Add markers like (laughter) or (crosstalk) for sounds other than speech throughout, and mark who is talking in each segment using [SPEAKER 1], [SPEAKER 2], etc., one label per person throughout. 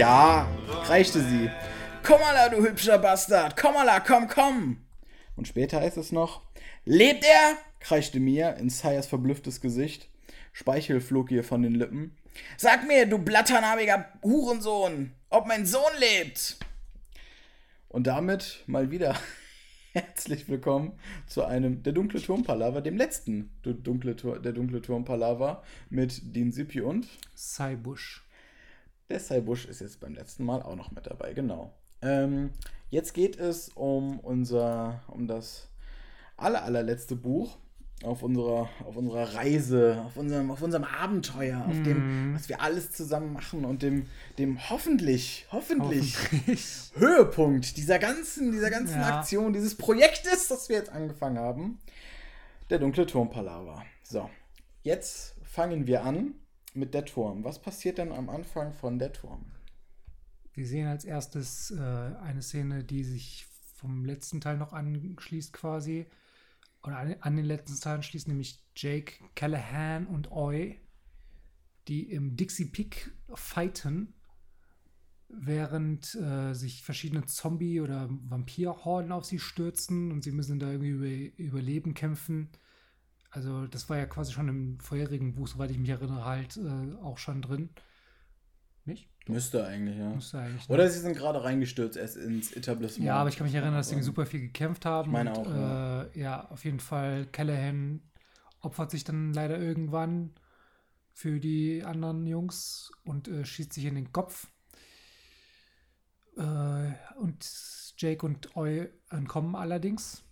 [SPEAKER 1] Ja, kreischte sie. Komm mal, du hübscher Bastard. Komm mal, komm, komm. Und später heißt es noch, lebt er? kreischte Mia in Sayas verblüfftes Gesicht. Speichel flog ihr von den Lippen. Sag mir, du blatternarbiger Hurensohn, ob mein Sohn lebt. Und damit mal wieder (laughs) herzlich willkommen zu einem Der dunkle Turm Palaver, dem letzten der dunkle, Turm Palaver mit Dean Sipi und
[SPEAKER 2] Saibusch.
[SPEAKER 1] Der Saibusch ist jetzt beim letzten Mal auch noch mit dabei, genau. Ähm, jetzt geht es um unser, um das aller, allerletzte Buch auf unserer, auf unserer Reise, auf unserem, auf unserem Abenteuer, auf dem, was wir alles zusammen machen und dem, dem hoffentlich, hoffentlich,
[SPEAKER 2] Hoffentlich.
[SPEAKER 1] Höhepunkt dieser ganzen, dieser ganzen
[SPEAKER 2] Ja.
[SPEAKER 1] Aktion, dieses Projektes, das wir jetzt angefangen haben. Der dunkle Turm Palaver. So, jetzt fangen wir an mit der Turm. Was passiert denn am Anfang von der Turm?
[SPEAKER 2] Wir sehen als erstes äh, eine Szene, die sich vom letzten Teil noch anschließt quasi. Oder an, an den letzten Teil anschließt, nämlich Jake Callahan und Oi, die im Dixie Peak fighten, während äh, sich verschiedene Zombie- oder Vampirhorden auf sie stürzen und sie müssen da irgendwie über Überleben kämpfen. Also das war ja quasi schon im vorherigen Buch, soweit ich mich erinnere, halt äh, auch schon drin. Nicht?
[SPEAKER 1] Müsste eigentlich, ja.
[SPEAKER 2] Müsste eigentlich. ne?
[SPEAKER 1] Oder sie sind gerade reingestürzt erst ins Etablissement.
[SPEAKER 2] Ja, aber ich kann mich erinnern, dass sie super viel gekämpft haben.
[SPEAKER 1] Ich meine
[SPEAKER 2] und,
[SPEAKER 1] auch, ja.
[SPEAKER 2] Äh, ja, auf jeden Fall. Callahan opfert sich dann leider irgendwann für die anderen Jungs und äh, schießt sich in den Kopf. Äh, und Jake und Oi entkommen allerdings.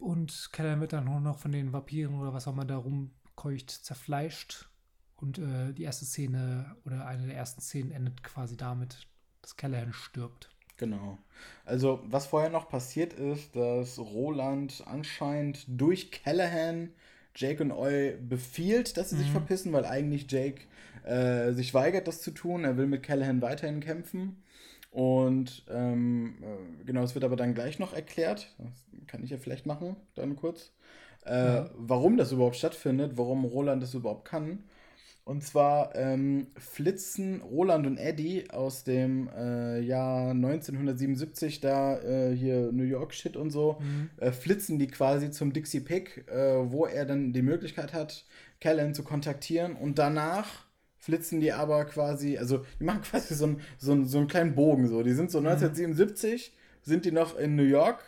[SPEAKER 2] Und Callahan wird dann nur noch von den Vampiren oder was auch immer da rumkeucht zerfleischt. Und äh, die erste Szene oder eine der ersten Szenen endet quasi damit, dass Callahan stirbt.
[SPEAKER 1] Genau. Also, was vorher noch passiert ist, dass Roland anscheinend durch Callahan Jake und Oi befiehlt, dass sie sich verpissen, weil eigentlich Jake äh, sich weigert, das zu tun. Er will mit Callahan weiterhin kämpfen. Und ähm, äh, genau, es wird aber dann gleich noch erklärt. Das kann ich ja vielleicht machen, dann kurz. Äh,
[SPEAKER 2] Ja.
[SPEAKER 1] Warum das überhaupt stattfindet, warum Roland das überhaupt kann. Und zwar ähm, flitzen Roland und Eddie aus dem äh, Jahr 1977, da äh, hier New York Shit und so, äh, flitzen die quasi zum Dixie Pick, äh, wo er dann die Möglichkeit hat, Callan zu kontaktieren. Und danach flitzen die aber quasi, also die machen (laughs) quasi so, ein, so, ein, so einen kleinen Bogen so. Die sind so 1977, sind die noch in New York,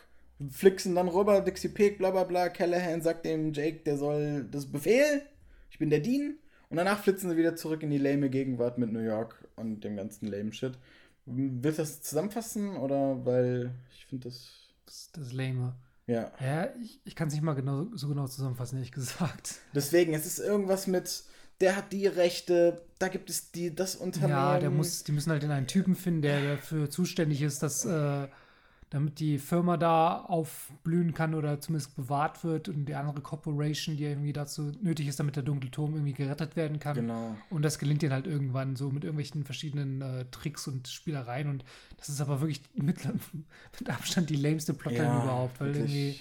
[SPEAKER 1] flixen dann rüber, Dixie Pick, bla bla bla. Callahan sagt dem Jake, der soll das befehlen. Ich bin der Dean. Und danach flitzen sie wieder zurück in die lame Gegenwart mit New York und dem ganzen lame Shit. Willst du das zusammenfassen oder weil ich finde das
[SPEAKER 2] Das, das lame.
[SPEAKER 1] ja
[SPEAKER 2] Ja, ich, ich kann es nicht mal genau, so genau zusammenfassen, ehrlich gesagt.
[SPEAKER 1] deswegen es ist irgendwas mit der hat die Rechte, da gibt es die das Unternehmen.
[SPEAKER 2] Ja, der muss, die müssen halt in einen Typen finden, der dafür zuständig ist, dass, äh, damit die Firma da aufblühen kann oder zumindest bewahrt wird und die andere Corporation, die irgendwie dazu nötig ist, damit der dunkle Turm irgendwie gerettet werden kann.
[SPEAKER 1] Genau.
[SPEAKER 2] Und das gelingt ihnen halt irgendwann so mit irgendwelchen verschiedenen äh, Tricks und Spielereien. Und das ist aber wirklich mit, (laughs) mit Abstand die lameste Plotline überhaupt, weil
[SPEAKER 1] wirklich.
[SPEAKER 2] irgendwie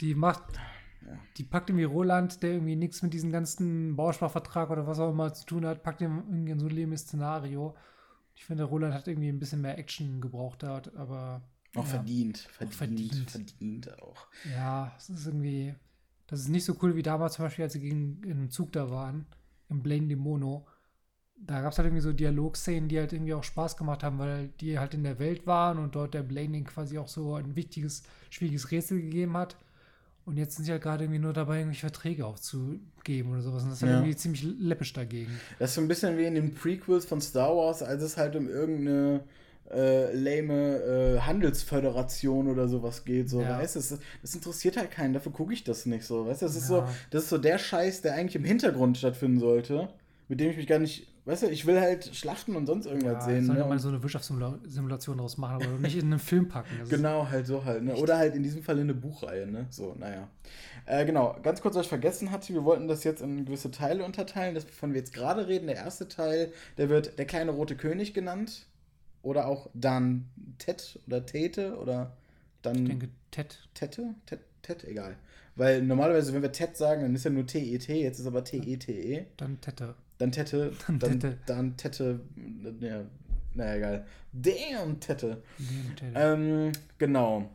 [SPEAKER 2] die macht, die packt irgendwie Roland, der irgendwie nichts mit diesem ganzen Bausparvertrag oder was auch immer zu tun hat, packt ihm irgendwie in so ein lebendes Szenario. Ich finde, Roland hat irgendwie ein bisschen mehr Action gebraucht dort, aber
[SPEAKER 1] Auch
[SPEAKER 2] ja.
[SPEAKER 1] verdient, verdient, verdient,
[SPEAKER 2] verdient.
[SPEAKER 1] auch.
[SPEAKER 2] Ja, es ist irgendwie. Das ist nicht so cool wie damals zum Beispiel, als sie gegen in einem Zug da waren, im Blame Demono. Da gab es halt irgendwie so Dialogszenen, die halt irgendwie auch Spaß gemacht haben, weil die halt in der Welt waren und dort der Blaine quasi auch so ein wichtiges, schwieriges Rätsel gegeben hat. Und jetzt sind sie halt gerade irgendwie nur dabei, irgendwelche Verträge aufzugeben oder sowas. Und das ist halt
[SPEAKER 1] Ja.
[SPEAKER 2] irgendwie ziemlich läppisch dagegen.
[SPEAKER 1] Das ist so ein bisschen wie in den Prequels von Star Wars, als es halt um irgendeine äh, lame äh, Handelsföderation oder sowas geht, so,
[SPEAKER 2] Ja.
[SPEAKER 1] weißt du, das, das interessiert halt keinen, dafür gucke ich das nicht so, weißt du, das ist
[SPEAKER 2] Ja.
[SPEAKER 1] so, das ist so der Scheiß, der eigentlich im Hintergrund stattfinden sollte, mit dem ich mich gar nicht, weißt du, ich will halt Schlachten und sonst irgendwas
[SPEAKER 2] Ja,
[SPEAKER 1] sehen,
[SPEAKER 2] sollte
[SPEAKER 1] ne?
[SPEAKER 2] mal so eine Wirtschaftssimulation draus machen, aber nicht in einen Film packen. Das
[SPEAKER 1] Genau, halt so halt. Ne? Oder halt in diesem Fall in eine Buchreihe, ne? So, naja. Äh, genau, ganz kurz, was ich vergessen hatte, wir wollten das jetzt in gewisse Teile unterteilen. Das, wovon wir jetzt gerade reden, der erste Teil, der wird der kleine rote König genannt. Oder auch Dan Tet oder Tete oder dann
[SPEAKER 2] Ich denke, Ted.
[SPEAKER 1] Tette? Tet, Tet, egal. Weil normalerweise, wenn wir Tet sagen, dann ist ja nur T-E-T, jetzt ist aber T-E-T-E.
[SPEAKER 2] Dann Tette. (laughs)
[SPEAKER 1] Dann Tette. Dann Tette. Dann Tette. Ja, naja, egal. Damn, Tette. Damn, Tette. Ähm, genau.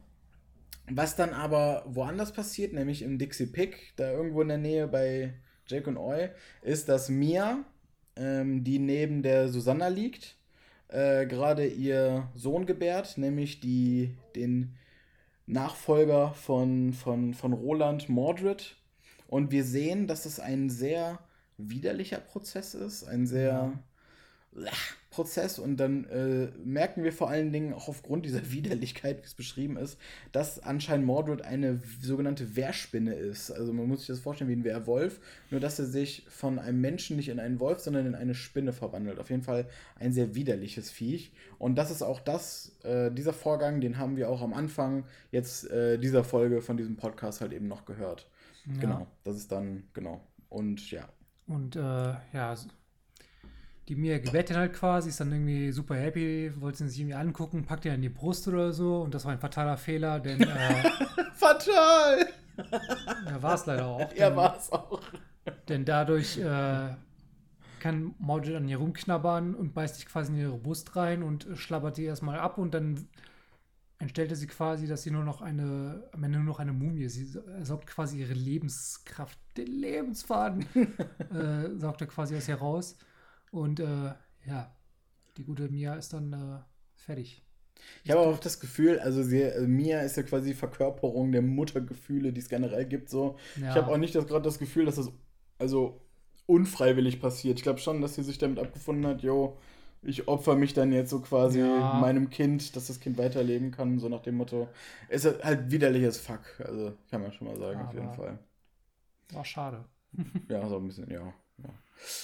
[SPEAKER 1] Was dann aber woanders passiert, nämlich im Dixie Pick, da irgendwo in der Nähe bei Jake und Oi, ist, dass Mia, ähm, die neben der Susanna liegt, äh, gerade ihr Sohn gebärt, nämlich die, den Nachfolger von, von, von Roland Mordred. Und wir sehen, dass es ein sehr widerlicher Prozess ist, ein sehr ja. Prozess. Und dann äh, merken wir vor allen Dingen auch aufgrund dieser Widerlichkeit, wie es beschrieben ist, dass anscheinend Mordred eine sogenannte Wehrspinne ist. Also man muss sich das vorstellen wie ein Wehrwolf, nur dass er sich von einem Menschen nicht in einen Wolf, sondern in eine Spinne verwandelt. Auf jeden Fall ein sehr widerliches Viech. Und das ist auch das, äh, dieser Vorgang, den haben wir auch am Anfang jetzt äh, dieser Folge von diesem Podcast halt eben noch gehört. Ja. Genau, das ist dann, genau. Und ja,
[SPEAKER 2] und äh, ja, die mir gewettet halt quasi, ist dann irgendwie super happy, wollte sie sich irgendwie angucken, packt ihr in die Brust oder so und das war ein fataler Fehler, denn. Äh, (laughs)
[SPEAKER 1] Fatal!
[SPEAKER 2] Ja, war es leider auch.
[SPEAKER 1] Ja, war es auch.
[SPEAKER 2] Denn dadurch äh, kann Mordred an ihr rumknabbern und beißt sich quasi in ihre Brust rein und schlabbert sie erstmal ab und dann entstellte sie quasi, dass sie nur noch eine, am Ende nur noch eine Mumie, sie saugt quasi ihre Lebenskraft, den Lebensfaden, (laughs) äh, saugt er quasi aus ihr raus. Und äh, ja, die gute Mia ist dann äh, fertig.
[SPEAKER 1] Ich habe auch das Gefühl, also sie, äh, Mia ist ja quasi die Verkörperung der Muttergefühle, die es generell gibt. So. Ja. Ich habe auch nicht gerade das Gefühl, dass das also unfreiwillig passiert. Ich glaube schon, dass sie sich damit abgefunden hat, jo, ich opfer mich dann jetzt so quasi ja. meinem Kind, dass das Kind weiterleben kann, so nach dem Motto. Ist halt widerliches Fuck, also kann man schon mal sagen, Aber auf jeden Fall.
[SPEAKER 2] War schade.
[SPEAKER 1] ja, so ein bisschen, ja. ja.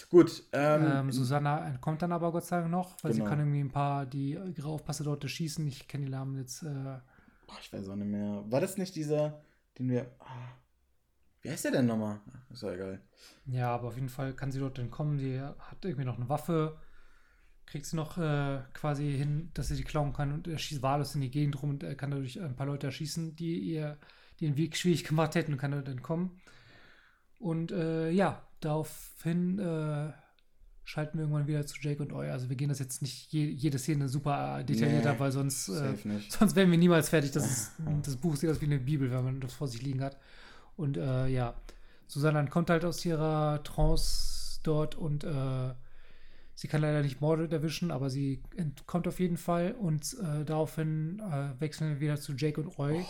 [SPEAKER 1] Gut.
[SPEAKER 2] Ähm, ähm, Susanna kommt dann aber Gott sei Dank noch, weil genau. sie kann irgendwie ein paar, die ihre Aufpasse dort schießen. Ich kenne die Namen jetzt. Äh,
[SPEAKER 1] Boah, ich weiß auch nicht mehr. War das nicht dieser, den wir. Ah, wie heißt der denn nochmal? Ist ja egal.
[SPEAKER 2] Ja, aber auf jeden Fall kann sie dort dann kommen. Die hat irgendwie noch eine Waffe kriegt sie noch äh, quasi hin, dass sie die klauen kann und er schießt wahllos in die Gegend rum und er kann dadurch ein paar Leute erschießen, die ihr den Weg schwierig gemacht hätten und kann dann kommen. Und äh, ja, daraufhin äh, schalten wir irgendwann wieder zu Jake und Eu. Also wir gehen das jetzt nicht je, jede Szene super detailliert nee, ab, weil sonst, äh, sonst wären wir niemals fertig. Das, ist, das Buch sieht aus wie eine Bibel, wenn man das vor sich liegen hat. Und äh, ja, Susanne kommt halt aus ihrer Trance dort und äh, Sie kann leider nicht Mordred erwischen, aber sie entkommt auf jeden Fall. Und äh, daraufhin äh, wechseln wir wieder zu Jake und Roy, oh, ja.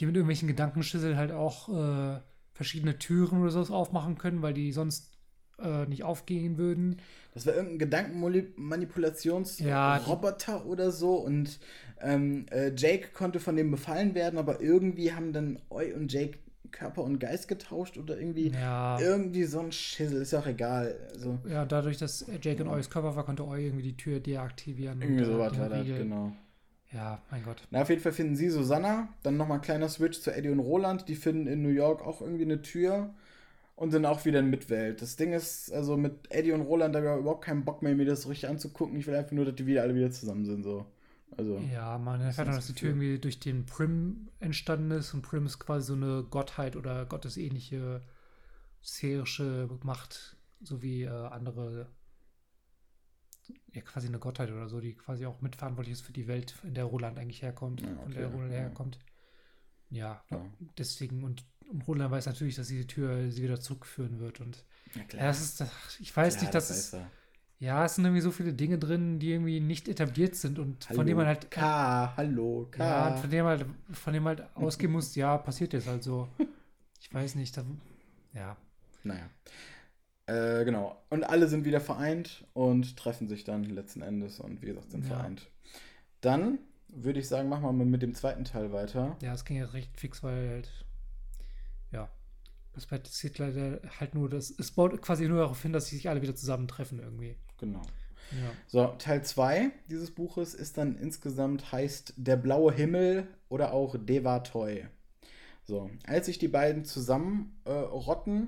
[SPEAKER 2] die mit irgendwelchen Gedankenschüsseln halt auch äh, verschiedene Türen oder sowas aufmachen können, weil die sonst äh, nicht aufgehen würden.
[SPEAKER 1] Das war irgendein Gedankenmanipulationsroboter ja, oder so. Und ähm, äh, Jake konnte von dem befallen werden, aber irgendwie haben dann Oi und Jake Körper und Geist getauscht oder irgendwie ja. irgendwie so ein Schissel, ist ja auch egal. Also,
[SPEAKER 2] ja, dadurch, dass Jake in Eus Körper war, konnte Eu irgendwie die Tür deaktivieren.
[SPEAKER 1] Irgendwie so was war das, genau.
[SPEAKER 2] Ja, mein Gott.
[SPEAKER 1] Na, auf jeden Fall finden sie Susanna, dann nochmal ein kleiner Switch zu Eddie und Roland, die finden in New York auch irgendwie eine Tür und sind auch wieder in Mitwelt. Das Ding ist, also mit Eddie und Roland, da habe ich überhaupt keinen Bock mehr, mir das so richtig anzugucken. Ich will einfach nur, dass die wieder alle wieder zusammen sind, so. Also,
[SPEAKER 2] ja, man erfährt dass die Tür irgendwie durch den Prim entstanden ist und Prim ist quasi so eine Gottheit oder gottesähnliche sphärische Macht, so wie äh, andere, ja, quasi eine Gottheit oder so, die quasi auch mitverantwortlich ist für die Welt, in der Roland eigentlich herkommt, ja, okay, von der Roland ja. herkommt. Ja, ja, deswegen und, und Roland weiß natürlich, dass diese Tür sie wieder zurückführen wird und ja, das ist, ich weiß klar, nicht, dass das es. Ja, es sind irgendwie so viele Dinge drin, die irgendwie nicht etabliert sind und hallo, von denen man halt.
[SPEAKER 1] K, hallo, K.
[SPEAKER 2] Ja, von dem halt, von dem halt ausgehen muss, ja, passiert jetzt halt so. (laughs) Ich weiß nicht, da, ja.
[SPEAKER 1] Naja. Äh, genau. Und alle sind wieder vereint und treffen sich dann letzten Endes und wie gesagt, sind ja. vereint. Dann würde ich sagen, machen wir mal mit dem zweiten Teil weiter.
[SPEAKER 2] Ja, es ging ja recht fix, weil halt, ja, das passiert leider halt nur, das, es baut quasi nur darauf hin, dass sie sich alle wieder zusammentreffen irgendwie.
[SPEAKER 1] Genau. Ja. So, Teil 2 dieses Buches ist dann insgesamt heißt Der blaue Himmel oder auch Devatoy. So, als sich die beiden zusammenrotten äh,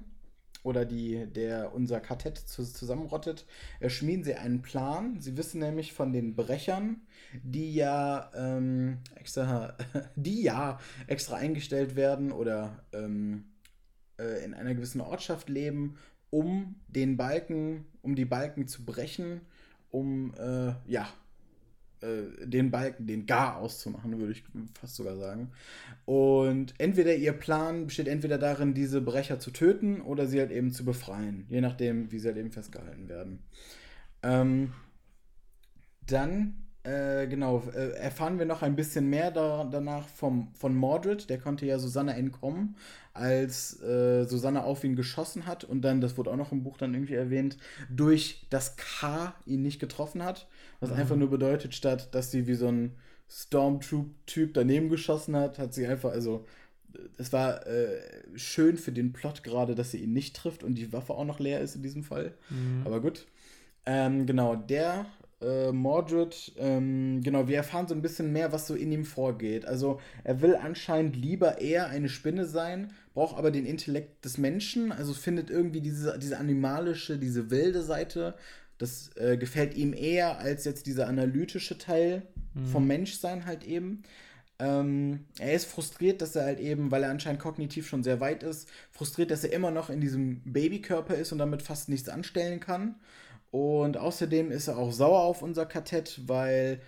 [SPEAKER 1] oder die, der unser Kartett zusammenrottet, äh, schmieden sie einen Plan. Sie wissen nämlich von den Brechern, die ja ähm, extra, (laughs) die ja extra eingestellt werden oder ähm, äh, in einer gewissen Ortschaft leben, um den Balken, um die Balken zu brechen, um äh, ja äh, den Balken, den Gar auszumachen, würde ich fast sogar sagen. Und entweder ihr Plan besteht entweder darin, diese Brecher zu töten oder sie halt eben zu befreien, je nachdem, wie sie halt eben festgehalten werden. Ähm, dann äh, genau, äh, erfahren wir noch ein bisschen mehr da, danach vom, von Mordred. Der konnte ja Susanne entkommen, als äh, Susanne auf ihn geschossen hat und dann, das wurde auch noch im Buch dann irgendwie erwähnt, durch das K ihn nicht getroffen hat. Was mhm. einfach nur bedeutet, statt dass sie wie so ein Stormtroop-Typ daneben geschossen hat, hat sie einfach, also es war äh, schön für den Plot gerade, dass sie ihn nicht trifft und die Waffe auch noch leer ist in diesem Fall. Mhm. Aber gut. Ähm, genau, der äh, Mordred, ähm, genau, wir erfahren so ein bisschen mehr, was so in ihm vorgeht. Also er will anscheinend lieber eher eine Spinne sein, braucht aber den Intellekt des Menschen, also findet irgendwie diese, diese animalische, diese wilde Seite. Das äh, gefällt ihm eher als jetzt dieser analytische Teil mhm. vom Menschsein halt eben. Ähm, er ist frustriert, dass er halt eben, weil er anscheinend kognitiv schon sehr weit ist, frustriert, dass er immer noch in diesem Babykörper ist und damit fast nichts anstellen kann. Und außerdem ist er auch sauer auf unser Kartett, weil,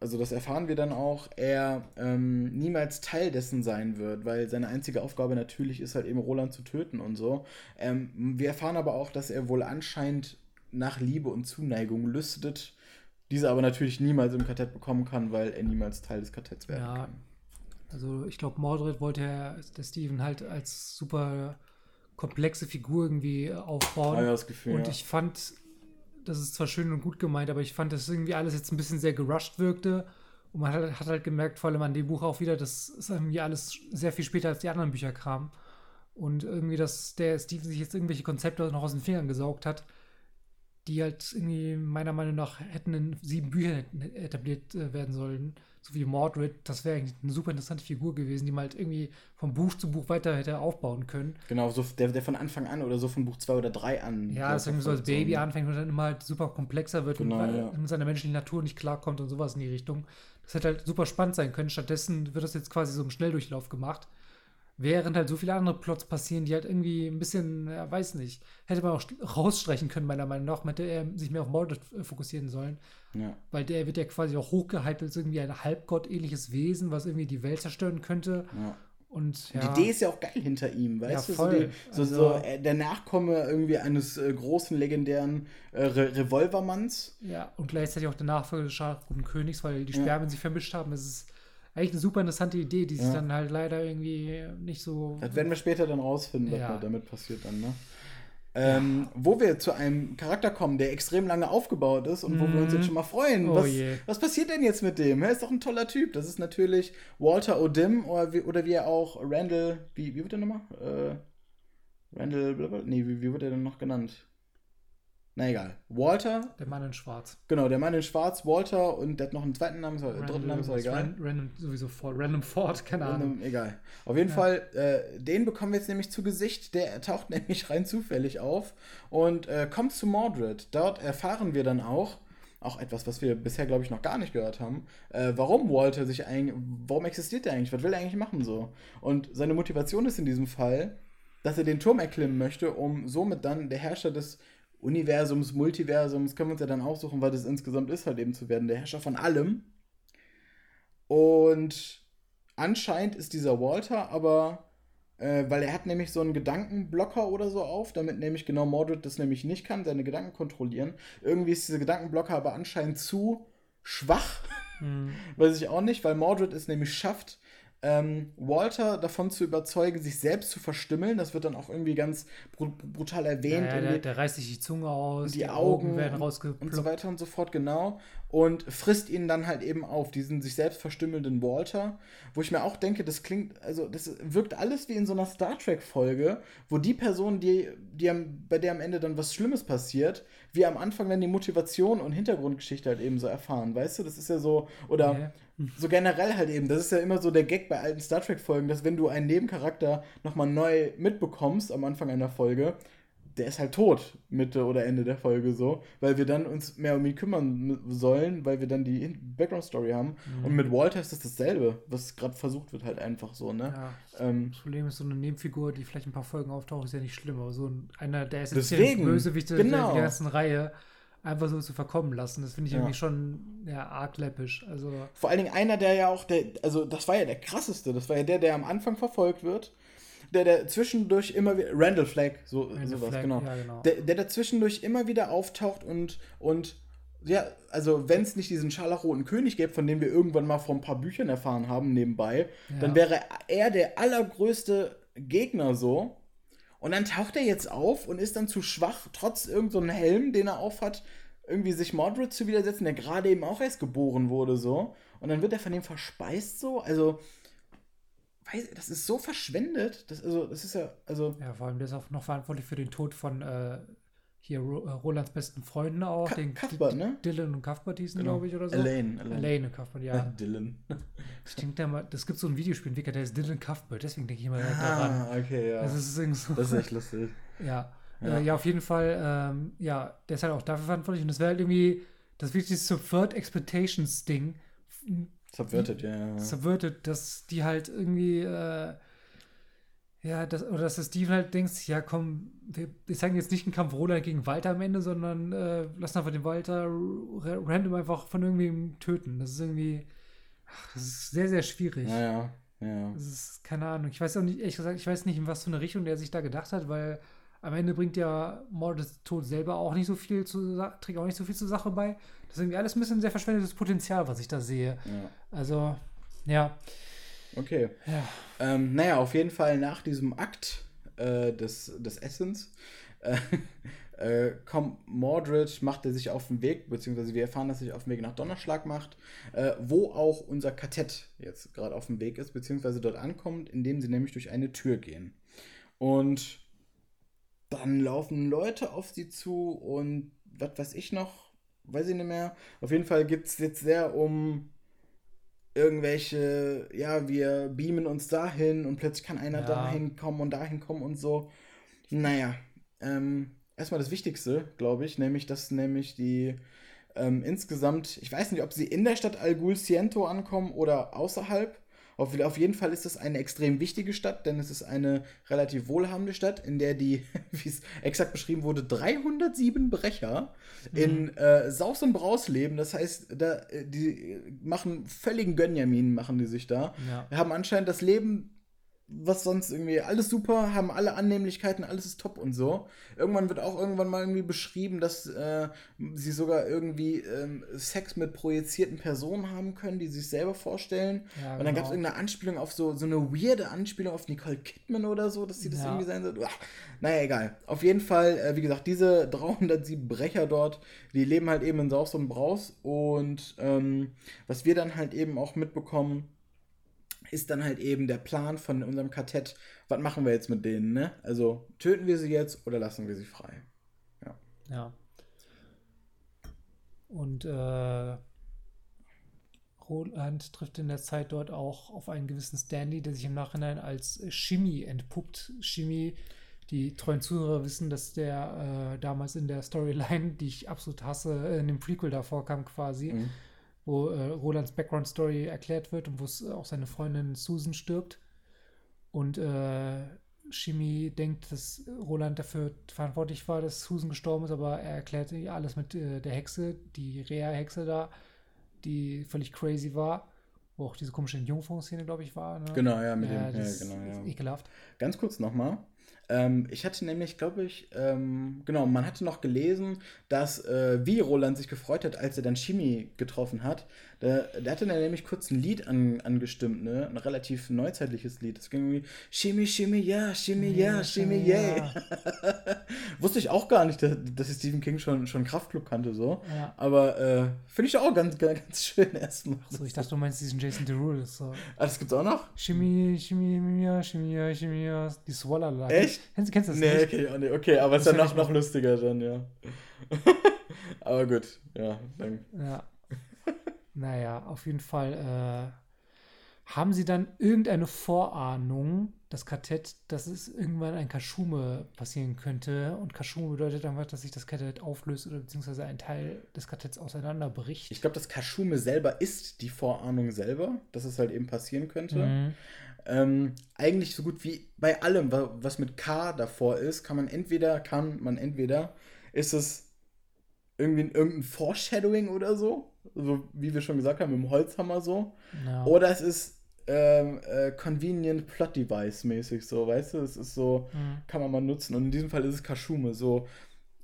[SPEAKER 1] also das erfahren wir dann auch, er ähm, niemals Teil dessen sein wird, weil seine einzige Aufgabe natürlich ist halt eben Roland zu töten und so. Ähm, wir erfahren aber auch, dass er wohl anscheinend nach Liebe und Zuneigung lüstet, diese aber natürlich niemals im Kartett bekommen kann, weil er niemals Teil des Kartetts werden ja, kann.
[SPEAKER 2] Also ich glaube, Mordred wollte ja der Steven halt als super komplexe Figur irgendwie aufbauen. Ja, das Gefühl, und ja. ich fand das ist zwar schön und gut gemeint, aber ich fand, dass irgendwie alles jetzt ein bisschen sehr gerusht wirkte. Und man hat, hat halt gemerkt, vor allem an dem Buch auch wieder, dass es irgendwie alles sehr viel später als die anderen Bücher kam. Und irgendwie, dass der Steven sich jetzt irgendwelche Konzepte noch aus den Fingern gesaugt hat, die halt irgendwie meiner Meinung nach hätten in sieben Büchern etabliert äh, werden sollen so wie Mordred, das wäre eigentlich eine super interessante Figur gewesen, die man halt irgendwie vom Buch zu Buch weiter hätte aufbauen können.
[SPEAKER 1] Genau, so der, der von Anfang an oder so von Buch 2 oder 3 an.
[SPEAKER 2] Ja, dass irgendwie so als Baby so anfängt und dann immer halt super komplexer wird genau, und ja. mit seiner menschlichen Natur nicht klarkommt und sowas in die Richtung. Das hätte halt super spannend sein können. Stattdessen wird das jetzt quasi so im Schnelldurchlauf gemacht. Während halt so viele andere Plots passieren, die halt irgendwie ein bisschen, ja, weiß nicht, hätte man auch rausstreichen können, meiner Meinung nach. Man hätte er sich mehr auf Mordred fokussieren sollen. Ja. Weil der wird ja quasi auch hochgehypt als irgendwie ein Halbgott-ähnliches Wesen, was irgendwie die Welt zerstören könnte. Ja. Und,
[SPEAKER 1] ja. Die Idee ist ja auch geil hinter ihm, weißt ja, du? So, die, so, also, so äh, der Nachkomme irgendwie eines äh, großen, legendären äh, Re Revolvermanns.
[SPEAKER 2] Ja, und gleichzeitig auch der Nachfolger des scharfguten Königs, weil die Spermien ja. sich vermischt haben. Das ist eigentlich eine super interessante Idee, die sich dann halt leider irgendwie nicht so.
[SPEAKER 1] Das werden wir später dann rausfinden, was damit passiert dann, ne? Ähm, ja. Wo wir zu einem Charakter kommen, der extrem lange aufgebaut ist und mm. wo wir uns jetzt mhm. schon mal freuen. Oh was, was, passiert denn jetzt mit dem? Er ist doch ein toller Typ. Das ist natürlich Walter O'Dim oder wie, oder wie er auch Randall, wie, wie wird er nochmal? Äh, Randall, nee, wie, wie wird er denn noch genannt? Na egal. Walter.
[SPEAKER 2] Der Mann in Schwarz.
[SPEAKER 1] Genau, der Mann in Schwarz, Walter und der hat noch einen zweiten Namen, Random, dritten Namen, ist egal.
[SPEAKER 2] Random, sowieso Ford, Random Ford, keine Random, Ahnung.
[SPEAKER 1] Egal. Auf jeden ja. Fall, äh, den bekommen wir jetzt nämlich zu Gesicht. Der taucht (laughs) nämlich rein zufällig auf und äh, kommt zu Mordred. Dort erfahren wir dann auch, auch etwas, was wir bisher, glaube ich, noch gar nicht gehört haben, äh, warum Walter sich eigentlich, warum existiert er eigentlich, was will er eigentlich machen so? Und seine Motivation ist in diesem Fall, dass er den Turm erklimmen möchte, um somit dann der Herrscher des Universums, Multiversums, können wir uns ja dann aussuchen, was es insgesamt ist, halt eben zu werden, der Herrscher von allem. Und anscheinend ist dieser Walter aber, äh, weil er hat nämlich so einen Gedankenblocker oder so auf, damit nämlich genau Mordred das nämlich nicht kann, seine Gedanken kontrollieren. Irgendwie ist dieser Gedankenblocker aber anscheinend zu schwach. Hm. (laughs) Weiß ich auch nicht, weil Mordred es nämlich schafft, ähm, Walter davon zu überzeugen, sich selbst zu verstümmeln. Das wird dann auch irgendwie ganz br brutal erwähnt. Ja,
[SPEAKER 2] ja, der, der, reißt sich die Zunge aus,
[SPEAKER 1] die, die Augen, Augen, werden rausgeploppt. Und so weiter und so fort, genau. Und frisst ihn dann halt eben auf, diesen sich selbst verstümmelnden Walter. Wo ich mir auch denke, das klingt, also das wirkt alles wie in so einer Star Trek-Folge, wo die Person, die, die am, bei der am Ende dann was Schlimmes passiert, wir am Anfang dann die Motivation und Hintergrundgeschichte halt eben so erfahren, weißt du? Das ist ja so, oder. Ja so generell halt eben, das ist ja immer so der Gag bei alten Star Trek-Folgen, dass wenn du einen Nebencharakter nochmal neu mitbekommst am Anfang einer Folge, der ist halt tot, Mitte oder Ende der Folge so, weil wir dann uns mehr um ihn kümmern sollen, weil wir dann die Background-Story haben. Mhm. Und mit Walter ist das dasselbe, was gerade versucht wird, halt einfach so, ne? Ja.
[SPEAKER 2] Ähm, das Problem ist, so eine Nebenfigur, die vielleicht ein paar Folgen auftaucht, ist ja nicht schlimm, aber so ein, einer der essentiellen Bösewichte genau. der ganzen Reihe einfach so zu verkommen lassen. Das finde ich ja. irgendwie schon ja, arg läppisch. Also
[SPEAKER 1] Vor allen Dingen einer, der ja auch, der, also das war ja der krasseste, das war ja der, der am Anfang verfolgt wird der, der zwischendurch immer wieder, Randall Flagg, so, Randall sowas, Flag, genau. Ja, genau. Der, der zwischendurch immer wieder auftaucht und, und ja, also wenn es nicht diesen scharlachroten König gäbe, von dem wir irgendwann mal vor ein paar Büchern erfahren haben nebenbei, ja. dann wäre er der allergrößte Gegner so. Und dann taucht er jetzt auf und ist dann zu schwach, trotz irgendeinem so Helm, den er aufhat, irgendwie sich Mordred zu widersetzen, der gerade eben auch erst geboren wurde, so. Und dann wird er von dem verspeist, so. Also, weiß, das ist so verschwendet. Das, also, das ist ja, also.
[SPEAKER 2] Ja, vor allem der ist auch noch verantwortlich für den Tod von äh, hier äh, Rolands besten Freunden auch. Ka den Cuthbert, ne? Dylan und Cuthbert hießen, genau. glaube ich, oder so. Elaine. Elaine, Elaine und Cuthbert, ja. Dylan. (laughs) Ich denke mal, das gibt so ein Videospiel, der ist Dylan Cuthbert, deswegen denke ich immer ah, daran. okay, ja. Das ist, so. das ist echt lustig. (laughs) ja. Ja. Äh, ja, auf jeden Fall, ähm, ja, der ist halt auch dafür verantwortlich und das wäre halt irgendwie das wichtigste Subvert Expectations Ding Subverted, ja, ja. Subverted, dass die halt irgendwie, äh, ja, das, oder dass das Steven halt denkt, ja komm, wir, wir zeigen jetzt nicht einen Kampf Roland gegen Walter am Ende, sondern äh, lassen einfach den Walter random einfach von irgendwem töten. Das ist irgendwie, ach, das ist sehr, sehr schwierig. Ja, ja, ja. Das ist, keine Ahnung, ich weiß auch nicht, ehrlich gesagt, ich weiß nicht, in was für eine Richtung der sich da gedacht hat, weil am Ende bringt ja Mordes Tod selber auch nicht so viel zu, trägt auch nicht so viel zur Sache bei. Das ist irgendwie alles ein bisschen sehr verschwendetes Potenzial, was ich da sehe. Ja. Also, ja.
[SPEAKER 1] Okay. Ja. Ähm, naja, auf jeden Fall nach diesem Akt äh, des, des Essens äh, (laughs) äh, kommt Mordred, macht er sich auf den Weg, beziehungsweise wir erfahren, dass er sich auf den Weg nach Donnerschlag macht, äh, wo auch unser Kartett jetzt gerade auf dem Weg ist, beziehungsweise dort ankommt, indem sie nämlich durch eine Tür gehen. Und dann laufen Leute auf sie zu und was weiß ich noch, weiß ich nicht mehr. Auf jeden Fall geht es jetzt sehr um irgendwelche, ja, wir beamen uns dahin und plötzlich kann einer ja. dahin kommen und dahin kommen und so. Naja, ähm, erstmal das Wichtigste, glaube ich, nämlich, dass nämlich die ähm, insgesamt, ich weiß nicht, ob sie in der Stadt Algul Ciento ankommen oder außerhalb, auf, auf jeden Fall ist es eine extrem wichtige Stadt, denn es ist eine relativ wohlhabende Stadt, in der die, (laughs) wie es exakt beschrieben wurde, 307 Brecher mhm. in äh, Saus und Braus leben. Das heißt, da, äh, die machen völligen Gönjamin, machen die sich da. Ja. Haben anscheinend das Leben was sonst irgendwie, alles super, haben alle Annehmlichkeiten, alles ist top und so. Irgendwann wird auch irgendwann mal irgendwie beschrieben, dass äh, sie sogar irgendwie ähm, Sex mit projizierten Personen haben können, die sich selber vorstellen. Ja, und dann gab es genau. irgendeine Anspielung auf so, so eine weirde Anspielung auf Nicole Kidman oder so, dass sie das ja. irgendwie sein soll. Uah. Naja, egal. Auf jeden Fall, äh, wie gesagt, diese (laughs) 307 Brecher dort, die leben halt eben in Saus und Braus. Und ähm, was wir dann halt eben auch mitbekommen, ist dann halt eben der Plan von unserem Kartett, was machen wir jetzt mit denen, ne? Also töten wir sie jetzt oder lassen wir sie frei? Ja.
[SPEAKER 2] Ja. Und äh, Roland trifft in der Zeit dort auch auf einen gewissen Stanley, der sich im Nachhinein als Shimi entpuppt. Shimi, die treuen Zuhörer wissen, dass der äh, damals in der Storyline, die ich absolut hasse, in dem Prequel davor kam quasi. Mhm wo äh, Rolands Background-Story erklärt wird und wo es auch seine Freundin Susan stirbt. Und äh, Shimi denkt, dass Roland dafür verantwortlich war, dass Susan gestorben ist, aber er erklärt ihr alles mit äh, der Hexe, die Rea-Hexe da, die völlig crazy war. Wo auch diese komische Jungfrau-Szene, glaube ich, war. Ne? Genau, ja, mit ja, dem. Ja,
[SPEAKER 1] genau, ja. Ekelhaft. Ganz kurz nochmal. Ähm, ich hatte nämlich, glaube ich, ähm, genau, man hatte noch gelesen, dass äh, wie Roland sich gefreut hat, als er dann Shimi getroffen hat. Der, der hatte dann nämlich kurz ein Lied an, angestimmt, ne? Ein relativ neuzeitliches Lied. Das ging irgendwie Shimi, Shimi, ja, Shimi, ja, Shimi, yeah. (laughs) Wusste ich auch gar nicht, dass, dass ich Stephen King schon, schon Kraftclub kannte, so. Ja. Aber äh, finde ich auch ganz, ganz, ganz schön erstmal.
[SPEAKER 2] So, ich dachte, du meinst diesen Jason Derulo. So.
[SPEAKER 1] Ah, das gibt's auch noch?
[SPEAKER 2] Shimi, Shimi, ja, Shimi, ja, Shimi, ja. Die Swallow Echt?
[SPEAKER 1] Kennst, kennst du das nee, nicht? Okay, auch nicht. okay, aber es ist ja noch, noch lustiger dann, ja. (laughs) aber gut, ja, dann.
[SPEAKER 2] Ja. Naja, auf jeden Fall äh, haben sie dann irgendeine Vorahnung, das Kartett, dass es irgendwann ein Kaschume passieren könnte. Und Kaschume bedeutet einfach, dass sich das Kartett auflöst oder beziehungsweise ein Teil des Kartetts auseinanderbricht.
[SPEAKER 1] Ich glaube, das Kaschume selber ist die Vorahnung selber, dass es halt eben passieren könnte. Mhm. Ähm, eigentlich so gut wie bei allem, was mit K davor ist, kann man entweder, kann man entweder, ist es irgendwie irgendein Foreshadowing oder so, so wie wir schon gesagt haben, mit dem Holzhammer so. Ja. Oder es ist ähm, äh, convenient Plot Device mäßig so, weißt du? Es ist so, mhm. kann man mal nutzen. Und in diesem Fall ist es Kaschume. So,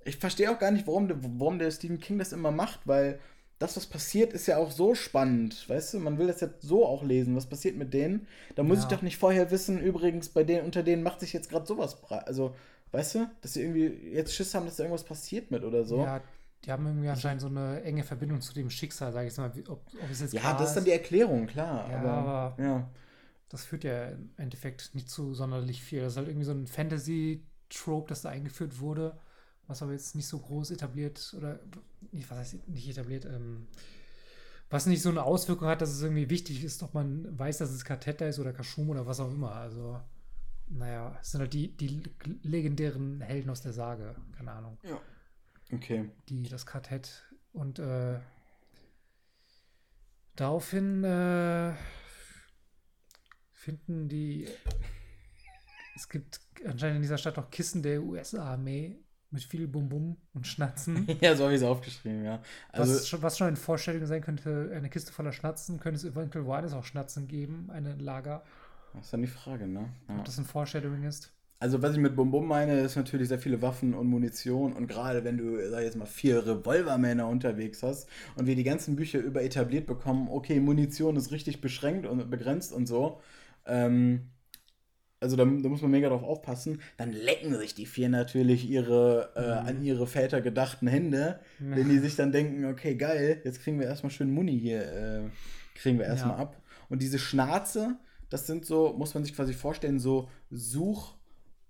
[SPEAKER 1] ich verstehe auch gar nicht, warum, warum der Stephen King das immer macht, weil das, was passiert, ist ja auch so spannend. Weißt du, man will das jetzt so auch lesen. Was passiert mit denen? Da muss ja. ich doch nicht vorher wissen, übrigens, bei denen, unter denen macht sich jetzt gerade sowas. Also, weißt du, dass sie irgendwie jetzt Schiss haben, dass da irgendwas passiert mit oder so.
[SPEAKER 2] Ja, die haben irgendwie anscheinend so eine enge Verbindung zu dem Schicksal, sage ich mal. Ob, ob es jetzt
[SPEAKER 1] ja, das ist dann die Erklärung, klar. Ja, aber, aber ja.
[SPEAKER 2] das führt ja im Endeffekt nicht zu sonderlich viel. Das ist halt irgendwie so ein Fantasy-Trope, das da eingeführt wurde, was aber jetzt nicht so groß etabliert oder, was heißt nicht etabliert, ähm, was nicht so eine Auswirkung hat, dass es irgendwie wichtig ist, ob man weiß, dass es Kartetta ist oder Kashum oder was auch immer. Also, naja, es sind halt die, die legendären Helden aus der Sage, keine Ahnung.
[SPEAKER 1] Ja. Okay.
[SPEAKER 2] Die, das Quartett. Und äh, daraufhin äh, finden die. Es gibt anscheinend in dieser Stadt auch Kissen der US-Armee mit viel Bum-Bum und Schnatzen. (laughs)
[SPEAKER 1] ja, so habe ich es aufgeschrieben, ja.
[SPEAKER 2] Also, was, schon, was schon eine Vorstellung sein könnte, eine Kiste voller Schnatzen, könnte es eventuell woanders auch Schnatzen geben, ein Lager.
[SPEAKER 1] Das ist dann die Frage, ne?
[SPEAKER 2] Ja. Ob das eine Vorstellung ist.
[SPEAKER 1] Also, was ich mit Bum meine, ist natürlich sehr viele Waffen und Munition. Und gerade wenn du, sag ich jetzt mal, vier Revolvermänner unterwegs hast und wir die ganzen Bücher über etabliert bekommen, okay, Munition ist richtig beschränkt und begrenzt und so. Ähm, also da, da, muss man mega drauf aufpassen. Dann lecken sich die vier natürlich ihre äh, mhm. an ihre Väter gedachten Hände, ja. wenn die sich dann denken, okay, geil, jetzt kriegen wir erstmal schön Muni hier, äh, kriegen wir erstmal ja. ab. Und diese Schnarze, das sind so, muss man sich quasi vorstellen, so Such-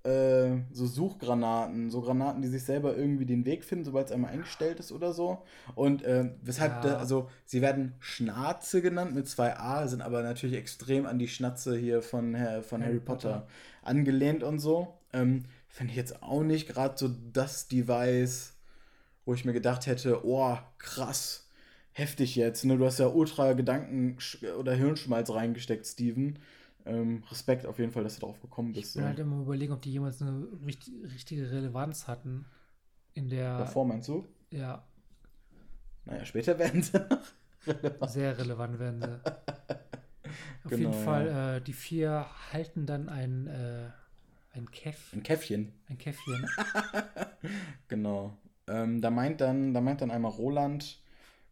[SPEAKER 1] äh, so Suchgranaten, so Granaten, die sich selber irgendwie den Weg finden, sobald es einmal eingestellt ist oder so. Und äh, weshalb, ja. da, also sie werden Schnarze genannt mit zwei A, sind aber natürlich extrem an die Schnatze hier von, von Harry, Harry Potter, Potter, angelehnt und so. Ähm, Fände ich jetzt auch nicht gerade so das Device, wo ich mir gedacht hätte, oh, krass, heftig jetzt. Ne? Du hast ja ultra Gedanken- oder Hirnschmalz reingesteckt, Steven. Ähm, Respekt auf jeden Fall, dass du darauf gekommen bist.
[SPEAKER 2] Ich bin halt immer überlegen, ob die jemals eine richtig, richtige Relevanz hatten. In der.
[SPEAKER 1] Davor meinst du?
[SPEAKER 2] Ja.
[SPEAKER 1] Naja, später werden sie
[SPEAKER 2] relevant. Sehr relevant werden sie. auf genau, jeden Fall, ja. äh, die vier halten dann ein, äh, ein Käff.
[SPEAKER 1] Ein Käffchen.
[SPEAKER 2] Ein Käffchen. (laughs)
[SPEAKER 1] genau. Ähm, da meint dann, da meint dann einmal Roland,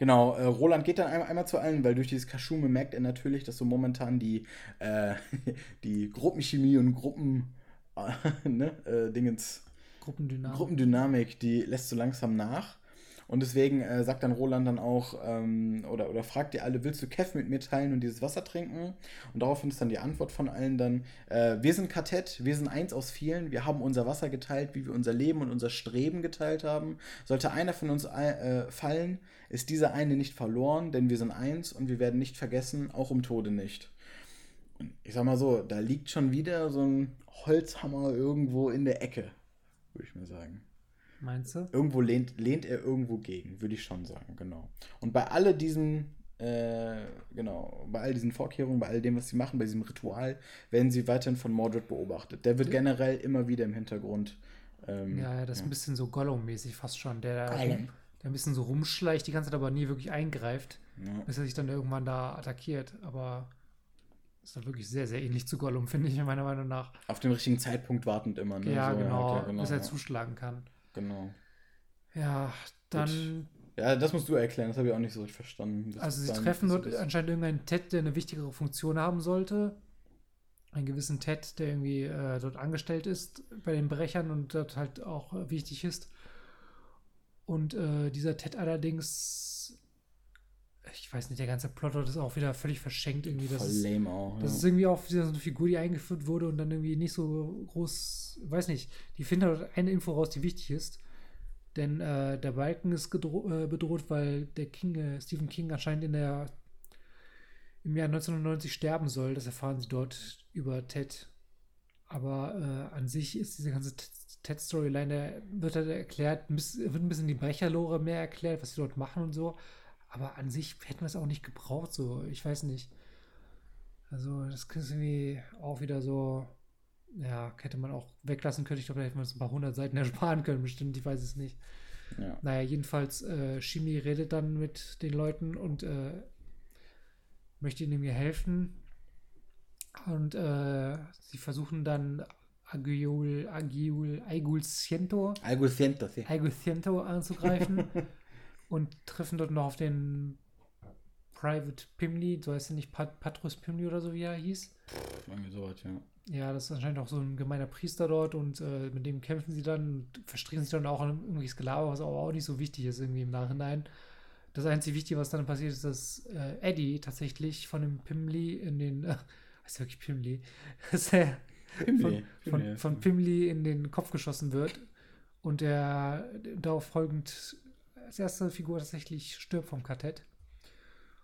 [SPEAKER 1] Genau, äh, Roland geht dann einmal, einmal zu allen, weil durch dieses Kaschume merkt er natürlich, dass so momentan die, äh, (laughs) die Gruppenchemie und Gruppen, (laughs) ne, äh, Dingens,
[SPEAKER 2] Gruppendynamik.
[SPEAKER 1] Gruppendynamik, die lässt so langsam nach. Und deswegen äh, sagt dann Roland dann auch, ähm, oder, oder fragt ihr alle, willst du Kev mit mir teilen und dieses Wasser trinken? Und daraufhin ist dann die Antwort von allen dann, äh, wir sind Kartett, wir sind eins aus vielen, wir haben unser Wasser geteilt, wie wir unser Leben und unser Streben geteilt haben. Sollte einer von uns äh, fallen, ist dieser eine nicht verloren, denn wir sind eins und wir werden nicht vergessen, auch im Tode nicht. Und ich sag mal so, da liegt schon wieder so ein Holzhammer irgendwo in der Ecke, würde ich mal sagen.
[SPEAKER 2] Meinst du?
[SPEAKER 1] Irgendwo lehnt, lehnt er irgendwo gegen, würde ich schon sagen, genau. Und bei all diesen, äh, genau, bei all diesen Vorkehrungen, bei all dem, was sie machen, bei diesem Ritual, werden sie weiterhin von Mordred beobachtet. Der wird generell immer wieder im Hintergrund.
[SPEAKER 2] Ähm, ja, ja, das ist ein bisschen so Gollum-mäßig fast schon. Der, der ein bisschen so rumschleicht, die ganze Zeit aber nie wirklich eingreift, ja. bis er sich dann irgendwann da attackiert. Aber ist dann wirklich sehr, sehr ähnlich zu Gollum, finde ich, meiner Meinung nach.
[SPEAKER 1] Auf den richtigen Zeitpunkt wartend immer,
[SPEAKER 2] ne? Ja, so, genau, ja, genau, bis er ja. zuschlagen kann.
[SPEAKER 1] Genau.
[SPEAKER 2] Ja, dann.
[SPEAKER 1] Ja, das musst du erklären, das habe ich auch nicht so richtig verstanden.
[SPEAKER 2] Also sie treffen dort anscheinend irgendeinen Ted, der eine wichtigere Funktion haben sollte. Einen gewissen Ted, der irgendwie äh, dort angestellt ist bei den Brechern und dort halt auch äh, wichtig ist. Und äh, dieser Ted allerdings, ich weiß nicht, der ganze Plot dort ist auch wieder völlig verschenkt irgendwie. Das
[SPEAKER 1] Voll lame auch.
[SPEAKER 2] Das ja. ist irgendwie auch wieder so eine Figur, die eingeführt wurde und dann irgendwie nicht so groß, weiß nicht, die finden dort eine Info raus, die wichtig ist. Denn äh, der Balken ist äh, bedroht, weil der King, äh, Stephen King anscheinend in der, im Jahr 1990 sterben soll. Das erfahren sie dort über Ted. Aber äh, an sich ist diese ganze Ted-Storyline, wird halt erklärt, wird ein bisschen die Brecherlore mehr erklärt, was sie dort machen und so. Aber an sich hätten wir es auch nicht gebraucht, so. Ich weiß nicht. Also, das ist irgendwie auch wieder so, ja, hätte man auch weglassen können. Ich glaube, da hätte man uns ein paar hundert Seiten (laughs) ersparen können, bestimmt. Ich weiß es nicht. Ja. Naja, jedenfalls, äh, Shimi redet dann mit den Leuten und äh, möchte ihnen mir helfen. Und äh, sie versuchen dann Agiul, Agiul, Aigul Ciento,
[SPEAKER 1] Aigul Ciento, sí.
[SPEAKER 2] Aigul Ciento anzugreifen (laughs) und treffen dort noch auf den Private Pimli, so heißt er nicht Pat Patrus Pimli oder so, wie er hieß.
[SPEAKER 1] Irgendwie sowas, ja.
[SPEAKER 2] Ja, das ist anscheinend auch so ein gemeiner Priester dort und äh, mit dem kämpfen sie dann und verstricken sich dann auch in irgendwelches Gelaber, was aber auch nicht so wichtig ist irgendwie im Nachhinein. Das einzige Wichtige, was dann passiert, ist, dass äh, Eddie tatsächlich von dem Pimli in den, äh, (laughs) heißt wirklich Pimli, (laughs) dass er Pimli, von, Pimli, von, von Pimli in den Kopf geschossen wird und er darauf folgend als erste Figur tatsächlich stirbt vom Kartett.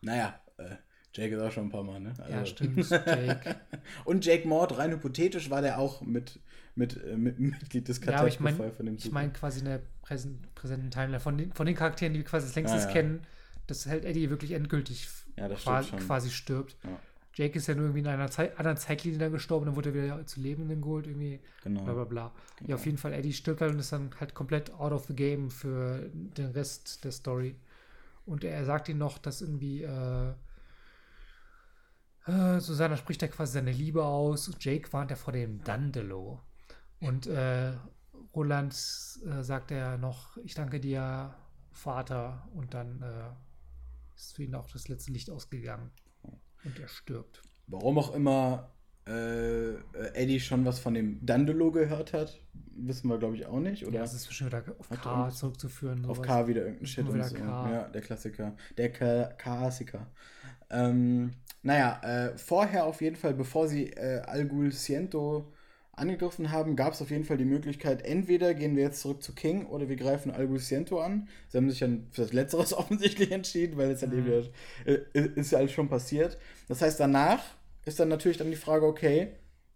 [SPEAKER 1] Naja, äh, Jake ist auch schon ein paar Mal, ne?
[SPEAKER 2] Also. Ja, stimmt, (laughs) Jake.
[SPEAKER 1] und Jake Mord, rein hypothetisch, war der auch mit, mit, äh, mit (laughs) Mitglied des
[SPEAKER 2] Kartells ja, ich mein, von dem Ich meine quasi in der präsent, präsenten Timeline von den, von den Charakteren, die wir quasi als längstes ah, ja. kennen, dass halt Eddie wirklich endgültig
[SPEAKER 1] ja,
[SPEAKER 2] quasi, quasi, stirbt. Ja. Jake ist ja nur irgendwie in einer Zeit, anderen Zeitlinie dann gestorben, dann wurde er wieder zu Lebenden geholt, irgendwie. Genau. Bla bla bla. Genau. Ja, auf jeden Fall, Eddie stirbt halt und ist dann halt komplett out of the game für den Rest der Story. Und er sagt ihm noch, dass irgendwie äh, äh, Susanna spricht da quasi seine Liebe aus. Jake warnt ja vor dem Dandelo. Und äh, Roland äh, sagt er noch, ich danke dir, Vater. Und dann äh, ist für ihn auch das letzte Licht ausgegangen. Und er stirbt.
[SPEAKER 1] Warum auch immer äh, Eddie schon was von dem Dandelo gehört hat, wissen wir, glaube ich, auch nicht. Oder? Ja,
[SPEAKER 2] es ist bestimmt wieder auf K zurückzuführen.
[SPEAKER 1] Auf K wieder irgendein Shit und so. K. Ja, der Klassiker. Der Klassiker. Ähm, naja, äh, vorher auf jeden Fall, bevor sie äh, Algul Ciento angegriffen haben, gab es auf jeden Fall die Möglichkeit, entweder gehen wir jetzt zurück zu King oder wir greifen Algul Ciento an. Sie haben sich dann für das Letzteres (laughs) offensichtlich entschieden, weil es dann mhm. eben äh, ist ja alles schon passiert. Das heißt, danach ist dann natürlich dann die Frage, okay,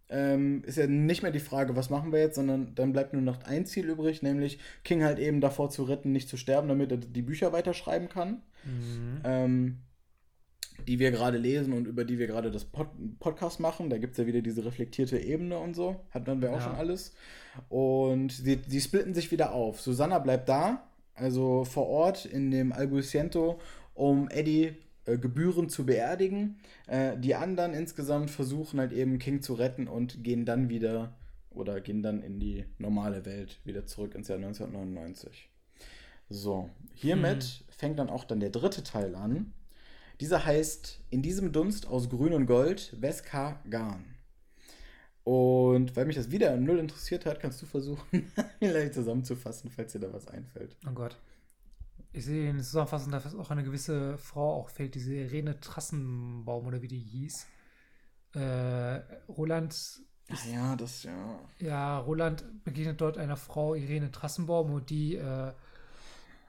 [SPEAKER 1] ähm, ist ja nicht mehr die Frage, was machen wir jetzt, sondern dann bleibt nur noch ein Ziel übrig, nämlich King halt eben davor zu retten, nicht zu sterben, damit er die Bücher weiterschreiben kann. Mhm. Ähm, die wir gerade lesen und über die wir gerade das Pod Podcast machen. Da gibt es ja wieder diese reflektierte Ebene und so. Hatten wir auch ja. schon alles. Und sie, sie splitten sich wieder auf. Susanna bleibt da, also vor Ort in dem Albuciento, um Eddie äh, gebührend zu beerdigen. Äh, die anderen insgesamt versuchen halt eben King zu retten und gehen dann wieder oder gehen dann in die normale Welt wieder zurück ins Jahr 1999. So, hiermit hm. fängt dann auch dann der dritte Teil an. Dieser heißt In diesem Dunst aus Grün und Gold Veska Garn. Und weil mich das wieder null interessiert hat, kannst du versuchen, (laughs) vielleicht zusammenzufassen, falls dir da was einfällt.
[SPEAKER 2] Oh Gott. Ich sehe in der Zusammenfassung, dass auch eine gewisse Frau auch fehlt, diese Irene Trassenbaum oder wie die hieß. Äh, Roland.
[SPEAKER 1] Ach ja, das ja.
[SPEAKER 2] Ja, Roland begegnet dort einer Frau, Irene Trassenbaum, und die äh,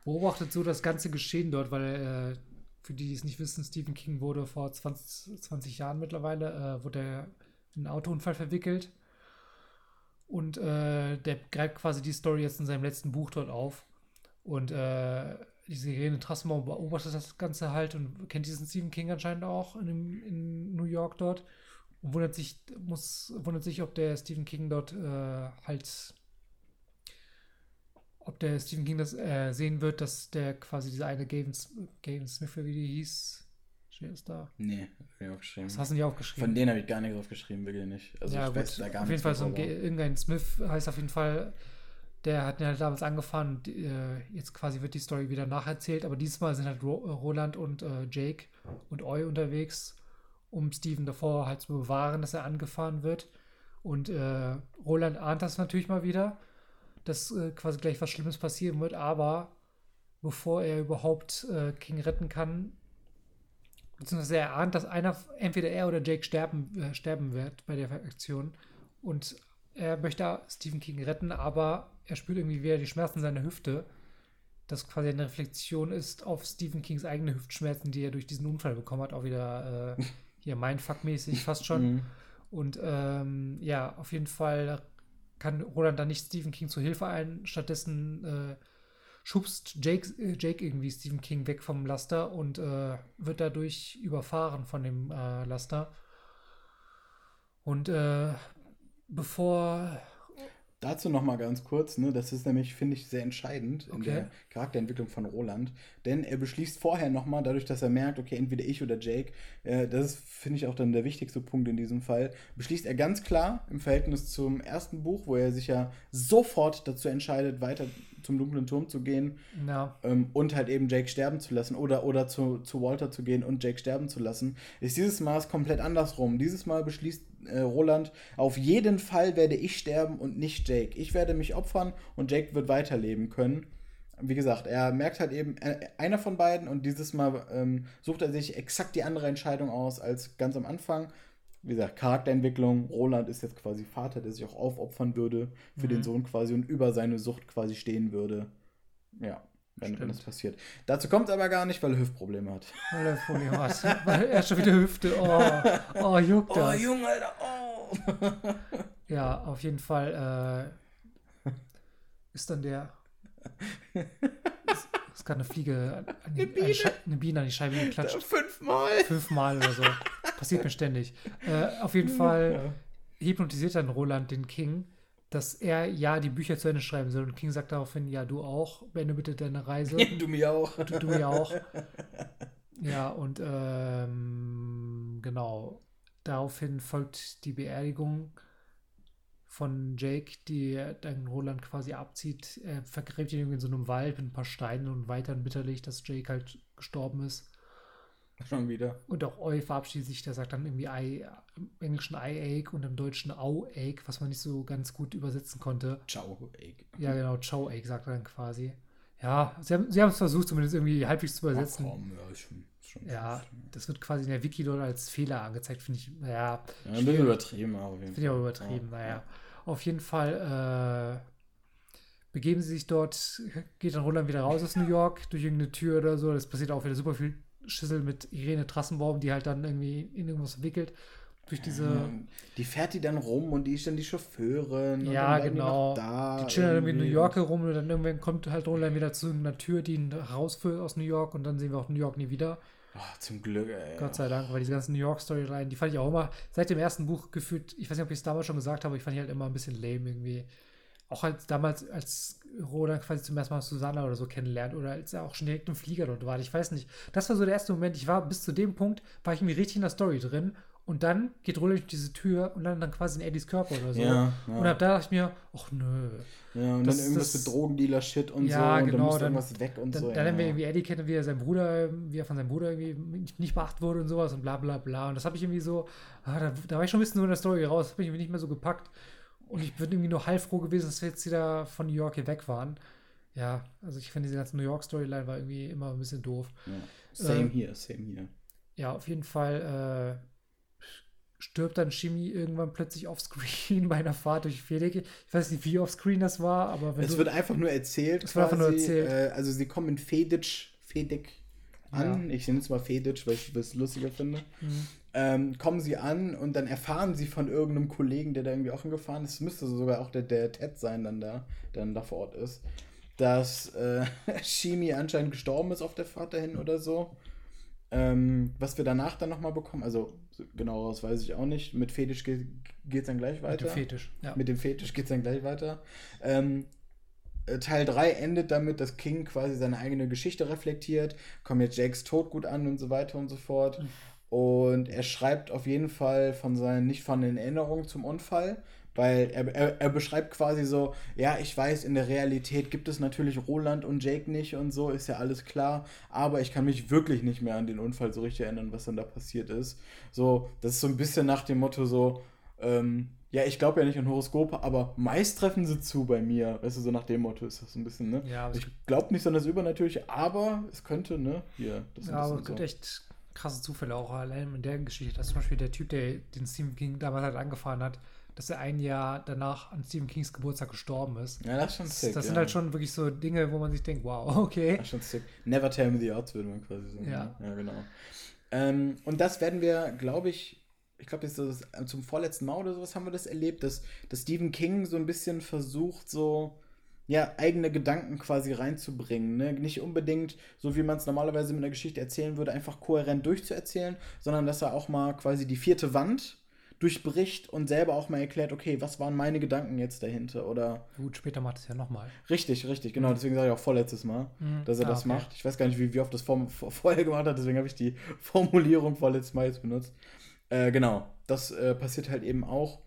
[SPEAKER 2] beobachtet so das ganze Geschehen dort, weil äh, für die, die es nicht wissen, Stephen King wurde vor 20, 20 Jahren mittlerweile, äh, wurde er in einen Autounfall verwickelt. Und äh, der greift quasi die Story jetzt in seinem letzten Buch dort auf. Und äh, diese Irene Trassenbaum beobachtet das Ganze halt und kennt diesen Stephen King anscheinend auch in, in New York dort. Und wundert sich, muss, wundert sich, ob der Stephen King dort äh, halt ob der Stephen King das äh, sehen wird, dass der quasi dieser eine Gavin, Gavin Smith, wie die hieß, ist da?
[SPEAKER 1] Nee, hab ich aufgeschrieben.
[SPEAKER 2] Das hast du nicht aufgeschrieben.
[SPEAKER 1] Von denen habe ich gar nichts aufgeschrieben, wirklich nicht.
[SPEAKER 2] Also ja, ich weiß da gar auf jeden Fall so ein irgendein Smith heißt auf jeden Fall, der hat ja halt damals angefangen und äh, jetzt quasi wird die Story wieder nacherzählt, aber diesmal sind halt Ro Roland und äh, Jake und Oi unterwegs, um Steven davor halt zu bewahren, dass er angefahren wird. Und äh, Roland ahnt das natürlich mal wieder dass äh, quasi gleich was Schlimmes passieren wird, aber bevor er überhaupt äh, King retten kann, beziehungsweise er ahnt, dass einer, entweder er oder Jake sterben, äh, sterben wird bei der Aktion und er möchte Stephen King retten, aber er spürt irgendwie wieder die Schmerzen seiner Hüfte, das quasi eine Reflexion ist auf Stephen Kings eigene Hüftschmerzen, die er durch diesen Unfall bekommen hat, auch wieder äh, hier Mindfuck-mäßig fast schon. (laughs) Mhm. Und ähm, ja, auf jeden Fall kann Roland dann nicht Stephen King zur Hilfe ein. Stattdessen äh, schubst Jake, äh, Jake irgendwie Stephen King weg vom Laster und äh, wird dadurch überfahren von dem äh, Laster. Und äh, bevor
[SPEAKER 1] Dazu noch mal ganz kurz, ne, das ist nämlich, finde ich, sehr entscheidend in
[SPEAKER 2] Okay.
[SPEAKER 1] der Charakterentwicklung von Roland. Denn er beschließt vorher noch mal, dadurch, dass er merkt, okay, entweder ich oder Jake, äh, das ist, finde ich, auch dann der wichtigste Punkt in diesem Fall, beschließt er ganz klar im Verhältnis zum ersten Buch, wo er sich ja sofort dazu entscheidet, weiter zum dunklen Turm zu gehen
[SPEAKER 2] na,
[SPEAKER 1] ähm, und halt eben Jake sterben zu lassen oder, oder zu, zu Walter zu gehen und Jake sterben zu lassen, ist dieses Mal es komplett andersrum. Dieses Mal beschließt äh, Roland, auf jeden Fall werde ich sterben und nicht Jake. Ich werde mich opfern und Jake wird weiterleben können. Wie gesagt, er merkt halt eben äh, einer von beiden und dieses Mal ähm, sucht er sich exakt die andere Entscheidung aus als ganz am Anfang. Wie gesagt, Charakterentwicklung. Roland ist jetzt quasi Vater, der sich auch aufopfern würde für
[SPEAKER 2] Mhm.
[SPEAKER 1] den Sohn quasi und über seine Sucht quasi stehen würde. Ja, wenn, wenn das passiert. Dazu kommt es aber gar nicht, weil er Hüftprobleme hat.
[SPEAKER 2] weil er Problem hat. weil er schon wieder Hüfte. Oh, oh juckt das.
[SPEAKER 1] Junge, Alter, oh!
[SPEAKER 2] Ja, auf jeden Fall äh, ist dann der. Ist, ist gerade eine Fliege an die,
[SPEAKER 1] Eine Biene.
[SPEAKER 2] Eine Biene an die Scheibe geklatscht.
[SPEAKER 1] Fünfmal!
[SPEAKER 2] Fünfmal oder so. Passiert mir ständig. Äh, auf jeden Fall
[SPEAKER 1] Ja.
[SPEAKER 2] hypnotisiert dann Roland den King, dass er ja die Bücher zu Ende schreiben soll. Und King sagt daraufhin: Ja, du auch. Beende bitte deine Reise. (laughs)
[SPEAKER 1] du mir auch.
[SPEAKER 2] Du, du ja auch. (laughs) Ja, und ähm, genau. Daraufhin folgt die Beerdigung von Jake, die dann Roland quasi abzieht. Er vergräbt ihn irgendwie in so einem Wald mit ein paar Steinen und weitern bitterlich, dass Jake halt gestorben ist.
[SPEAKER 1] Schon wieder.
[SPEAKER 2] Und auch Eu verabschiedet sich, der sagt dann irgendwie Eye, im Englischen Eye Ache und im Deutschen Au Ache, was man nicht so ganz gut übersetzen konnte.
[SPEAKER 1] Ciao, Egg.
[SPEAKER 2] Ja, genau, Chow Ache sagt er dann quasi. Ja, sie haben sie haben es versucht, zumindest irgendwie halbwegs zu übersetzen.
[SPEAKER 1] Ach, komm, ja, ist schon, ist schon
[SPEAKER 2] Ja, das wird quasi in der Wiki dort als Fehler angezeigt, finde ich. Naja,
[SPEAKER 1] Ja, ein bisschen übertrieben,
[SPEAKER 2] finde ich auch übertrieben.
[SPEAKER 1] Ja,
[SPEAKER 2] naja, auf jeden Fall äh, begeben sie sich dort, geht dann Roland wieder raus aus New York durch irgendeine Tür oder so. Das passiert auch wieder super viel Schüssel mit Irene Trassenbaum, die halt dann irgendwie in irgendwas wickelt. Durch diese.
[SPEAKER 1] Die fährt die dann rum und die ist dann die Chauffeurin.
[SPEAKER 2] Ja,
[SPEAKER 1] die
[SPEAKER 2] genau.
[SPEAKER 1] noch Da
[SPEAKER 2] Die chillen dann irgendwie in New. York herum und dann irgendwann kommt halt Roland wieder zu einer Tür, die ihn rausführt aus New York und dann sehen wir auch New York nie wieder.
[SPEAKER 1] Oh, zum Glück, ey.
[SPEAKER 2] Gott sei Dank, weil diese ganzen New York-Storyline, die fand ich auch immer seit dem ersten Buch gefühlt, ich weiß nicht, ob ich es damals schon gesagt habe, ich fand die halt immer ein bisschen lame irgendwie. Auch als damals, als Roland quasi zum ersten Mal Susanna oder so kennenlernt oder als er auch schon direkt im Flieger dort war. Ich weiß nicht. Das war so der erste Moment. Ich war bis zu dem Punkt, war ich irgendwie richtig in der Story drin und dann geht Roland durch diese Tür und dann, dann quasi in Eddies Körper oder so.
[SPEAKER 1] Ja, ja.
[SPEAKER 2] Und ab da dachte ich mir, ach nö.
[SPEAKER 1] ja, und
[SPEAKER 2] das-
[SPEAKER 1] dann irgendwas
[SPEAKER 2] das-
[SPEAKER 1] mit Drogendealer-Shit und
[SPEAKER 2] Ja,
[SPEAKER 1] so. Und
[SPEAKER 2] genau,
[SPEAKER 1] dann muss
[SPEAKER 2] dann-
[SPEAKER 1] irgendwas weg und
[SPEAKER 2] Dann,
[SPEAKER 1] so.
[SPEAKER 2] dann
[SPEAKER 1] ja.
[SPEAKER 2] haben wir irgendwie Eddie kennen, wie er sein Bruder, wie er von seinem Bruder irgendwie nicht, beachtet wurde und sowas und bla bla bla. Und das habe ich irgendwie so, ah, da, da war ich schon ein bisschen so in der Story raus, habe ich irgendwie nicht mehr so gepackt. Und ich bin irgendwie nur heilfroh gewesen, dass wir jetzt wieder von New York hier weg waren. Ja, also ich finde diese ganze New York-Storyline war irgendwie immer ein bisschen doof.
[SPEAKER 1] Ja. Same
[SPEAKER 2] Ähm,
[SPEAKER 1] hier, same hier.
[SPEAKER 2] Ja, auf jeden Fall äh, stirbt dann Shimi irgendwann plötzlich offscreen (laughs) bei einer Fahrt durch Felix. Ich weiß nicht, wie offscreen das war, aber wenn
[SPEAKER 1] Es
[SPEAKER 2] du,
[SPEAKER 1] wird einfach nur erzählt.
[SPEAKER 2] Es wird einfach nur erzählt.
[SPEAKER 1] Äh, also sie kommen in Fedic, Fedic an. Ich nenne es mal Fedic, weil ich es lustiger finde.
[SPEAKER 2] Mhm.
[SPEAKER 1] Ähm, kommen sie an und dann erfahren sie von irgendeinem Kollegen, der da irgendwie auch hingefahren ist, müsste sogar auch der, der Ted sein, dann da, der dann da vor Ort ist, dass äh, (laughs) Shimi anscheinend gestorben ist auf der Fahrt dahin oder so. Ähm, was wir danach dann nochmal bekommen, also genau, das weiß ich auch nicht. Mit Fetisch geht es dann gleich
[SPEAKER 2] mit
[SPEAKER 1] weiter.
[SPEAKER 2] dem Fetisch. Ja.
[SPEAKER 1] Mit dem Fetisch geht es dann gleich weiter. Ähm, äh, Teil 3 endet damit, dass King quasi seine eigene Geschichte reflektiert, kommt jetzt Jakes Tod gut an und so weiter und so fort. Und er schreibt auf jeden Fall von seinen, nicht von den Erinnerungen zum Unfall, weil er, er, er beschreibt quasi so, ja, ich weiß, in der Realität gibt es natürlich Roland und Jake nicht und so, ist ja alles klar, aber ich kann mich wirklich nicht mehr an den Unfall so richtig erinnern, was dann da passiert ist. So, das ist so ein bisschen nach dem Motto so, ähm, ja, ich glaube ja nicht an Horoskope, aber meist treffen sie zu bei mir. Weißt du, so nach dem Motto ist das so ein bisschen, ne?
[SPEAKER 2] Ja,
[SPEAKER 1] ich glaube nicht an das Übernatürliche, aber es könnte, ne? Hier, das
[SPEAKER 2] Ja, aber es
[SPEAKER 1] bisschen
[SPEAKER 2] gibt echt krasse Zufälle auch allein in der Geschichte. Dass zum Beispiel der Typ, der den Stephen King damals halt angefahren hat, dass er ein Jahr danach an Stephen Kings Geburtstag gestorben ist.
[SPEAKER 1] Ja, das ist schon
[SPEAKER 2] Das,
[SPEAKER 1] sick.
[SPEAKER 2] das
[SPEAKER 1] ja.
[SPEAKER 2] sind halt schon wirklich so Dinge, wo man sich denkt, wow, (laughs) okay.
[SPEAKER 1] Das ist schon sick. Never tell me the odds, würde man quasi sagen.
[SPEAKER 2] Ja.
[SPEAKER 1] ne? Ja, genau. Ähm, und das werden wir, glaube ich, ich glaube, das ist das, zum vorletzten Mal oder sowas haben wir das erlebt, dass, dass Stephen King so ein bisschen versucht, so ja, eigene Gedanken quasi reinzubringen. Ne? Nicht unbedingt, so wie man es normalerweise mit einer Geschichte erzählen würde, einfach kohärent durchzuerzählen, sondern dass er auch mal quasi die vierte Wand durchbricht und selber auch mal erklärt, okay, was waren meine Gedanken jetzt dahinter oder
[SPEAKER 2] gut später macht es ja nochmal
[SPEAKER 1] richtig richtig genau mhm. deswegen sage ich auch vorletztes Mal mhm. dass er ah, das okay. macht ich weiß gar nicht wie, wie oft das vor, vor, vorher gemacht hat deswegen habe ich die (laughs) Formulierung vorletztes Mal jetzt benutzt äh, genau das äh, passiert halt eben auch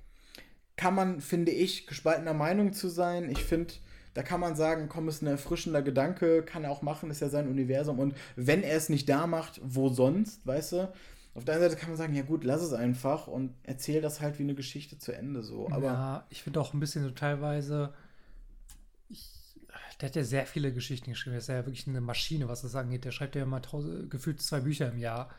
[SPEAKER 1] kann man finde ich gespaltener Meinung zu sein ich finde da kann man sagen, komm, ist ein erfrischender Gedanke, kann er auch machen, ist ja sein Universum. Und wenn er es nicht da macht, wo sonst, weißt du? Auf der einen Seite kann man sagen, ja gut, lass es einfach und erzähl das halt wie eine Geschichte zu Ende so. Aber
[SPEAKER 2] ja, ich finde auch ein bisschen so teilweise, ich, der hat ja sehr viele Geschichten geschrieben. Er ist ja wirklich eine Maschine, was das angeht. Der schreibt ja immer tausend, gefühlt zwei Bücher im Jahr. (laughs)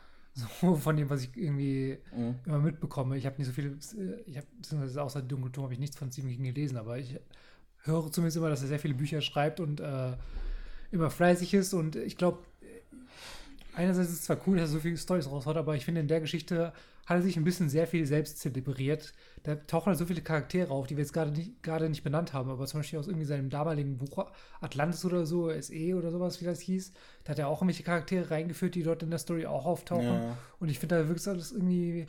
[SPEAKER 2] So von dem, was ich irgendwie mhm. immer mitbekomme. Ich habe nicht so viele, ich habe, beziehungsweise außer Dunkelturm habe ich nichts von Stephen King gelesen, aber ich höre zumindest immer, dass er sehr viele Bücher schreibt und äh, immer fleißig ist. Und ich glaube, einerseits ist es zwar cool, dass er so viele Storys raushaut, aber ich finde, in der Geschichte hat er sich ein bisschen sehr viel selbst zelebriert. Da tauchen halt so viele Charaktere auf, die wir jetzt gerade nicht, gerade nicht benannt haben, aber zum Beispiel aus irgendwie seinem damaligen Buch Atlantis oder so, SE oder sowas, wie das hieß, da hat er auch irgendwelche Charaktere reingeführt, die dort in der Story auch auftauchen. Ja. Und ich finde, da wirkt alles irgendwie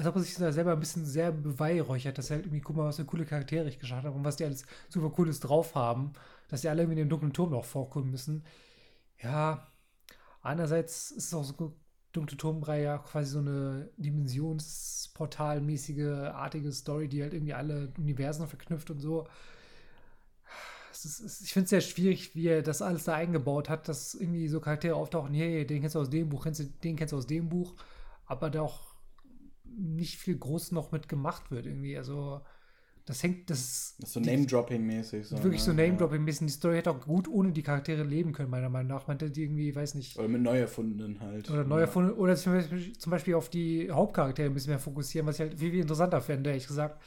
[SPEAKER 2] als ob er sich da selber ein bisschen sehr beweihräuchert, dass er halt irgendwie, guck mal, was für coole Charaktere ich geschaut habe und was die alles super cooles drauf haben, dass die alle irgendwie in dem dunklen Turm noch vorkommen müssen. Ja, einerseits ist es auch so dunkle Turmreihe ja quasi so eine dimensionsportalmäßige, artige Story, die halt irgendwie alle Universen verknüpft und so. Ich finde es sehr schwierig, wie er das alles da eingebaut hat, dass irgendwie so Charaktere auftauchen, hey, den kennst du aus dem Buch, den kennst du aus dem Buch, aber da auch nicht viel groß noch mit gemacht wird irgendwie. Also das hängt, das,
[SPEAKER 1] das ist so Name-Dropping-mäßig.
[SPEAKER 2] So, wirklich ne? so Name-Dropping-mäßig. Die Story hätte auch gut ohne die Charaktere leben können, meiner Meinung nach. Man hätte die irgendwie, weiß nicht.
[SPEAKER 1] Oder mit neu erfundenen halt.
[SPEAKER 2] Oder neu erfundenen, oder zum Beispiel auf die Hauptcharaktere ein bisschen mehr fokussieren, was ich halt viel, viel interessanter fände, ehrlich gesagt.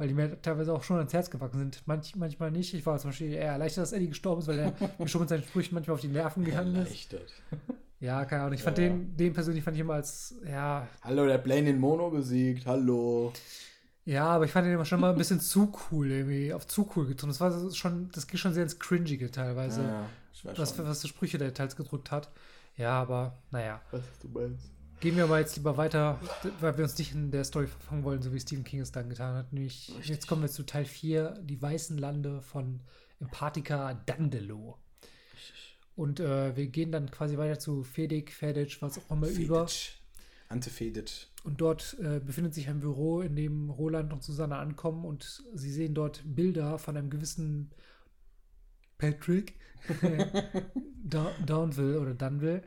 [SPEAKER 2] Weil die mir teilweise auch schon ans Herz gewachsen sind. Manch, manchmal nicht. Ich war zum Beispiel eher erleichtert, dass Eddie gestorben ist, weil er (laughs) mir schon mit seinen Sprüchen manchmal auf die Nerven gegangen ist. Erleichtert. (laughs) Ja, keine Ahnung. Ich fand ja. den, den persönlich fand ich immer als, ja.
[SPEAKER 1] Hallo, der Blaine den Mono besiegt. Hallo.
[SPEAKER 2] Ja, aber ich fand den immer schon mal ein bisschen zu cool, irgendwie, auf zu cool getroffen. Das war schon, das ging schon sehr ins Cringige teilweise. Ja, was, für, was für Sprüche der teils gedrückt hat. Ja, aber naja. Was du meinst. Gehen wir mal jetzt lieber weiter, weil wir uns nicht in der Story verfangen wollen, so wie Stephen King es dann getan hat. Nämlich, jetzt kommen wir zu Teil 4, die weißen Lande von Empatica Dandelo. Und äh, wir gehen dann quasi weiter zu Fedik, Fedic, was auch immer Fedic. über.
[SPEAKER 1] Ante Fedic.
[SPEAKER 2] Und dort äh, befindet sich ein Büro, in dem Roland und Susanne ankommen und sie sehen dort Bilder von einem gewissen Patrick (laughs) Downville oder Dunville.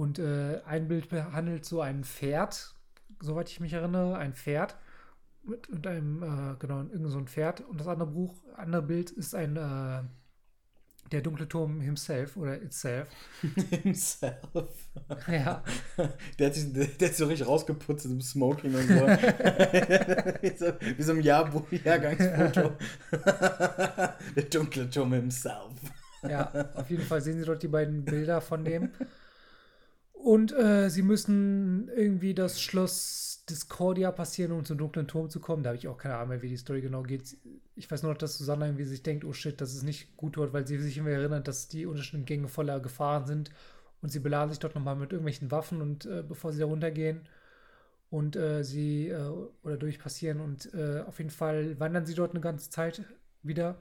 [SPEAKER 2] Und äh, ein Bild behandelt so ein Pferd, soweit ich mich erinnere, ein Pferd mit, mit einem, äh, genau, irgend so ein Pferd. Und das andere Buch, andere Bild ist ein äh, der dunkle Turm himself oder itself. (laughs) himself. (laughs)
[SPEAKER 1] Ja. Der hat, sich, der, der hat sich so richtig rausgeputzt im Smoking und so. (laughs) wie, so wie so ein Jahrbuch, Jahrgangsfoto. der dunkle Turm himself.
[SPEAKER 2] Ja, auf jeden Fall sehen Sie dort die beiden Bilder von dem. Und äh, sie müssen irgendwie das Schloss Discordia passieren, um zum dunklen Turm zu kommen. Da habe ich auch keine Ahnung mehr, wie die Story genau geht. Ich weiß nur noch, dass Susanna irgendwie sich denkt, oh shit, das ist nicht gut dort, weil sie sich immer erinnert, dass die unterschiedlichen Gänge voller Gefahren sind. Und sie beladen sich dort nochmal mit irgendwelchen Waffen und äh, bevor sie da runtergehen und äh, sie äh, oder durchpassieren. Und äh, auf jeden Fall wandern sie dort eine ganze Zeit wieder.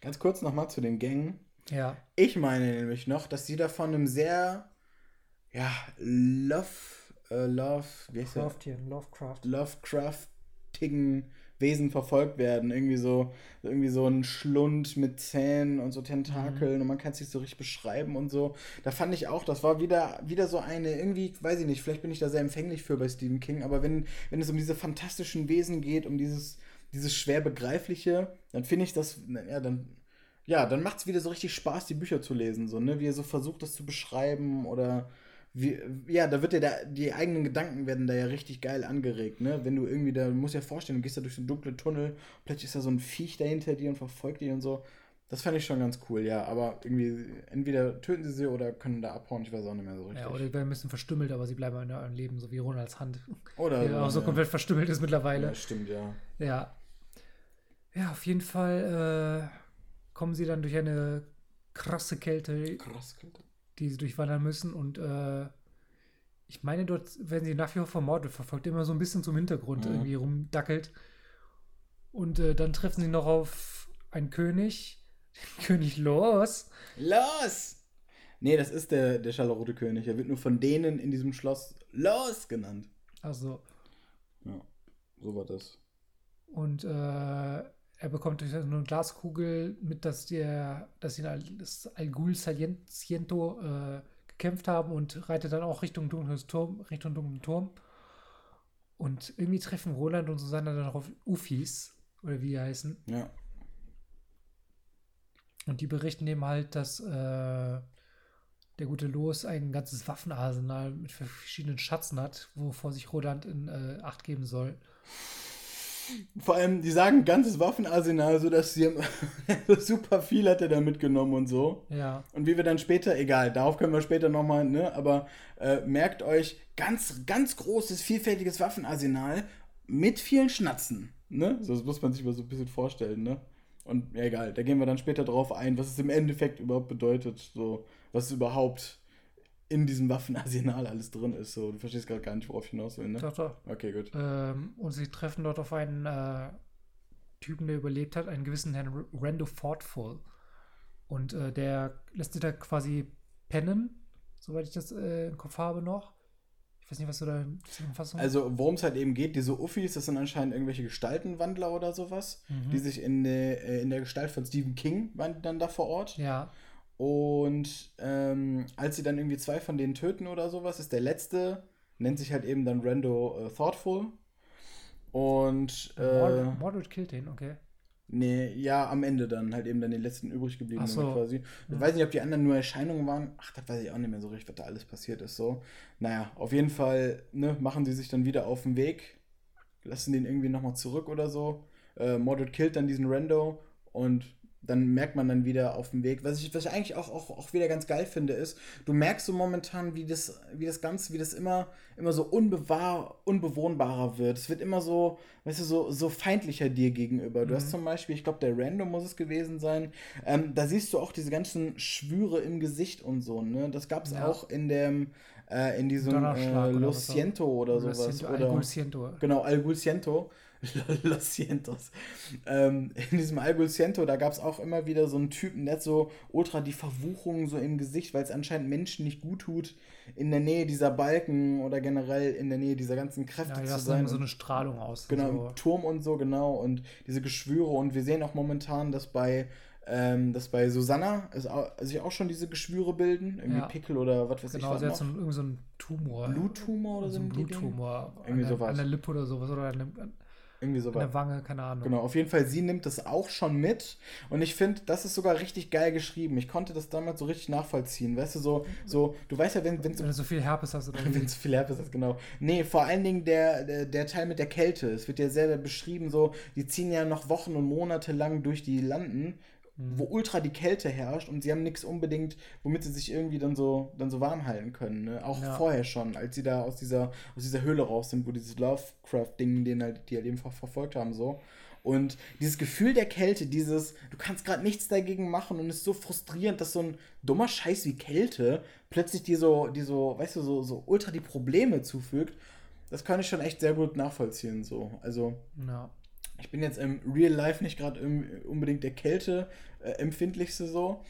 [SPEAKER 1] Ganz kurz nochmal zu den Gängen.
[SPEAKER 2] Ja.
[SPEAKER 1] Ich meine nämlich noch, dass sie da von einem sehr ja, Love, äh, Love, wie heißt
[SPEAKER 2] Craftian, Lovecraft.
[SPEAKER 1] Lovecraftigen Wesen verfolgt werden. Irgendwie so, irgendwie so ein Schlund mit Zähnen und so Tentakeln mhm. und man kann es sich so richtig beschreiben und so. Da fand ich auch, das war wieder, wieder so eine, irgendwie, weiß ich nicht, vielleicht bin ich da sehr empfänglich für bei Stephen King, aber wenn, wenn es um diese fantastischen Wesen geht, um dieses, dieses schwer begreifliche, dann finde ich das, ja, dann ja, dann macht es wieder so richtig Spaß, die Bücher zu lesen, so, ne? Wie er so versucht, das zu beschreiben oder wie, ja, da wird ja da, die eigenen Gedanken werden da ja richtig geil angeregt, ne? Wenn du irgendwie da, du musst ja vorstellen, du gehst da durch so einen dunklen Tunnel, plötzlich ist da so ein Viech dahinter dir und verfolgt dich und so. Das fände ich schon ganz cool, ja. Aber irgendwie, entweder töten sie sie oder können da abhauen, ich weiß auch nicht mehr so richtig.
[SPEAKER 2] Ja, oder die werden ein bisschen verstümmelt, aber sie bleiben in eurem Leben, so wie Ronalds Hand.
[SPEAKER 1] Oder
[SPEAKER 2] Der auch so
[SPEAKER 1] ja.
[SPEAKER 2] komplett verstümmelt ist mittlerweile.
[SPEAKER 1] Ja, stimmt, ja.
[SPEAKER 2] Ja. Ja, auf jeden Fall äh, kommen sie dann durch eine krasse Kälte,
[SPEAKER 1] Krass, Alter.
[SPEAKER 2] Die sie durchwandern müssen. Und äh, ich meine, dort werden sie nach wie vor vom Mord verfolgt, immer so ein bisschen zum Hintergrund
[SPEAKER 1] Mhm.
[SPEAKER 2] irgendwie rumdackelt. Und äh, dann treffen sie noch auf einen König, den (laughs) König Los.
[SPEAKER 1] Los! Nee, das ist der, der Scharlachrote König. Er wird nur von denen in diesem Schloss Los genannt.
[SPEAKER 2] Also,
[SPEAKER 1] Ja, so war das.
[SPEAKER 2] und äh, er bekommt durch so eine Glaskugel mit, dass der, dass sie Al- das Algul Saliento äh, gekämpft haben und reitet dann auch Richtung dunkles Turm, Richtung dunklen Turm. Und irgendwie treffen Roland und Susanne dann auf Ufis, oder wie die heißen.
[SPEAKER 1] Ja.
[SPEAKER 2] Und die berichten eben halt, dass äh, der gute Los ein ganzes Waffenarsenal mit verschiedenen Schatzen hat, wovor sich Roland in äh, Acht geben soll.
[SPEAKER 1] Vor allem, die sagen ganzes Waffenarsenal, so dass sie (laughs) super viel hat er da mitgenommen und so.
[SPEAKER 2] Ja,
[SPEAKER 1] Und wie wir dann später, egal, darauf können wir später nochmal, ne, aber äh, merkt euch, ganz, ganz großes, vielfältiges Waffenarsenal mit vielen Schnatzen, ne? So, das muss man sich mal so ein bisschen vorstellen, ne? Und ja, egal, da gehen wir dann später drauf ein, was es im Endeffekt überhaupt bedeutet, so, was überhaupt in diesem Waffenarsenal alles drin ist, so. Du verstehst gerade gar nicht, worauf ich hinaus will, ne?
[SPEAKER 2] doch, doch.
[SPEAKER 1] Okay, gut.
[SPEAKER 2] Ähm, und sie treffen dort auf einen äh, Typen, der überlebt hat, einen gewissen Herrn Rando Thoughtful. Und äh, der lässt sie da quasi pennen, soweit ich das äh, im Kopf habe noch. Ich weiß nicht, was du da Zusammenfassung
[SPEAKER 1] Also, worum es halt eben geht, diese Uffis, das sind anscheinend irgendwelche Gestaltenwandler oder sowas,
[SPEAKER 2] Mhm.
[SPEAKER 1] die sich in, der- äh, in der Gestalt von Stephen King waren dann da vor Ort.
[SPEAKER 2] Ja,
[SPEAKER 1] Und ähm, als sie dann irgendwie zwei von denen töten oder sowas, ist der letzte, nennt sich halt eben dann Rando äh, Thoughtful. Und äh,
[SPEAKER 2] Mordred, Mordred killt den, okay.
[SPEAKER 1] nee, ja, am Ende dann halt eben dann den letzten übrig gebliebenen
[SPEAKER 2] so.
[SPEAKER 1] quasi. Ich
[SPEAKER 2] Ja.
[SPEAKER 1] weiß nicht, ob die anderen nur Erscheinungen waren. Ach, das weiß ich auch nicht mehr so richtig, was da alles passiert ist. So. Naja, auf jeden Fall ne, machen sie sich dann wieder auf den Weg, lassen den irgendwie nochmal zurück oder so. Äh, Mordred killt dann diesen Rando und dann merkt man dann wieder auf dem Weg, was ich, was ich eigentlich auch, auch, auch wieder ganz geil finde, ist, du merkst so momentan, wie das, wie das Ganze, wie das immer, immer so unbewahr, unbewohnbarer wird. Es wird immer so, weißt du, so, so feindlicher dir gegenüber. Du
[SPEAKER 2] Mhm.
[SPEAKER 1] hast zum Beispiel, ich glaube, der Random muss es gewesen sein, ähm, da siehst du auch diese ganzen Schwüre im Gesicht und so, ne? Das gab es
[SPEAKER 2] Ja.
[SPEAKER 1] auch in dem, äh, in diesem äh,
[SPEAKER 2] oder
[SPEAKER 1] Lo oder
[SPEAKER 2] Lo
[SPEAKER 1] sowas. Oder,
[SPEAKER 2] Algul Siento.
[SPEAKER 1] Genau, Algul Siento. (laughs) Los Cientos. Ähm, in diesem Algul Siento, da gab es auch immer wieder so einen Typen, der hat so ultra die Verwuchung so im Gesicht, weil es anscheinend Menschen nicht gut tut, in der Nähe dieser Balken oder generell in der Nähe dieser ganzen Kräfte
[SPEAKER 2] Ja,
[SPEAKER 1] zu sein.
[SPEAKER 2] so eine Strahlung aus.
[SPEAKER 1] Genau,
[SPEAKER 2] So.
[SPEAKER 1] im Turm und so, genau. Und diese Geschwüre. Und wir sehen auch momentan, dass bei, ähm, dass bei Susanna es au- sich auch schon diese Geschwüre bilden. Irgendwie
[SPEAKER 2] Ja.
[SPEAKER 1] Pickel oder was weiß
[SPEAKER 2] Genau,
[SPEAKER 1] ich
[SPEAKER 2] sie hat so einen, so einen Tumor.
[SPEAKER 1] Bluttumor oder
[SPEAKER 2] so
[SPEAKER 1] ein Bluttumor.
[SPEAKER 2] Bluttumor
[SPEAKER 1] Irgendwie
[SPEAKER 2] an, der,
[SPEAKER 1] sowas.
[SPEAKER 2] an der Lippe oder sowas oder an, an
[SPEAKER 1] Irgendwie sowas.
[SPEAKER 2] der Wange, keine Ahnung.
[SPEAKER 1] Genau, auf jeden Fall, sie nimmt das auch schon mit. Und ich finde, das ist sogar richtig geil geschrieben. Ich konnte das damals so richtig nachvollziehen. Weißt du, so, so du weißt ja, wenn es
[SPEAKER 2] Wenn du so viel Herpes hast oder (laughs)
[SPEAKER 1] wenn es viel Herpes ist, genau. Nee, vor allen Dingen der, der, der Teil mit der Kälte. Es wird ja sehr beschrieben, so, die ziehen ja noch Wochen und Monate lang durch die Landen,
[SPEAKER 2] Mhm.
[SPEAKER 1] wo ultra die Kälte herrscht und sie haben nichts unbedingt, womit sie sich irgendwie dann so, dann so warm halten können. Ne? Auch
[SPEAKER 2] Ja.
[SPEAKER 1] vorher schon, als sie da aus dieser, aus dieser Höhle raus sind, wo dieses Lovecraft-Ding, den halt, die halt eben ver- verfolgt haben, so. Und dieses Gefühl der Kälte, dieses, du kannst gerade nichts dagegen machen und es ist so frustrierend, dass so ein dummer Scheiß wie Kälte plötzlich dir so, die so, weißt du, so, so ultra die Probleme zufügt. Das kann ich schon echt sehr gut nachvollziehen, so. Also,
[SPEAKER 2] Ja.
[SPEAKER 1] ich bin jetzt im Real Life nicht gerade unbedingt der Kälte äh, empfindlichste so,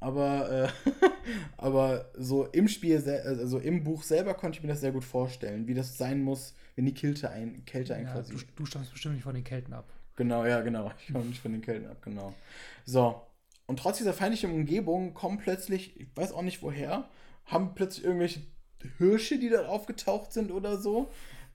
[SPEAKER 1] aber, äh, (laughs) aber so im Spiel, also im Buch selber konnte ich mir das sehr gut vorstellen, wie das sein muss, wenn die Kälte ein, Kälte
[SPEAKER 2] ja
[SPEAKER 1] quasi.
[SPEAKER 2] du, du stammst bestimmt nicht von den Kelten ab.
[SPEAKER 1] Genau, ja, genau. (laughs) Ich komme nicht von den Kälten ab, genau. So. Und trotz dieser feindlichen Umgebung kommen plötzlich, ich weiß auch nicht woher, haben plötzlich irgendwelche Hirsche, die da aufgetaucht sind oder so.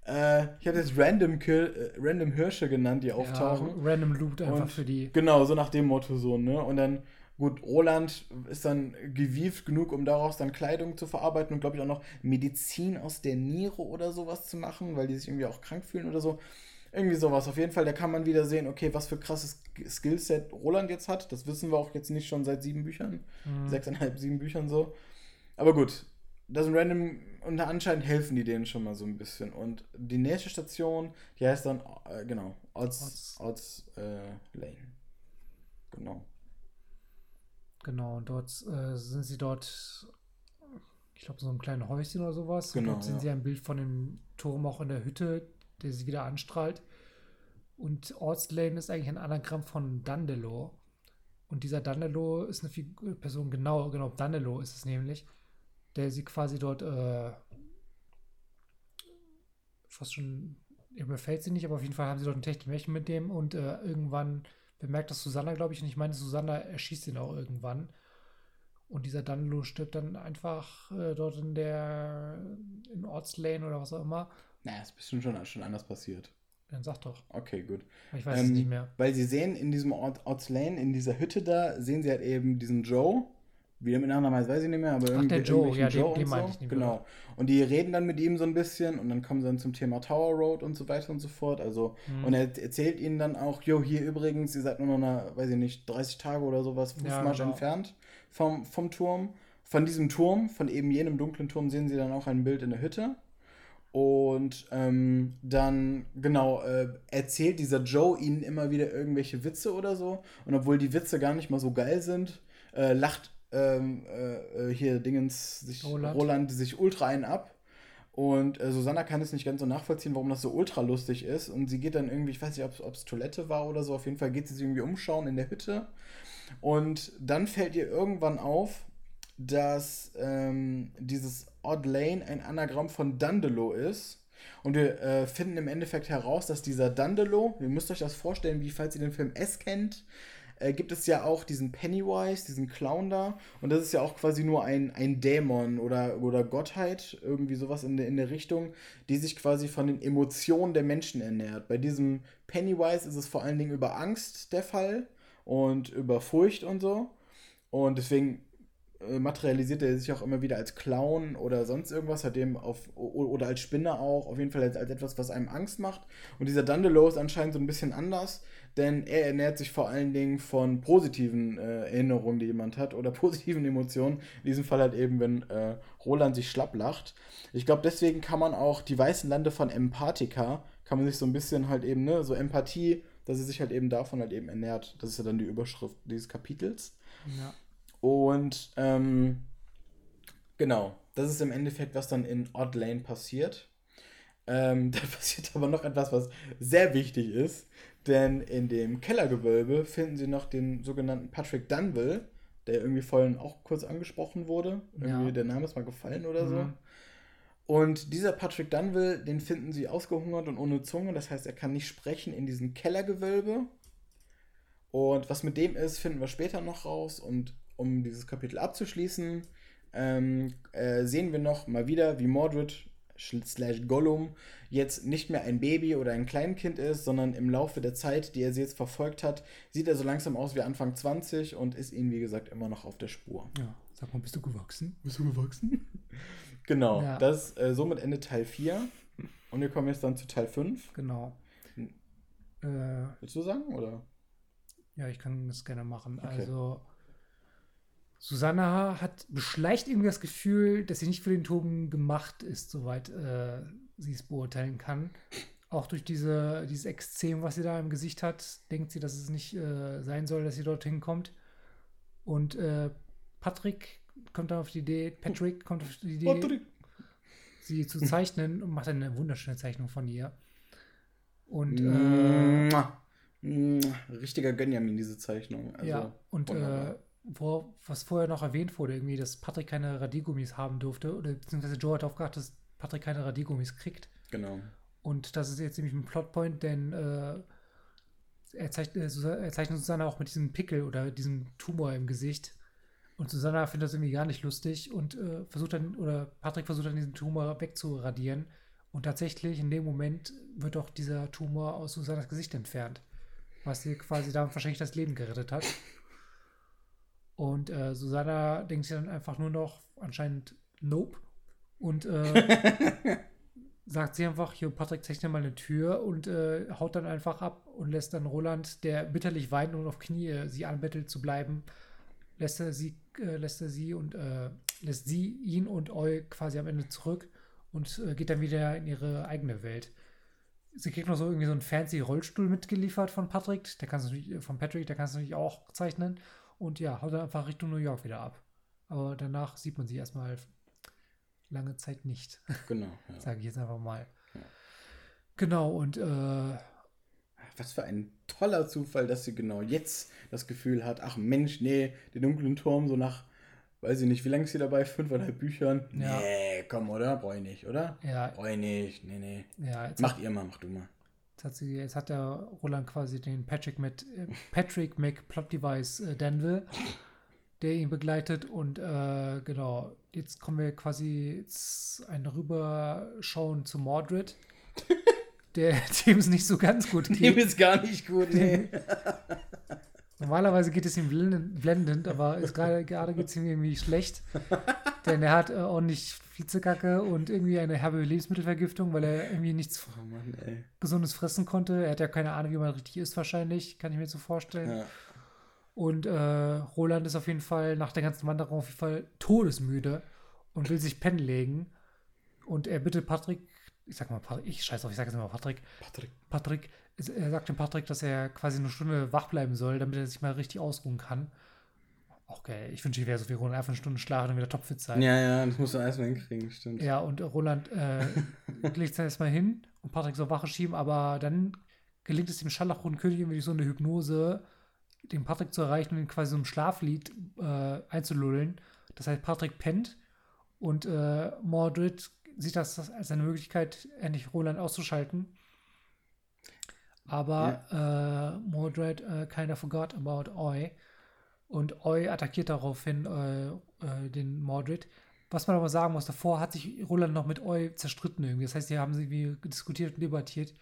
[SPEAKER 1] Äh, ich habe jetzt Random, Kill, äh, Random Hirsche genannt, die auftauchen.
[SPEAKER 2] Ja, random Loot einfach
[SPEAKER 1] Und
[SPEAKER 2] für die.
[SPEAKER 1] Genau, so nach dem Motto so, ne? Und dann, gut, Roland ist dann gewieft genug, um daraus dann Kleidung zu verarbeiten und glaube ich auch noch Medizin aus der Niere oder sowas zu machen, weil die sich irgendwie auch krank fühlen oder so. Irgendwie sowas. Auf jeden Fall, da kann man wieder sehen, okay, was für krasses Skillset Roland jetzt hat. Das wissen wir auch jetzt nicht schon seit sieben Büchern. Mhm. Sechseinhalb, sieben Büchern so. Aber gut, das sind random und anscheinend helfen die denen schon mal so ein bisschen. Und die nächste Station, die heißt dann, äh, genau, Odds, Odds äh, Lane. Genau.
[SPEAKER 2] Genau, und dort äh, sind sie dort, ich glaube, so ein kleines Häuschen oder sowas. Genau. Und dort sehen ja. sie ein Bild von dem Turm auch in der Hütte, der sie wieder anstrahlt. Und Ortslane ist eigentlich ein Anagramm von Dandelo. Und dieser Dandelo ist eine Figur, Person, genau, genau, Dandelo ist es nämlich, der sie quasi dort äh, fast schon, mir fällt sie nicht, aber auf jeden Fall haben sie dort ein Technik mit dem und äh, irgendwann bemerkt das Susanna, glaube ich, und ich meine, Susanna erschießt ihn auch irgendwann. Und dieser Danlo stirbt dann einfach äh, dort in der in Ortslane oder was auch immer.
[SPEAKER 1] Naja, ist bestimmt schon, schon anders passiert.
[SPEAKER 2] Dann sag doch.
[SPEAKER 1] Okay, gut.
[SPEAKER 2] Ich weiß ähm, es nicht mehr.
[SPEAKER 1] Weil sie sehen in diesem Ort, Ortslane, in dieser Hütte da, sehen sie halt eben diesen Joe, wie der mit Nachnamen heißt, weiß ich nicht mehr, aber
[SPEAKER 2] Ach, der Joe, ja, Joe den, den so. meine ich nicht
[SPEAKER 1] mehr. Genau. Und die reden dann mit ihm so ein bisschen und dann kommen sie dann zum Thema Tower Road und so weiter und so fort. Also, mhm. und er erzählt ihnen dann auch, jo, hier übrigens, ihr seid nur noch, eine, weiß ich nicht, 30 Tage oder sowas Fußmarsch ja, genau. entfernt vom, vom Turm. Von diesem Turm, von eben jenem dunklen Turm, sehen sie dann auch ein Bild in der Hütte. Und ähm, dann, genau, äh, erzählt dieser Joe ihnen immer wieder irgendwelche Witze oder so. Und obwohl die Witze gar nicht mal so geil sind, äh, lacht ähm, äh, äh, hier Dingens sich Roland. Roland sich ultra einen ab. Und äh, Susanna kann es nicht ganz so nachvollziehen, warum das so ultra lustig ist. Und sie geht dann irgendwie, ich weiß nicht, ob es Toilette war oder so, auf jeden Fall geht sie sich irgendwie umschauen in der Hütte. Und dann fällt ihr irgendwann auf, dass ähm, dieses Odd Lane ein Anagramm von Dandelo ist. Und wir äh, finden im Endeffekt heraus, dass dieser Dandelo, ihr müsst euch das vorstellen, wie falls ihr den Film S kennt, äh, gibt es ja auch diesen Pennywise, diesen Clown da. Und das ist ja auch quasi nur ein, ein Dämon oder, oder Gottheit, irgendwie sowas in der, in der Richtung, die sich quasi von den Emotionen der Menschen ernährt. Bei diesem Pennywise ist es vor allen Dingen über Angst der Fall und über Furcht und so. Und deswegen äh, materialisiert er sich auch immer wieder als Clown oder sonst irgendwas, hat dem auf oder als Spinner auch, auf jeden Fall als, als etwas, was einem Angst macht. Und dieser Dandelo ist anscheinend so ein bisschen anders, denn er ernährt sich vor allen Dingen von positiven äh, Erinnerungen, die jemand hat oder (laughs) positiven Emotionen. In diesem Fall halt eben, wenn äh, Roland sich schlapp lacht. Ich glaube, deswegen kann man auch die weißen Lande von Empathica, kann man sich so ein bisschen halt eben, ne, so Empathie, dass er sich halt eben davon halt eben ernährt. Das ist ja dann die Überschrift dieses Kapitels.
[SPEAKER 2] Ja.
[SPEAKER 1] Und ähm, genau, das ist im Endeffekt, was dann in Odd Lane passiert. Ähm, (laughs) da passiert aber noch etwas, was sehr wichtig ist, denn in dem Kellergewölbe finden sie noch den sogenannten Patrick Dunville, der irgendwie vorhin auch kurz angesprochen wurde. Irgendwie ja. der Name ist mal gefallen oder mhm. so. Und dieser Patrick Dunville, den finden sie ausgehungert und ohne Zunge, das heißt, er kann nicht sprechen in diesem Kellergewölbe. Und was mit dem ist, finden wir später noch raus. Und um dieses Kapitel abzuschließen, ähm, äh, sehen wir noch mal wieder, wie Mordred slash Gollum jetzt nicht mehr ein Baby oder ein Kleinkind ist, sondern im Laufe der Zeit, die er sie jetzt verfolgt hat, sieht er so langsam aus wie Anfang 20 und ist ihnen, wie gesagt, immer noch auf der Spur.
[SPEAKER 2] Ja, sag mal, bist du gewachsen?
[SPEAKER 1] Bist du gewachsen? (laughs) genau, ja. das äh, somit Ende Teil 4 und wir kommen jetzt dann zu Teil 5.
[SPEAKER 2] Genau.
[SPEAKER 1] Äh, Willst du sagen, oder?
[SPEAKER 2] Ja, ich kann das gerne machen. Okay. Also Susanna hat beschleicht irgendwie das Gefühl, dass sie nicht für den Toben gemacht ist, soweit äh, sie es beurteilen kann. Auch durch diese, dieses Extrem, was sie da im Gesicht hat, denkt sie, dass es nicht äh, sein soll, dass sie dorthin kommt. Und äh, Patrick kommt dann auf die Idee, Patrick kommt auf die Idee, Patrick. sie zu (laughs) zeichnen und macht eine wunderschöne Zeichnung von ihr. Und
[SPEAKER 1] äh, richtiger Gönjamin, diese Zeichnung.
[SPEAKER 2] Also, ja, und äh, wo, was vorher noch erwähnt wurde, irgendwie, dass Patrick keine Radiergummis haben durfte, oder beziehungsweise Joe hat darauf geachtet, dass Patrick keine Radiergummis kriegt.
[SPEAKER 1] Genau.
[SPEAKER 2] Und das ist jetzt nämlich ein Plotpoint, denn äh, er, zeichnet, äh, er zeichnet Susanna auch mit diesem Pickel oder diesem Tumor im Gesicht. Und Susanna findet das irgendwie gar nicht lustig und äh, versucht dann, oder Patrick versucht dann diesen Tumor wegzuradieren. Und tatsächlich in dem Moment wird auch dieser Tumor aus Susannas Gesicht entfernt. Was ihr quasi damit wahrscheinlich das Leben gerettet hat. Und äh, Susanna denkt sich dann einfach nur noch anscheinend Nope. Und äh, (laughs) sagt sie einfach, hier, Patrick, zeichne mal eine Tür und äh, haut dann einfach ab und lässt dann Roland, der bitterlich weint und auf Knie äh, sie anbettelt zu bleiben, lässt er sie, äh, lässt er sie und äh, lässt sie ihn und Eu quasi am Ende zurück und geht dann wieder in ihre eigene Welt. Sie kriegt noch so irgendwie so einen fancy Rollstuhl mitgeliefert von Patrick, der kannst du natürlich, von Patrick, der kannst du natürlich auch zeichnen. Und ja, haut dann einfach Richtung New York wieder ab. Aber danach sieht man sie erstmal lange Zeit nicht. (laughs)
[SPEAKER 1] Genau.
[SPEAKER 2] Ja. Sage ich jetzt einfach mal. Ja. Genau, und äh,
[SPEAKER 1] was für ein toller Zufall, dass sie genau jetzt das Gefühl hat, ach Mensch, nee, den dunklen Turm so nach, weiß ich nicht, wie lange ist sie dabei? Fünfeinhalb Büchern? Ja. Nee, komm, oder? Brauch ich nicht, oder?
[SPEAKER 2] Ja.
[SPEAKER 1] Brauch ich nicht, nee, nee.
[SPEAKER 2] Ja,
[SPEAKER 1] mach ihr mal, mach du mal.
[SPEAKER 2] Jetzt hat, sie, jetzt hat der Roland quasi den Patrick mit äh, Patrick McPlot Device äh, Danville, der ihn begleitet und äh, genau, jetzt kommen wir quasi jetzt ein Rüberschauen zu Mordred. (laughs) der dem es nicht so ganz gut geht.
[SPEAKER 1] Dem ist gar nicht gut, nee. (laughs)
[SPEAKER 2] Normalerweise geht es ihm blendend, aber gerade, gerade geht es ihm irgendwie schlecht. Denn er hat äh, ordentlich Vizekacke und irgendwie eine herbe Lebensmittelvergiftung, weil er irgendwie nichts oh Mann, Gesundes fressen konnte. Er hat ja keine Ahnung, wie man richtig isst, wahrscheinlich, kann ich mir so vorstellen. Ja. Und äh, Roland ist auf jeden Fall nach der ganzen Wanderung auf jeden Fall todesmüde und will sich pennen legen. Und er bittet Patrick, ich sag mal Patrick, ich scheiß auf, ich sag jetzt mal Patrick.
[SPEAKER 1] Patrick.
[SPEAKER 2] Patrick, er sagt dem Patrick, dass er quasi eine Stunde wach bleiben soll, damit er sich mal richtig ausruhen kann. Auch geil. Ich wünsche, ich wäre so wie Roland, einfach eine Stunde schlafen und wieder topfit sein.
[SPEAKER 1] Ja, ja, das musst du erstmal hinkriegen, stimmt.
[SPEAKER 2] Ja, und Roland äh, (laughs) legt dann erstmal hin und Patrick soll Wache schieben, aber dann gelingt es dem Scharlachroten König irgendwie so eine Hypnose, den Patrick zu erreichen und ihn quasi so im Schlaflied äh, einzulullen. Das heißt, Patrick pennt und äh, Mordred sieht das als eine Möglichkeit, endlich Roland auszuschalten. Aber ja. äh, Mordred äh, kinda forgot about Oi. Und Oi attackiert daraufhin äh, äh, den Mordred. Was man aber sagen muss, davor hat sich Roland noch mit Oi zerstritten irgendwie. Das heißt, die haben sie wie diskutiert und debattiert,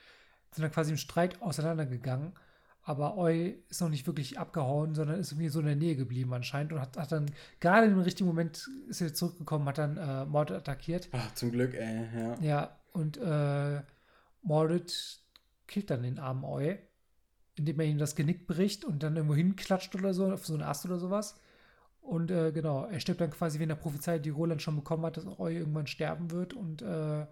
[SPEAKER 2] sind dann quasi im Streit auseinandergegangen. Aber Oi ist noch nicht wirklich abgehauen, sondern ist irgendwie so in der Nähe geblieben anscheinend und hat, hat dann gerade im richtigen Moment ist er zurückgekommen, hat dann äh, Mordred attackiert.
[SPEAKER 1] Ach, zum Glück, ey, ja.
[SPEAKER 2] Ja, und äh, Mordred killt dann den armen Oi, indem er ihm das Genick bricht und dann irgendwo hinklatscht oder so, auf so einen Ast oder sowas. Und äh, genau, er stirbt dann quasi wie in der Prophezei, die Roland schon bekommen hat, dass Oi irgendwann sterben wird. Und äh,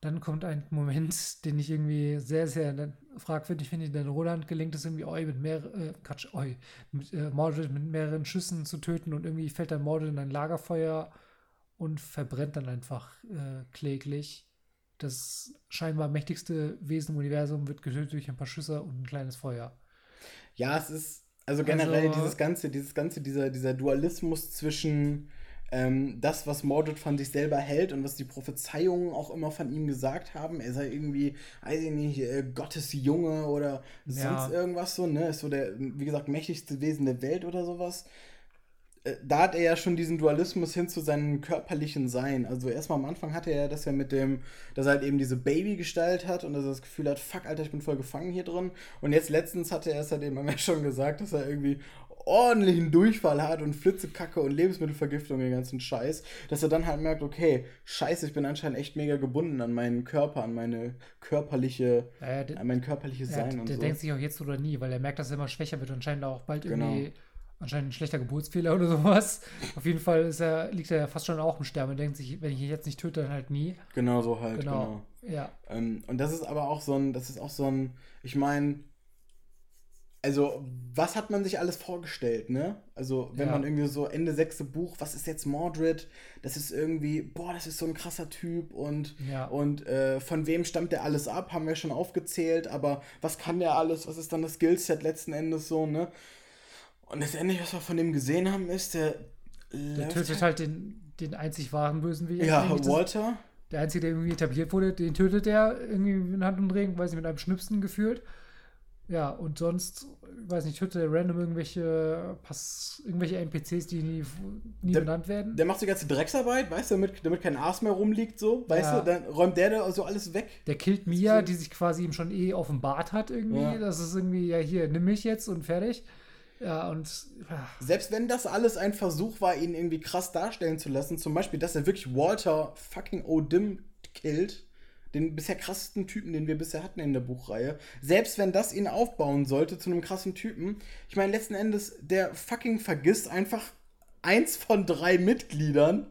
[SPEAKER 2] dann kommt ein Moment, (laughs) den ich irgendwie sehr, sehr fragwürdig finde. Denn Roland gelingt es irgendwie, Oi mit mehreren, äh, Quatsch, Oi, mit, äh, Mordred mit mehreren Schüssen zu töten und irgendwie fällt dann Mordred in ein Lagerfeuer und verbrennt dann einfach äh, kläglich das scheinbar mächtigste Wesen im Universum wird getötet durch ein paar Schüsse und ein kleines Feuer.
[SPEAKER 1] Ja, es ist also generell also, dieses ganze, dieses ganze, dieser, dieser Dualismus zwischen ähm, das, was Mordred von sich selber hält und was die Prophezeiungen auch immer von ihm gesagt haben. Er sei irgendwie, weiß ich nicht, äh, Gottes Junge oder sonst ja. irgendwas so, ne? Ist so der, wie gesagt, mächtigste Wesen der Welt oder sowas. Äh, da hat er ja schon diesen Dualismus hin zu seinem körperlichen Sein. Also erstmal am Anfang hatte er das ja mit dem, dass er halt eben diese Babygestalt hat und dass er das Gefühl hat, fuck, Alter, ich bin voll gefangen hier drin. Und jetzt letztens hatte er es halt eben ja (laughs) schon gesagt, dass er irgendwie ordentlichen Durchfall hat und Flitzekacke und Lebensmittelvergiftung, den ganzen Scheiß, dass er dann halt merkt, okay, scheiße, ich bin anscheinend echt mega gebunden an meinen Körper, an meine körperliche, der, an mein körperliches Sein
[SPEAKER 2] der,
[SPEAKER 1] und
[SPEAKER 2] der
[SPEAKER 1] so.
[SPEAKER 2] Der denkt sich auch jetzt oder nie, weil er merkt, dass er immer schwächer wird und anscheinend auch bald genau. irgendwie anscheinend ein schlechter Geburtsfehler oder sowas. Auf jeden Fall ist er, liegt er ja fast schon auch im Sterben und denkt sich, wenn ich ihn jetzt nicht töte, dann halt nie.
[SPEAKER 1] Genau so halt, genau.
[SPEAKER 2] genau. Ja.
[SPEAKER 1] Ähm, und das ist aber auch so ein, das ist auch so ein, ich meine, also, was hat man sich alles vorgestellt, ne? Also, wenn ja. man irgendwie so Ende sechste Buch, was ist jetzt Mordred? Das ist irgendwie, boah, das ist so ein krasser Typ und,
[SPEAKER 2] ja.
[SPEAKER 1] und äh, von wem stammt der alles ab? Haben wir schon aufgezählt, aber was kann der alles? Was ist dann das Skillset letzten Endes so, ne? Und das Ende, was wir von dem gesehen haben, ist, der.
[SPEAKER 2] Der tötet halt den, den einzig wahren Bösenweg.
[SPEAKER 1] Ja, Walter.
[SPEAKER 2] der einzige, der irgendwie etabliert wurde, den tötet er irgendwie mit Handumdrehen, weiß nicht, mit einem Schnipsen gefühlt. Ja, und sonst, weiß nicht, tötet er random irgendwelche, Pass, irgendwelche NPCs, die nie, nie
[SPEAKER 1] der,
[SPEAKER 2] benannt werden.
[SPEAKER 1] Der macht die ganze Drecksarbeit, weißt du, damit, damit kein Aas mehr rumliegt, so, weißt ja. du, dann räumt der da so alles weg.
[SPEAKER 2] Der killt Mia, die sich quasi ihm schon eh offenbart hat, irgendwie. Ja. Das ist irgendwie, ja, hier, nimm mich jetzt und fertig. Ja, und.
[SPEAKER 1] Ja. Selbst wenn das alles ein Versuch war, ihn irgendwie krass darstellen zu lassen, zum Beispiel, dass er wirklich Walter fucking O'Dim killt, den bisher krassesten Typen, den wir bisher hatten in der Buchreihe. Selbst wenn das ihn aufbauen sollte zu einem krassen Typen. Ich meine, letzten Endes, der fucking vergisst einfach eins von drei Mitgliedern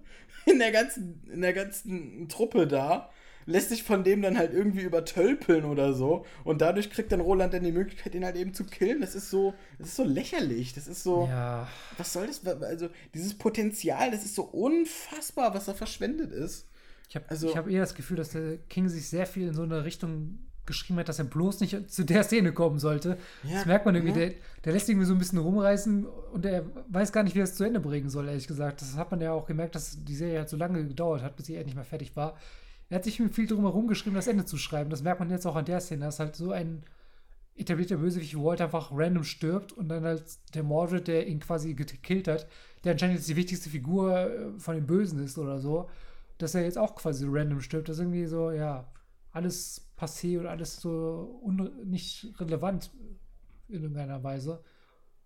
[SPEAKER 1] in der ganzen, in der ganzen Truppe da lässt sich von dem dann halt irgendwie übertölpeln oder so. Und dadurch kriegt dann Roland dann die Möglichkeit, ihn halt eben zu killen. Das ist so, das ist so lächerlich. Das ist so.
[SPEAKER 2] Ja.
[SPEAKER 1] Was soll das? Also, dieses Potenzial, das ist so unfassbar, was da verschwendet ist.
[SPEAKER 2] Ich habe
[SPEAKER 1] Also-
[SPEAKER 2] hab eher das Gefühl, dass der King sich sehr viel in so eine Richtung geschrieben hat, dass er bloß nicht zu der Szene kommen sollte.
[SPEAKER 1] Ja,
[SPEAKER 2] das merkt man irgendwie.
[SPEAKER 1] ja.
[SPEAKER 2] Der, der lässt irgendwie so ein bisschen rumreißen und er weiß gar nicht, wie er es zu Ende bringen soll, ehrlich gesagt. Das hat man ja auch gemerkt, dass die Serie halt so lange gedauert hat, bis sie endlich mal fertig war. Er hat sich viel drum herum geschrieben, das Ende zu schreiben. Das merkt man jetzt auch an der Szene, dass halt so ein etablierter Bösewicht wie Walt einfach random stirbt und dann halt der Mordred, der ihn quasi gekillt hat, der anscheinend jetzt die wichtigste Figur äh, von den Bösen ist oder so, dass er jetzt auch quasi random stirbt. Das ist irgendwie so, ja, alles passé und alles so nicht relevant in irgendeiner Weise.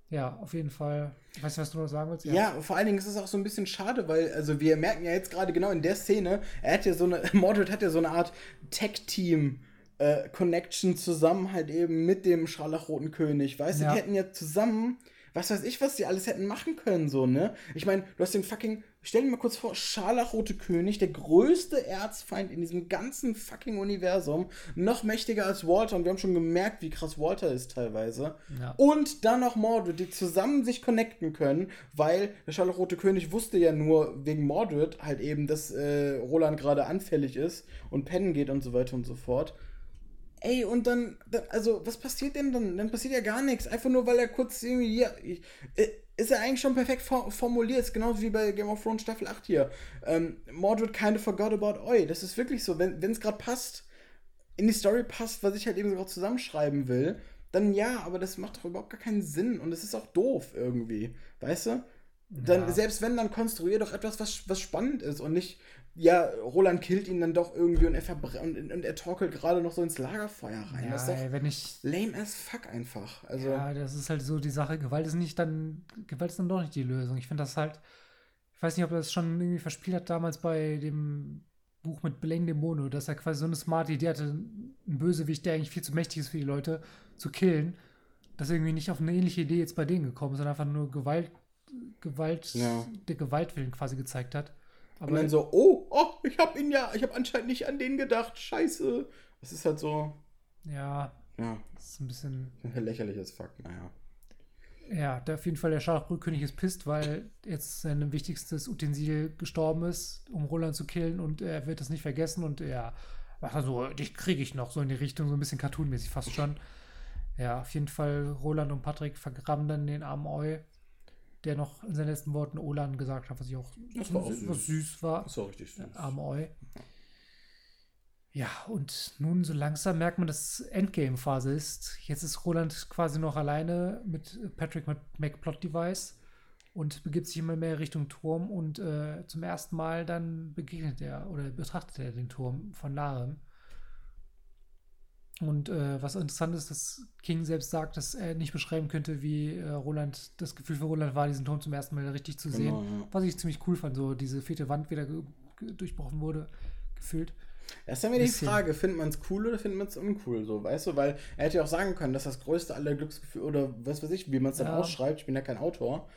[SPEAKER 2] Ja, auf jeden Fall. Weißt du, was du noch sagen willst?
[SPEAKER 1] Ja. vor allen Dingen ist es auch so ein bisschen schade, weil, also wir merken ja jetzt gerade genau in der Szene, er hat ja so eine, (laughs) Mordred hat ja so eine Art Tech-Team. Äh, Connection zusammen halt eben mit dem Scharlachroten König. Weißt du,
[SPEAKER 2] Ja.
[SPEAKER 1] die hätten ja zusammen, was weiß ich, was die alles hätten machen können, so, ne? Ich meine, du hast den fucking, stell dir mal kurz vor, Scharlachrote König, der größte Erzfeind in diesem ganzen fucking Universum, noch mächtiger als Walter und wir haben schon gemerkt, wie krass Walter ist teilweise.
[SPEAKER 2] Ja.
[SPEAKER 1] Und dann noch Mordred, die zusammen sich connecten können, weil der Scharlachrote König wusste ja nur wegen Mordred halt eben, dass äh, Roland gerade anfällig ist und pennen geht und so weiter und so fort. Ey, und dann, dann, also, was passiert denn dann? Dann passiert ja gar nichts. Einfach nur, weil er kurz irgendwie ich- äh, Ist er eigentlich schon perfekt for formuliert? Ist genauso wie bei Game of Thrones Staffel 8 hier. Ähm, Mordred kinda forgot about Oi. Das ist wirklich so. Wenn es gerade passt, in die Story passt, was ich halt eben so gerade zusammenschreiben will, dann ja, aber das macht doch überhaupt gar keinen Sinn. Und es ist auch doof irgendwie. Weißt du? Dann,
[SPEAKER 2] Ja.
[SPEAKER 1] selbst wenn, dann konstruier doch etwas, was, was spannend ist und nicht, ja, Roland killt ihn dann doch irgendwie und er verbrennt und, und er torkelt gerade noch so ins Lagerfeuer rein. das ist
[SPEAKER 2] Ja,
[SPEAKER 1] doch
[SPEAKER 2] ey, wenn ich.
[SPEAKER 1] lame as fuck einfach. Also,
[SPEAKER 2] Ja, das ist halt so die Sache. Gewalt ist nicht dann. Gewalt ist dann doch nicht die Lösung. Ich finde das halt. Ich weiß nicht, ob er das schon irgendwie verspielt hat damals bei dem Buch mit Belen Demono, dass er quasi so eine smarte Idee hatte, einen Bösewicht, der eigentlich viel zu mächtig ist für die Leute, zu killen. Dass er irgendwie nicht auf eine ähnliche Idee jetzt bei denen gekommen ist, sondern einfach nur Gewalt, Gewalt,
[SPEAKER 1] Ja.
[SPEAKER 2] der Gewaltwillen quasi gezeigt hat.
[SPEAKER 1] und dann so, oh, oh, ich hab ihn ja, ich hab anscheinend nicht an den gedacht, scheiße. Das ist halt so,
[SPEAKER 2] ja,
[SPEAKER 1] ja,
[SPEAKER 2] das ist ein bisschen.
[SPEAKER 1] lächerlich as fuck, naja.
[SPEAKER 2] Ja, der auf jeden Fall der Scharlachbrotkönig ist pisst, weil jetzt sein wichtigstes Utensil gestorben ist, um Roland zu killen und er wird das nicht vergessen und er macht dann so, dich kriege ich noch, so in die Richtung, so ein bisschen cartoonmäßig fast schon. Ja, auf jeden Fall Roland und Patrick vergraben dann den armen Eu, der noch in seinen letzten Worten Olan gesagt hat, was ich auch,
[SPEAKER 1] Das war auch
[SPEAKER 2] was
[SPEAKER 1] süß.
[SPEAKER 2] süß war.
[SPEAKER 1] Das war richtig süß.
[SPEAKER 2] Arme Eu. Ja, und nun so langsam merkt man, dass Endgame-Phase ist. Jetzt ist Roland quasi noch alleine mit Patrick mit Mac Plot Device und begibt sich immer mehr Richtung Turm und äh, zum ersten Mal dann begegnet er oder betrachtet er den Turm von Narem. Und äh, was interessant ist, dass King selbst sagt, dass er nicht beschreiben könnte, wie äh, Roland, das Gefühl für Roland war, diesen Turm zum ersten Mal richtig zu sehen.
[SPEAKER 1] Genau, ja.
[SPEAKER 2] Was ich ziemlich cool fand, so diese vierte Wand wieder durchbrochen wurde, gefühlt.
[SPEAKER 1] Das ist dann wieder die. Frage, findet man es cool oder findet man es uncool, so, weißt du? Weil er hätte ja auch sagen können, dass das größte aller Glücksgefühle oder was weiß ich, wie man es dann
[SPEAKER 2] Ja.
[SPEAKER 1] ausschreibt, ich bin ja kein Autor.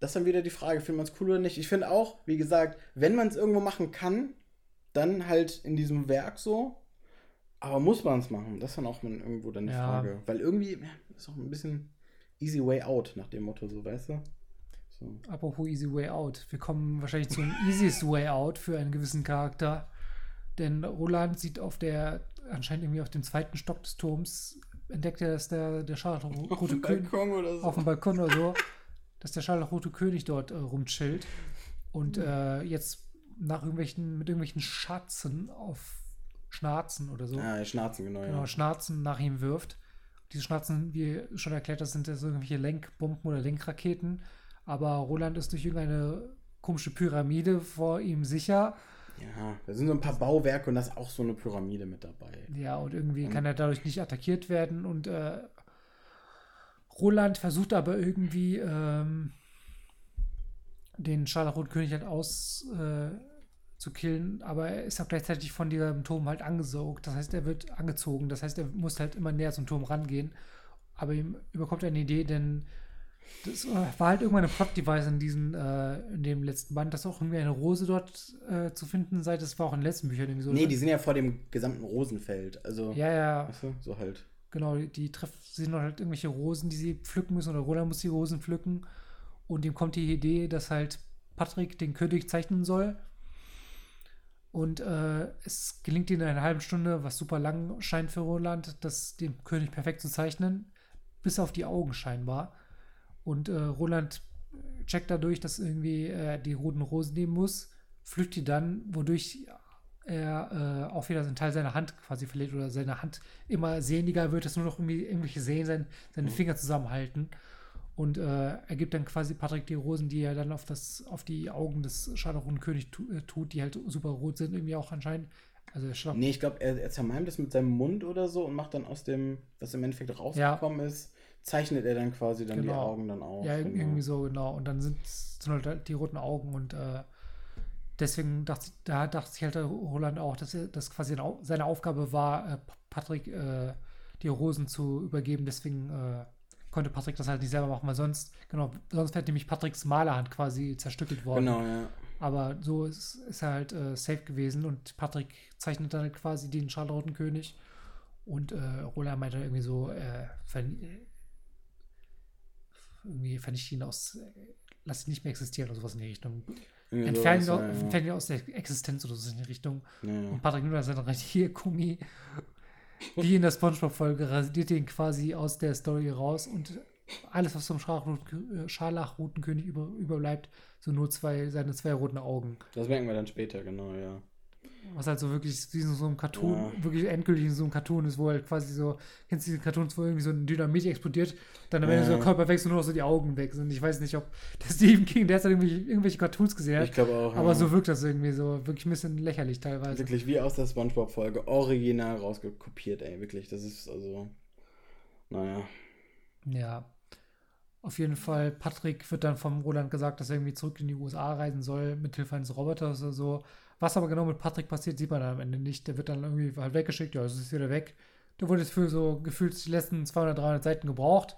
[SPEAKER 1] Das ist dann wieder die Frage, findet man es cool oder nicht? Ich finde auch, wie gesagt, wenn man es irgendwo machen kann, dann halt in diesem Werk so. Aber muss man es machen? Das ist dann auch irgendwo dann die
[SPEAKER 2] Ja.
[SPEAKER 1] Frage. Weil irgendwie ist auch ein bisschen easy way out nach dem Motto, so, weißt du? So.
[SPEAKER 2] Apropos Easy Way Out. Wir kommen wahrscheinlich zum Easiest Way Out für einen gewissen Charakter. Denn Roland sieht auf der, anscheinend irgendwie auf dem zweiten Stock des Turms, entdeckt er, dass der, der scharlachrote König
[SPEAKER 1] so.
[SPEAKER 2] auf dem Balkon oder so, dass der scharlachrote König dort äh, rumchillt und äh, jetzt nach irgendwelchen, mit irgendwelchen Schatzen auf Schnarzen oder so,
[SPEAKER 1] Ah, Schnarzen, genau,
[SPEAKER 2] genau,
[SPEAKER 1] ja.
[SPEAKER 2] Schnarzen nach ihm wirft. Diese Schnarzen, wie schon erklärt, das sind ja so irgendwelche Lenkbomben oder Lenkraketen. Aber Roland ist durch irgendeine komische Pyramide vor ihm sicher.
[SPEAKER 1] Ja, da sind so ein paar Bauwerke und da ist auch so eine Pyramide mit dabei.
[SPEAKER 2] Ja, und irgendwie kann er dadurch nicht attackiert werden. Und äh, Roland versucht aber irgendwie ähm, den Scharlachrotkönig halt aus äh, zu killen, aber er ist auch gleichzeitig von diesem Turm halt angesaugt. Das heißt, er wird angezogen. Das heißt, er muss halt immer näher zum Turm rangehen. Aber ihm überkommt eine Idee, denn das war halt irgendwann ein Plot-Device in, diesen, äh, in dem letzten Band, dass auch irgendwie eine Rose dort äh, zu finden sei. Das war auch in den letzten Büchern irgendwie so.
[SPEAKER 1] Nee, die sind ja vor dem gesamten Rosenfeld. Also,
[SPEAKER 2] ja, ja.
[SPEAKER 1] Weißt du, so halt.
[SPEAKER 2] Genau, die treffen sind halt irgendwelche Rosen, die sie pflücken müssen, oder Roland muss die Rosen pflücken. Und ihm kommt die Idee, dass halt Patrick den König zeichnen soll. Und äh, es gelingt ihm in einer halben Stunde, was super lang scheint für Roland, das den König perfekt zu zeichnen, bis auf die Augen scheinbar. Und äh, Roland checkt dadurch, dass irgendwie er die roten Rosen nehmen muss, pflückt die dann, wodurch er äh, auch wieder einen Teil seiner Hand quasi verliert oder seine Hand immer sehniger wird, dass nur noch irgendwie irgendwelche Sehen sein, seine
[SPEAKER 1] Mhm.
[SPEAKER 2] Finger zusammenhalten. Und äh, er gibt dann quasi Patrick die Rosen, die er dann auf, das, auf die Augen des tu, äh, tut, die halt super rot sind, irgendwie auch anscheinend. Also Scharlach
[SPEAKER 1] Nee, ich glaube, er, er zermalmt es mit seinem Mund oder so und macht dann aus dem, was im Endeffekt rausgekommen ist, zeichnet er dann quasi dann die
[SPEAKER 2] Genau.
[SPEAKER 1] Augen dann auf.
[SPEAKER 2] Ja,
[SPEAKER 1] genau.
[SPEAKER 2] irgendwie so, genau. Und dann sind es halt die roten Augen und äh, deswegen dachte da dachte sich halt Roland auch, dass er, dass quasi seine Aufgabe war, äh, Patrick äh, die Rosen zu übergeben. Deswegen äh, konnte Patrick das halt nicht selber machen, weil sonst, genau, sonst wäre nämlich Patricks Malerhand quasi zerstückelt worden.
[SPEAKER 1] Genau, ja.
[SPEAKER 2] Aber so ist, ist er halt äh, safe gewesen und Patrick zeichnet dann quasi den scharlachroten König. Und äh, Roland meinte irgendwie so, äh, ver- irgendwie vernichte ihn aus, lass ihn nicht mehr existieren oder sowas in die Richtung.
[SPEAKER 1] Irgendwie
[SPEAKER 2] Entfernen ihn,
[SPEAKER 1] sowas,
[SPEAKER 2] aus-
[SPEAKER 1] ja, ja.
[SPEAKER 2] aus der Existenz oder so in die Richtung.
[SPEAKER 1] Ja, ja.
[SPEAKER 2] Und Patrick nimmt dann seine Radiergummi, wie in der Spongebob-Folge, rasiert ihn quasi aus der Story raus und alles, was vom Scharlachroten- Scharlachrotenkönig über, überbleibt, so nur zwei, seine zwei roten Augen.
[SPEAKER 1] Das merken wir dann später, genau, ja.
[SPEAKER 2] Was halt so wirklich wie so einem Cartoon,
[SPEAKER 1] Ja.
[SPEAKER 2] wirklich endgültig in so einem Cartoon ist, wo halt quasi so, kennst du diese Cartoons, wo irgendwie so ein Dynamit explodiert, dann am Ende
[SPEAKER 1] Ja.
[SPEAKER 2] so der Körper wächst und nur noch so die Augen weg sind. Ich weiß nicht, ob (laughs) der Stephen King derzeit irgendwelche, irgendwelche Cartoons gesehen hat,
[SPEAKER 1] Ich glaube auch.
[SPEAKER 2] aber
[SPEAKER 1] ja.
[SPEAKER 2] so wirkt das irgendwie so, wirklich ein bisschen lächerlich teilweise.
[SPEAKER 1] Wirklich wie aus der Spongebob-Folge, original rausgekopiert, ey, wirklich. Das ist also. Naja.
[SPEAKER 2] Ja. Auf jeden Fall, Patrick wird dann vom Roland gesagt, dass er irgendwie zurück in die USA reisen soll, mit Hilfe eines Roboters oder so. Was aber genau mit Patrick passiert, sieht man dann am Ende nicht. Der wird dann irgendwie halt weggeschickt, ja, es ist wieder weg. Der wurde jetzt für so gefühlt die letzten 200, 300 Seiten gebraucht.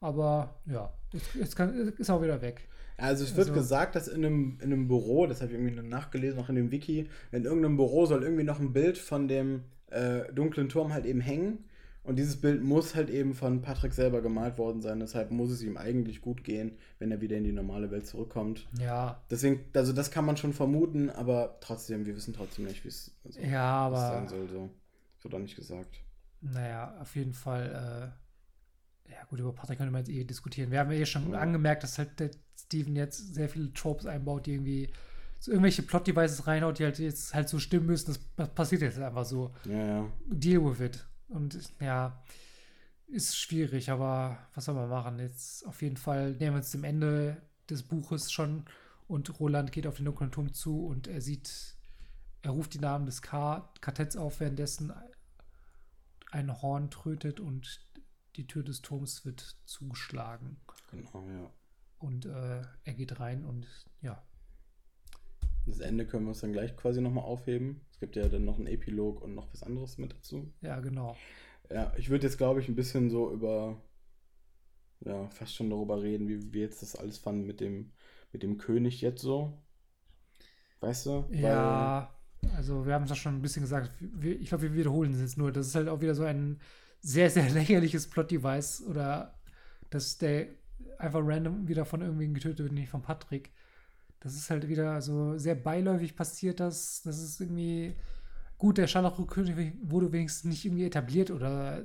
[SPEAKER 2] Aber ja, jetzt, jetzt kann, ist auch wieder weg.
[SPEAKER 1] Also es wird
[SPEAKER 2] Also-
[SPEAKER 1] gesagt, dass in einem, in einem Büro, das habe ich irgendwie nachgelesen, auch in dem Wiki, in irgendeinem Büro soll irgendwie noch ein Bild von dem äh, dunklen Turm halt eben hängen. Und dieses Bild muss halt eben von Patrick selber gemalt worden sein. Deshalb muss es ihm eigentlich gut gehen, wenn er wieder in die normale Welt zurückkommt.
[SPEAKER 2] Ja,
[SPEAKER 1] Deswegen, also das kann man schon vermuten, aber trotzdem, wir wissen trotzdem nicht, wie es also,
[SPEAKER 2] ja,
[SPEAKER 1] es sein
[SPEAKER 2] aber
[SPEAKER 1] soll. So. Das wird auch nicht gesagt.
[SPEAKER 2] naja, auf jeden Fall, äh, ja gut, über Patrick können wir jetzt eh diskutieren. Wir haben ja eh schon
[SPEAKER 1] Ja.
[SPEAKER 2] angemerkt, dass halt der Steven jetzt sehr viele Tropes einbaut, die irgendwie so irgendwelche Plot-Devices reinhaut, die halt jetzt halt so stimmen müssen. Das, das passiert jetzt einfach so.
[SPEAKER 1] Ja, ja.
[SPEAKER 2] Deal with it. Und ja, ist schwierig, aber was soll man machen? Jetzt auf jeden Fall nähern wir uns dem Ende des Buches schon und Roland geht auf den dunklen Turm zu und er sieht, er ruft die Namen des K Kartetts auf, währenddessen ein Horn trötet und die Tür des Turms wird zugeschlagen.
[SPEAKER 1] Genau, ja.
[SPEAKER 2] Und äh, er geht rein und ja,
[SPEAKER 1] Das Ende können wir uns dann gleich quasi nochmal aufheben. Es gibt ja dann noch einen Epilog und noch was anderes mit dazu.
[SPEAKER 2] ja, genau.
[SPEAKER 1] Ja, ich würde jetzt, glaube ich, ein bisschen so über, ja, fast schon darüber reden, wie wir jetzt das alles fanden mit dem, mit dem König jetzt so. Weißt du?
[SPEAKER 2] Ja, also wir haben es ja schon ein bisschen gesagt. Wir, ich glaube, wir wiederholen es jetzt nur. Das ist halt auch wieder so ein sehr, sehr (laughs) lächerliches Plot-Device oder dass der einfach random wieder von irgendwen getötet wird, nicht von Patrick. Das ist halt wieder so sehr beiläufig passiert, das. Das ist irgendwie gut, der Scharlachrote-König wurde wenigstens nicht irgendwie etabliert oder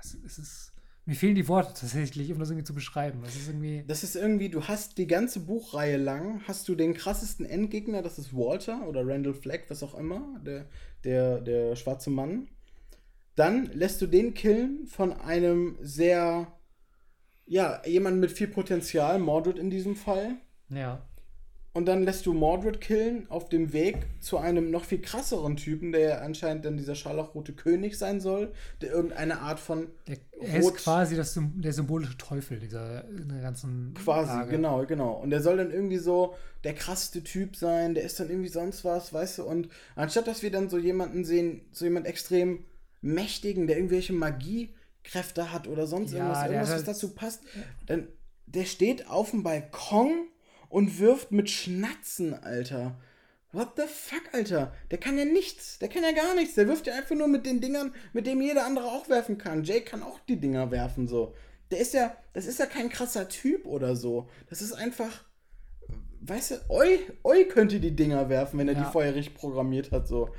[SPEAKER 2] es, es ist mir fehlen die Worte tatsächlich, um das irgendwie zu beschreiben. Das ist irgendwie
[SPEAKER 1] Das ist irgendwie, du hast die ganze Buchreihe lang, hast du den krassesten Endgegner, das ist Walter oder Randall Flagg, was auch immer, der, der, der schwarze Mann. Dann lässt du den killen von einem sehr, ja, jemand mit viel Potenzial, Mordred in diesem Fall.
[SPEAKER 2] ja.
[SPEAKER 1] und dann lässt du Mordred killen auf dem Weg zu einem noch viel krasseren Typen, der anscheinend dann dieser scharlachrote König sein soll, der irgendeine Art von.
[SPEAKER 2] Der, er ist quasi das, der symbolische Teufel dieser ganzen.
[SPEAKER 1] Quasi, Lage. genau, genau. Und der soll dann irgendwie so der krasseste Typ sein, der ist dann irgendwie sonst was, weißt du? Und anstatt dass wir dann so jemanden sehen, so jemand extrem mächtigen, der irgendwelche Magiekräfte hat oder sonst ja, irgendwas, irgendwas, was dazu passt, dann der steht auf dem Balkon und wirft mit Schnatzen, Alter. What the fuck, Alter? Der kann ja nichts. Der kann ja gar nichts. Der wirft ja einfach nur mit den Dingern, mit dem jeder andere auch werfen kann. Jake kann auch die Dinger werfen, so. Der ist ja, das ist ja kein krasser Typ oder so. Das ist einfach, weißt du, Oi, Oi könnte die Dinger werfen, wenn er ja. die vorher richtig programmiert hat, so.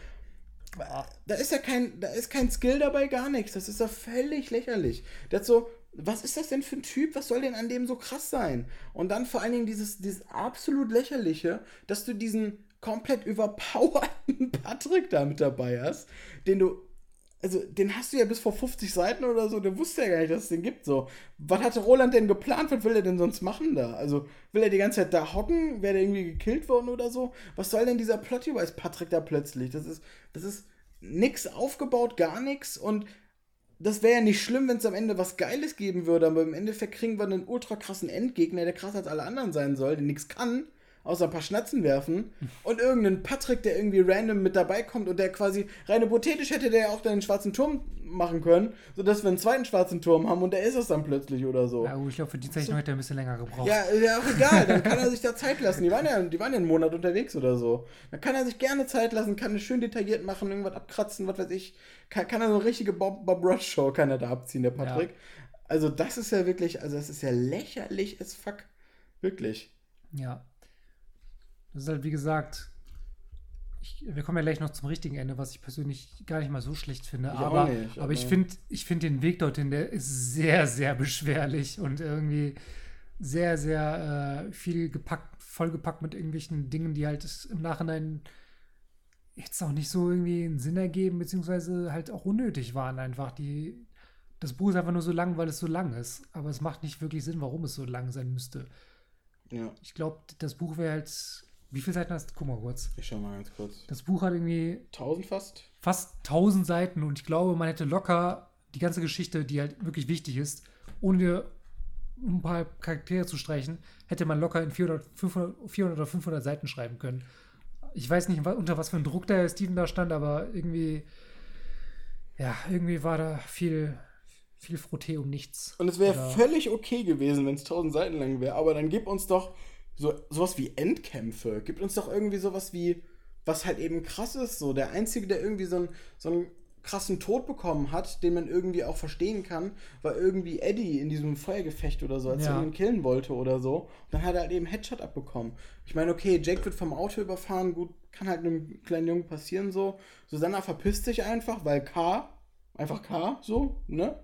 [SPEAKER 1] Da ist ja kein, da ist kein Skill dabei, gar nichts. Das ist ja völlig lächerlich. Der hat so, was ist das denn für ein Typ? Was soll denn an dem so krass sein? Und dann vor allen Dingen dieses, dieses absolut lächerliche, dass du diesen komplett überpowerten (laughs) Patrick da mit dabei hast, den du also den hast du ja bis vor 50 Seiten oder so, der wusste ja gar nicht, dass es den gibt. So, was hatte Roland denn geplant? Was will er denn sonst machen da? Also, will er die ganze Zeit da hocken? Wäre der irgendwie gekillt worden oder so? Was soll denn dieser Plot über Patrick da plötzlich? Das ist, das ist nix aufgebaut, gar nichts und das wäre ja nicht schlimm, wenn es am Ende was Geiles geben würde, aber im Endeffekt kriegen wir einen ultra krassen Endgegner, der krasser als alle anderen sein soll, der nichts kann außer ein paar Schnatzen werfen und irgendeinen Patrick, der irgendwie random mit dabei kommt und der quasi rein hypothetisch hätte der ja auch den schwarzen Turm machen können, sodass wir einen zweiten schwarzen Turm haben und der ist es dann plötzlich oder so.
[SPEAKER 2] Ja, gut, ich glaube, für die Zeichnung so. hätte er ein bisschen länger gebraucht.
[SPEAKER 1] Ja, ja auch egal, dann kann er sich (laughs) da Zeit lassen. Die waren ja, die waren ja einen Monat unterwegs oder so. Dann kann er sich gerne Zeit lassen, kann es schön detailliert machen, irgendwas abkratzen, was weiß ich. Kann, kann er so eine richtige Bob, Bob Ross Show kann er da abziehen, der Patrick. Ja. Also das ist ja wirklich, also das ist ja lächerlich as fuck. Wirklich.
[SPEAKER 2] Ja. Das ist halt, wie gesagt, ich, wir kommen ja gleich noch zum richtigen Ende, was ich persönlich gar nicht mal so schlecht finde. Ich aber, nicht, aber, aber ich finde ich find den Weg dorthin, der ist sehr, sehr beschwerlich und irgendwie sehr, sehr äh, viel gepackt, vollgepackt mit irgendwelchen Dingen, die halt im Nachhinein jetzt auch nicht so irgendwie einen Sinn ergeben, beziehungsweise halt auch unnötig waren einfach. Die, das Buch ist einfach nur so lang, weil es so lang ist. Aber es macht nicht wirklich Sinn, warum es so lang sein müsste. Ja. Ich glaube, das Buch wäre halt wie viele Seiten hast du? Guck mal kurz.
[SPEAKER 1] Ich schau mal ganz kurz.
[SPEAKER 2] Das Buch hat irgendwie.
[SPEAKER 1] 1000 fast?
[SPEAKER 2] Fast 1000 Seiten und ich glaube, man hätte locker die ganze Geschichte, die halt wirklich wichtig ist, ohne ein paar Charaktere zu streichen, hätte man locker in 400, 500, 400 oder 500 Seiten schreiben können. Ich weiß nicht, unter was für ein Druck der Steven da stand, aber irgendwie, ja, irgendwie war da viel, viel Frottee um nichts.
[SPEAKER 1] Und es wäre völlig okay gewesen, wenn es 1000 Seiten lang wäre, aber dann gib uns doch so sowas wie Endkämpfe. Gibt uns doch irgendwie sowas wie, was halt eben krass ist. So der Einzige, der irgendwie so, ein, so einen krassen Tod bekommen hat, den man irgendwie auch verstehen kann, war irgendwie Eddie in diesem Feuergefecht oder so, als ja. er ihn killen wollte oder so. Und dann hat er halt eben Headshot abbekommen. Ich meine, okay, Jake wird vom Auto überfahren, gut, kann halt einem kleinen Jungen passieren so. Susanna verpisst sich einfach, weil K, einfach K, so, ne?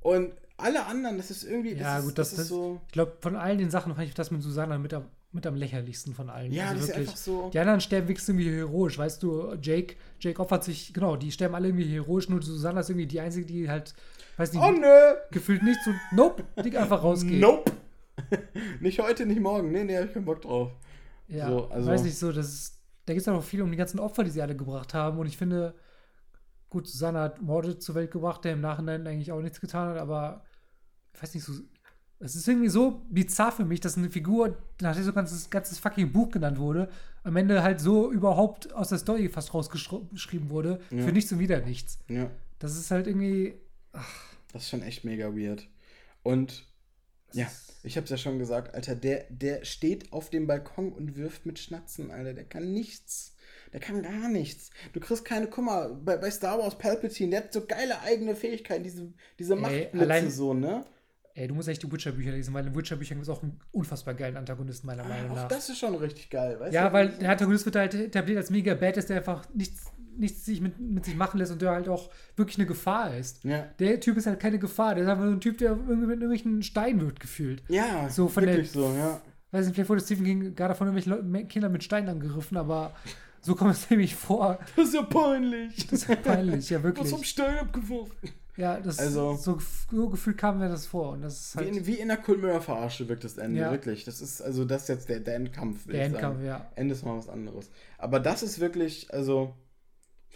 [SPEAKER 1] Und alle anderen, das ist irgendwie.
[SPEAKER 2] Ja,
[SPEAKER 1] das
[SPEAKER 2] gut, das,
[SPEAKER 1] das,
[SPEAKER 2] ist so. Ich glaube, von allen den Sachen fand ich das mit Susanna mit am, mit am lächerlichsten von allen.
[SPEAKER 1] Ja, also das wirklich. ist einfach so.
[SPEAKER 2] Die anderen sterben wirklich irgendwie heroisch, weißt du, Jake, Jake opfert sich, genau, die sterben alle irgendwie heroisch, nur Susanna ist irgendwie die einzige, die halt, weiß nicht,
[SPEAKER 1] oh, nö.
[SPEAKER 2] gefühlt nicht so, nope, die einfach rausgeht.
[SPEAKER 1] Nope. (laughs) nicht heute, nicht morgen. Nee, nee, hab ich keinen Bock drauf.
[SPEAKER 2] Ja, so, also. weiß nicht so, das ist, da geht es auch viel um die ganzen Opfer, die sie alle gebracht haben und ich finde, gut, Susanna hat Morde zur Welt gebracht, der im Nachhinein eigentlich auch nichts getan hat, aber ich weiß nicht, so. Es ist irgendwie so bizarr für mich, dass eine Figur, nachdem so ein ganzes, ganzes fucking Buch genannt wurde, am Ende halt so überhaupt aus der Story fast rausgeschrieben wurde, ja. für nichts und wieder nichts.
[SPEAKER 1] Ja.
[SPEAKER 2] Das ist halt irgendwie. Ach.
[SPEAKER 1] Das ist schon echt mega weird. Und ja, ich hab's ja schon gesagt, Alter, der, der steht auf dem Balkon und wirft mit Schnatzen, Alter. Der kann nichts. Der kann gar nichts. Du kriegst keine, guck mal, bei, bei Star Wars Palpatine, der hat so geile eigene Fähigkeiten, diese, diese Machtblitze so, ne?
[SPEAKER 2] Ey, du musst echt die Witcher-Bücher lesen, weil in Witcher-Büchern gibt es auch einen unfassbar geilen Antagonisten, meiner ah, Meinung nach.
[SPEAKER 1] Das ist schon richtig geil,
[SPEAKER 2] weißt ja, du? Ja, weil der Antagonist wird halt etabliert als mega Badass, der einfach nichts, nichts sich mit, mit sich machen lässt und der halt auch wirklich eine Gefahr ist.
[SPEAKER 1] Ja.
[SPEAKER 2] Der Typ ist halt keine Gefahr, der ist einfach nur ein Typ, der irgendwie mit irgendwelchen Steinen wird gefühlt.
[SPEAKER 1] Ja,
[SPEAKER 2] so von wirklich
[SPEAKER 1] der, so, ja.
[SPEAKER 2] Weiß nicht, vielleicht wurde Stephen King gerade von irgendwelchen Kindern mit Steinen angegriffen, aber so kommt es (laughs) nämlich vor.
[SPEAKER 1] Das ist ja peinlich.
[SPEAKER 2] Das ist ja peinlich, ja wirklich.
[SPEAKER 1] Was vom Stein abgeworfen.
[SPEAKER 2] Ja, das
[SPEAKER 1] Also-
[SPEAKER 2] so, so gefühlt kam mir das vor. Und das ist
[SPEAKER 1] Wie
[SPEAKER 2] halt
[SPEAKER 1] in, wie in einer Cold Mirror Verarsche wirkt das Ende,
[SPEAKER 2] Ja.
[SPEAKER 1] wirklich. Das ist, also das ist jetzt der, der Endkampf,
[SPEAKER 2] der
[SPEAKER 1] ich sagen.
[SPEAKER 2] Endkampf, ja.
[SPEAKER 1] Ende ist mal was anderes. Aber das ist wirklich, also,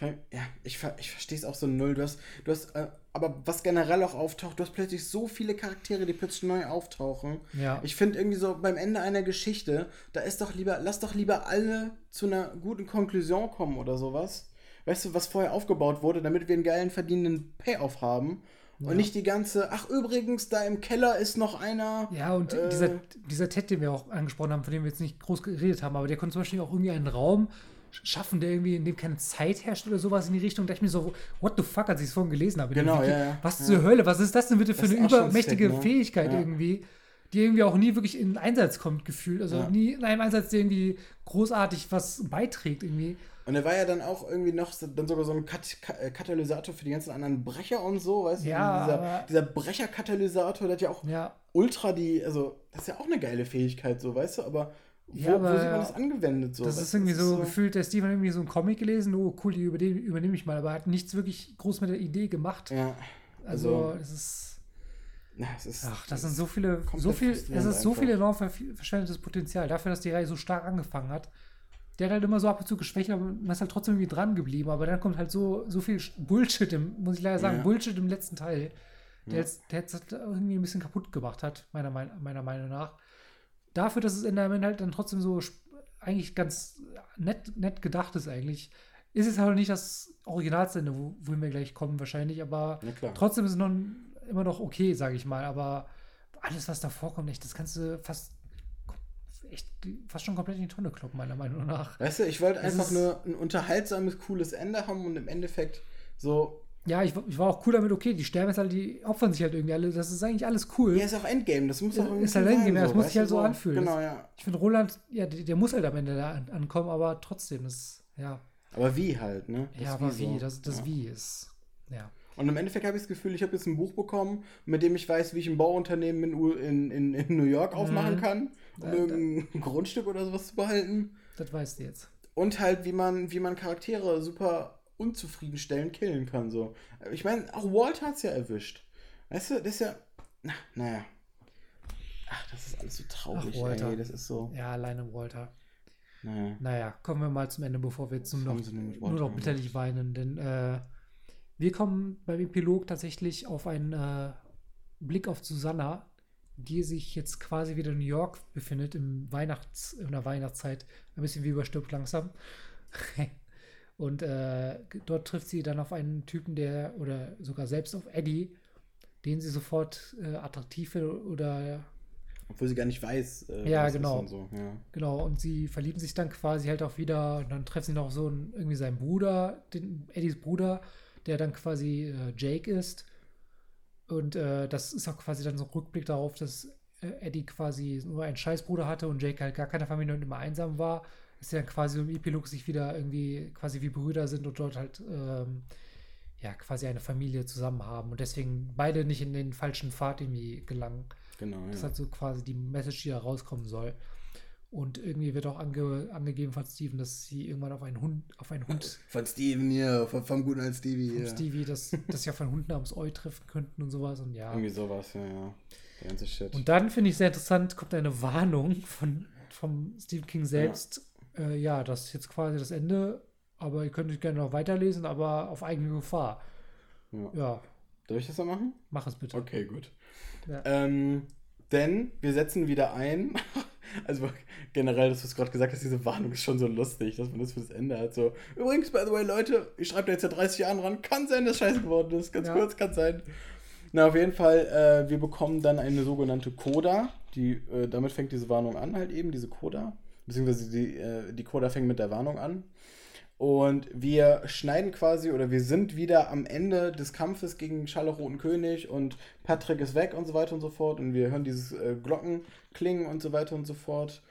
[SPEAKER 1] ja, ich, ver- ich verstehe es auch so null. Du hast, du hast, äh, aber was generell auch auftaucht, du hast plötzlich so viele Charaktere, die plötzlich neu auftauchen.
[SPEAKER 2] Ja.
[SPEAKER 1] Ich finde irgendwie so beim Ende einer Geschichte, da ist doch lieber, lass doch lieber alle zu einer guten Konklusion kommen oder sowas. Weißt du, was vorher aufgebaut wurde, damit wir einen geilen verdienenden Payoff haben.
[SPEAKER 2] Ja.
[SPEAKER 1] Und nicht die ganze, ach übrigens, da im Keller ist noch einer.
[SPEAKER 2] Ja, und
[SPEAKER 1] Äh.
[SPEAKER 2] dieser, dieser Ted, den wir auch angesprochen haben, von dem wir jetzt nicht groß geredet haben, aber der konnte zum Beispiel auch irgendwie einen Raum schaffen, der irgendwie, in dem keine Zeit herrscht oder sowas in die Richtung. Da dachte ich mir so, what the fuck, als ich es vorhin gelesen habe.
[SPEAKER 1] Genau, ja, ja.
[SPEAKER 2] Was
[SPEAKER 1] Ja.
[SPEAKER 2] zur Hölle, was ist das denn bitte für
[SPEAKER 1] Das
[SPEAKER 2] eine übermächtige
[SPEAKER 1] sick, ne?
[SPEAKER 2] Fähigkeit
[SPEAKER 1] Ja.
[SPEAKER 2] irgendwie, die irgendwie auch nie wirklich in Einsatz kommt, gefühlt. Also
[SPEAKER 1] Ja.
[SPEAKER 2] nie in einem Einsatz, der irgendwie großartig was beiträgt irgendwie.
[SPEAKER 1] Und er war ja dann auch irgendwie noch so, dann sogar so ein Kat Ka äh, Katalysator für die ganzen anderen Brecher und so, weißt du?
[SPEAKER 2] Ja,
[SPEAKER 1] dieser, dieser Brecherkatalysator, der hat ja auch
[SPEAKER 2] Ja,
[SPEAKER 1] ultra die, also, das ist ja auch eine geile Fähigkeit, so, weißt du? Aber wo,
[SPEAKER 2] Ja, aber-
[SPEAKER 1] wo sieht man das angewendet so?
[SPEAKER 2] das ist irgendwie so, gefühlt, der Steven hat irgendwie so einen Comic gelesen, oh cool, die übernehme, übernehme ich mal, aber hat nichts wirklich groß mit der Idee gemacht.
[SPEAKER 1] Ja,
[SPEAKER 2] Also,
[SPEAKER 1] also-
[SPEAKER 2] es ist.
[SPEAKER 1] na, es ist.
[SPEAKER 2] Ach, das sind so viele, so viel, es ist so
[SPEAKER 1] einfach.
[SPEAKER 2] viel enorm ver verschwendetes Potenzial. Dafür, dass die Reihe so stark angefangen hat. Der hat halt immer so ab und zu geschwächt, aber man ist halt trotzdem irgendwie dran geblieben. Aber dann kommt halt so, so viel Bullshit, im, muss ich leider sagen,
[SPEAKER 1] Ja.
[SPEAKER 2] Bullshit im letzten Teil, der
[SPEAKER 1] Ja.
[SPEAKER 2] jetzt, der jetzt halt irgendwie ein bisschen kaputt gemacht hat, meiner, Mein- meiner Meinung nach. Dafür, dass es in der Ende halt dann trotzdem so eigentlich ganz nett, nett gedacht ist eigentlich. Ist es halt nicht das Originalsende, wo, wohin wir gleich kommen wahrscheinlich, aber. Trotzdem ist es noch, immer noch okay, sage ich mal. Aber alles, was da vorkommt, echt, das kannst du fast, echt, fast schon komplett in die Tonne kloppen, meiner Meinung nach.
[SPEAKER 1] Weißt du, ich wollte einfach nur ein unterhaltsames, cooles Ende haben und im Endeffekt so.
[SPEAKER 2] Ja, ich, ich war auch cool damit, okay, die sterben jetzt halt, die opfern sich halt irgendwie alle. Das ist eigentlich alles cool.
[SPEAKER 1] Ja, ist auch Endgame, das muss
[SPEAKER 2] Ja,
[SPEAKER 1] auch irgendwie
[SPEAKER 2] ist halt
[SPEAKER 1] sein,
[SPEAKER 2] Endgame, das muss sich halt so anfühlen.
[SPEAKER 1] Genau, ja.
[SPEAKER 2] Ich finde, Roland, ja, der, der muss halt am Ende da an, ankommen, aber trotzdem, das, ja.
[SPEAKER 1] Aber wie halt, ne? Das
[SPEAKER 2] ja, aber
[SPEAKER 1] so.
[SPEAKER 2] wie, das, das
[SPEAKER 1] ja.
[SPEAKER 2] Wie ist, ja.
[SPEAKER 1] Und im Endeffekt habe ich das Gefühl, ich habe jetzt ein Buch bekommen, mit dem ich weiß, wie ich ein Bauunternehmen in, in, in, New York aufmachen
[SPEAKER 2] Mhm.
[SPEAKER 1] kann, um
[SPEAKER 2] Da- da-
[SPEAKER 1] irgendein (laughs) Grundstück oder sowas zu behalten.
[SPEAKER 2] Das weißt du jetzt.
[SPEAKER 1] Und halt, wie man, wie man Charaktere super unzufriedenstellend killen kann. So. Ich meine, auch Walt hat es ja erwischt. Weißt du, das ist ja. Na, naja. Ach, das ist alles so traurig,
[SPEAKER 2] Ach, Walter.
[SPEAKER 1] ey. Das ist so.
[SPEAKER 2] Ja, alleine Walter.
[SPEAKER 1] Naja.
[SPEAKER 2] Naja, kommen wir mal zum Ende, bevor wir jetzt nur
[SPEAKER 1] Was
[SPEAKER 2] noch, nur noch bitterlich weinen. Denn äh, wir kommen beim Epilog tatsächlich auf einen äh, Blick auf Susanna, die sich jetzt quasi wieder in New York befindet, im Weihnachts-, in der Weihnachtszeit. Ein bisschen wie überstirbt langsam. (laughs) Und äh, dort trifft sie dann auf einen Typen, der, oder sogar selbst auf Eddie, den sie sofort äh, attraktiv findet oder
[SPEAKER 1] Obwohl sie gar nicht weiß. Äh,
[SPEAKER 2] Ja, genau.
[SPEAKER 1] und so. ja.
[SPEAKER 2] Genau, und sie verlieben sich dann quasi halt auch wieder und dann treffen sie noch so einen, irgendwie seinen Bruder, den Eddies Bruder, der dann quasi äh, Jake ist. Und äh, das ist auch quasi dann so ein Rückblick darauf, dass äh, Eddie quasi nur einen Scheißbruder hatte und Jake halt gar keine Familie und immer einsam war. Sie dann quasi im Epilog sich wieder irgendwie quasi wie Brüder sind und dort halt ähm, ja quasi eine Familie zusammen haben und deswegen beide nicht in den falschen Pfad irgendwie gelangen.
[SPEAKER 1] Genau,
[SPEAKER 2] Das ist
[SPEAKER 1] ja.
[SPEAKER 2] halt so quasi die Message, die da rauskommen soll. Und irgendwie wird auch ange angegeben von Steven, dass sie irgendwann auf einen Hund, auf einen Hund, (laughs)
[SPEAKER 1] Von Steven hier, von, vom guten alten Stevie
[SPEAKER 2] von
[SPEAKER 1] hier.
[SPEAKER 2] Stevie, dass, dass sie auf einen Hund namens Eu treffen könnten und sowas. Und ja.
[SPEAKER 1] Irgendwie sowas, ja, ja. Der ganze Shit.
[SPEAKER 2] Und dann finde ich sehr interessant, kommt eine Warnung von, vom Stephen King selbst. Ja. Äh, ja, das ist jetzt quasi das Ende, aber ihr könnt es gerne noch weiterlesen, aber auf eigene Gefahr.
[SPEAKER 1] ja.
[SPEAKER 2] Ja,
[SPEAKER 1] Darf ich das mal machen?
[SPEAKER 2] mach es bitte.
[SPEAKER 1] Okay, gut.
[SPEAKER 2] Ja.
[SPEAKER 1] Ähm, denn wir setzen wieder ein. (laughs) Also generell, dass du es gerade gesagt hast, diese Warnung ist schon so lustig, dass man das für das Ende hat. So, übrigens, by the way, Leute, ich schreibe da jetzt seit 30 Jahren ran. Kann sein, dass scheiße geworden ist. Ganz
[SPEAKER 2] Ja.
[SPEAKER 1] kurz, kann sein. Na, auf jeden Fall, äh, wir bekommen dann eine sogenannte Coda. Die, äh, damit fängt diese Warnung an, halt eben, diese Coda. Beziehungsweise die, äh, die Coda fängt mit der Warnung an. Und wir schneiden quasi oder wir sind wieder am Ende des Kampfes gegen Scharlachroten König und Patrick ist weg und so weiter und so fort. Und wir hören dieses äh, Glockenklingen und so weiter und so fort.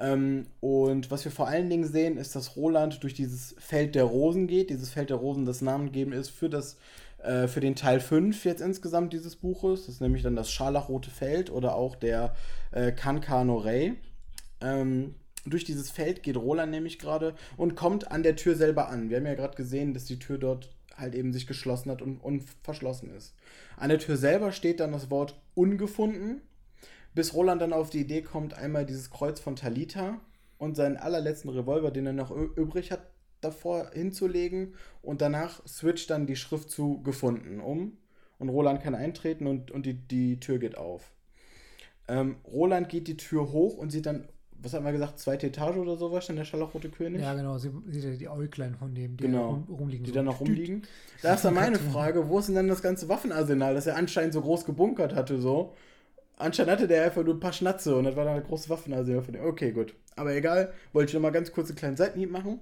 [SPEAKER 1] Ähm, und was wir vor allen Dingen sehen, ist, dass Roland durch dieses Feld der Rosen geht. Dieses Feld der Rosen, das namengegeben ist für, das, äh, für den Teil 5 jetzt insgesamt dieses Buches. Das ist nämlich dann das Scharlachrote Feld oder auch der äh, Kankano Rey. Ähm, durch dieses Feld geht Roland nämlich gerade und kommt an der Tür selber an. Wir haben ja gerade gesehen, dass die Tür dort halt eben sich geschlossen hat und, und verschlossen ist. An der Tür selber steht dann das Wort ungefunden, bis Roland dann auf die Idee kommt, einmal dieses Kreuz von Talita und seinen allerletzten Revolver, den er noch übrig hat, davor hinzulegen und danach switcht dann die Schrift zu gefunden um und Roland kann eintreten und, und die, die Tür geht auf. Ähm, Roland geht die Tür hoch und sieht dann, was hat man gesagt, zweite Etage oder sowas, dann der scharlachrote König?
[SPEAKER 2] Ja, genau, sie sieht ja die Äuglein von dem,
[SPEAKER 1] die genau, rum, rumliegen. Die so. dann noch rumliegen. Da ist dann meine Frage, wo ist denn dann das ganze Waffenarsenal, das er anscheinend so groß gebunkert hatte, so? Anscheinend hatte der einfach nur ein paar Schnatze und das war dann eine große Waffenarsenal von dem. Okay, gut. Aber egal, wollte ich noch mal ganz kurz einen kleinen Seitenhieb machen.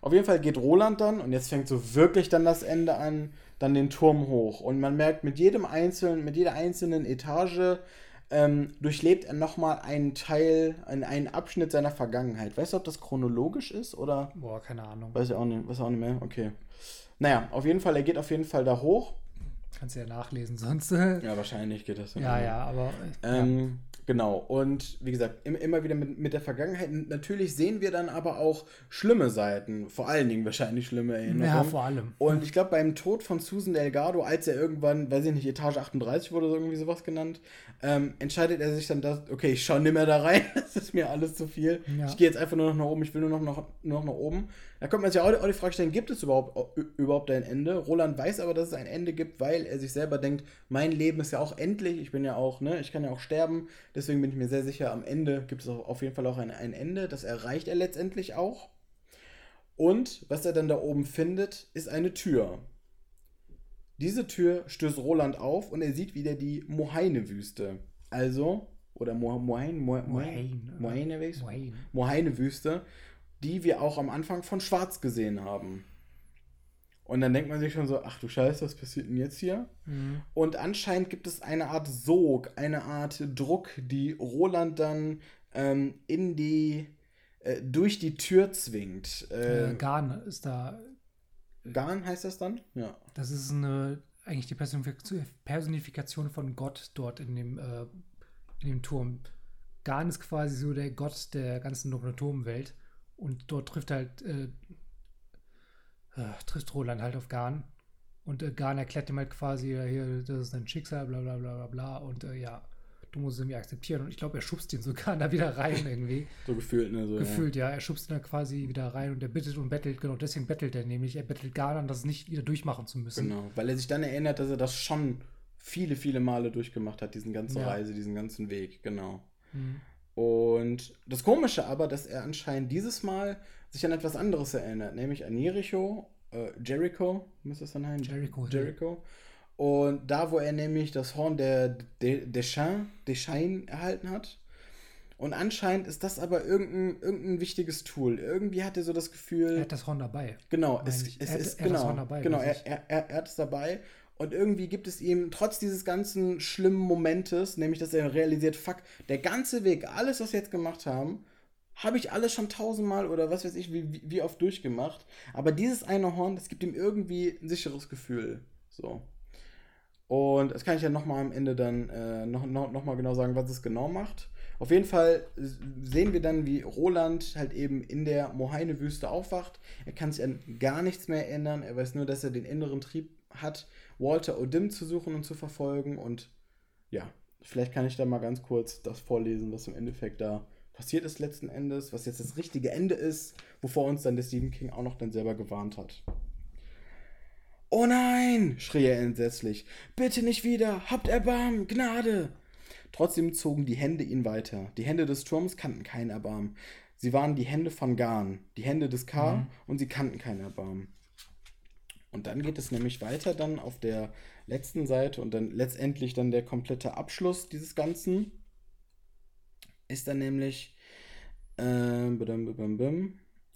[SPEAKER 1] Auf jeden Fall geht Roland dann, und jetzt fängt so wirklich dann das Ende an, dann den Turm hoch. Und man merkt, mit jedem einzelnen, mit jeder einzelnen Etage ähm, durchlebt er nochmal einen Teil, einen, einen Abschnitt seiner Vergangenheit. Weißt du, ob das chronologisch ist oder?
[SPEAKER 2] Boah, keine Ahnung.
[SPEAKER 1] Weiß ich auch nicht, weiß auch nicht mehr. Okay. Naja, auf jeden Fall, er geht auf jeden Fall da hoch.
[SPEAKER 2] Kannst du ja nachlesen, sonst. (laughs)
[SPEAKER 1] ja, wahrscheinlich geht das.
[SPEAKER 2] Ja, ja, aber.
[SPEAKER 1] Ähm, ja. Genau, und wie gesagt, immer wieder mit, mit der Vergangenheit. Natürlich sehen wir dann aber auch schlimme Seiten, vor allen Dingen wahrscheinlich schlimme Erinnerungen. Ja,
[SPEAKER 2] vor allem.
[SPEAKER 1] Und ich glaube, beim Tod von Susan Delgado, als er irgendwann, weiß ich nicht, Etage 38 wurde, so irgendwie sowas genannt, ähm, entscheidet er sich dann, dass, okay, ich schaue nicht mehr da rein, (laughs) das ist mir alles zu viel. Ja. Ich gehe jetzt einfach nur noch nach oben, ich will nur noch, noch, nur noch nach oben. Da kommt man sich auch, auch die Frage stellen, gibt es überhaupt, überhaupt ein Ende? Roland weiß aber, dass es ein Ende gibt, weil er sich selber denkt, mein Leben ist ja auch endlich, ich bin ja auch, ne, ich kann ja auch sterben. Deswegen bin ich mir sehr sicher, am Ende gibt es auf jeden Fall auch ein, ein Ende. Das erreicht er letztendlich auch. Und was er dann da oben findet, ist eine Tür. Diese Tür stößt Roland auf und er sieht wieder die Mohaine-Wüste. Also, oder Mohaine, Mohaine, Mohaine-Wüste die wir auch am Anfang von Schwarz gesehen haben. Und dann denkt man sich schon so, ach du Scheiße, was passiert denn jetzt hier? Mhm. Und anscheinend gibt es eine Art Sog, eine Art Druck, die Roland dann ähm, in die, äh, durch die Tür zwingt.
[SPEAKER 2] Äh, äh, Garn ist da.
[SPEAKER 1] Garn heißt das dann? Ja.
[SPEAKER 2] Das ist eine, eigentlich die Personifikation von Gott dort in dem, äh, in dem Turm. Garn ist quasi so der Gott der ganzen Turmwelt. Und dort trifft halt, äh, äh, trifft Roland halt auf Garn. Und äh, Garn erklärt ihm halt quasi, ja, hier, das ist dein Schicksal, bla bla bla bla bla. Und äh, ja, du musst es irgendwie akzeptieren. Und ich glaube, er schubst ihn sogar (laughs) da wieder rein irgendwie.
[SPEAKER 1] so gefühlt, ne? So,
[SPEAKER 2] gefühlt, ja. ja. Er schubst ihn da quasi wieder rein und er bittet und bettelt, genau deswegen bettelt er nämlich. Er bettelt Garn an, das nicht wieder durchmachen zu müssen.
[SPEAKER 1] Genau, weil er sich dann erinnert, dass er das schon viele, viele Male durchgemacht hat, diesen ganzen ja. Reise, diesen ganzen Weg, genau. Mhm. Und das Komische aber, dass er anscheinend dieses Mal sich an etwas anderes erinnert, nämlich an Jericho, äh, Jericho, müsste es dann heißen?
[SPEAKER 2] Jericho.
[SPEAKER 1] Jericho. Und da, wo er nämlich das Horn der Deschamps, Deschamps erhalten hat. Und anscheinend ist das aber irgendein, irgendein wichtiges Tool. Irgendwie hat er so das Gefühl.
[SPEAKER 2] Er hat das Horn dabei.
[SPEAKER 1] Genau, es, es er ist, genau, dabei, genau er, er, er, hat es dabei. Und irgendwie gibt es ihm, trotz dieses ganzen schlimmen Momentes, nämlich dass er realisiert, fuck, der ganze Weg, alles, was wir jetzt gemacht haben, habe ich alles schon tausendmal oder was weiß ich, wie, wie oft durchgemacht. Aber dieses eine Horn, das gibt ihm irgendwie ein sicheres Gefühl. So. Und das kann ich ja nochmal am Ende dann äh, noch, noch, noch genau sagen, was es genau macht. Auf jeden Fall sehen wir dann, wie Roland halt eben in der Mohaine-Wüste aufwacht. Er kann sich an gar nichts mehr erinnern. Er weiß nur, dass er den inneren Trieb hat, Walter O'Dim zu suchen und zu verfolgen. Und ja, vielleicht kann ich da mal ganz kurz das vorlesen, was im Endeffekt da passiert ist letzten Endes, was jetzt das richtige Ende ist, wovor uns dann der Stephen King auch noch dann selber gewarnt hat. Oh nein! schrie er entsetzlich. Bitte nicht wieder! Habt Erbarmen! Gnade! Trotzdem zogen die Hände ihn weiter. Die Hände des Turms kannten kein Erbarmen. Sie waren die Hände von Garn, die Hände des K, mhm. und sie kannten kein Erbarmen. Und dann geht es nämlich weiter dann auf der letzten Seite und dann letztendlich dann der komplette Abschluss dieses Ganzen ist dann nämlich äh,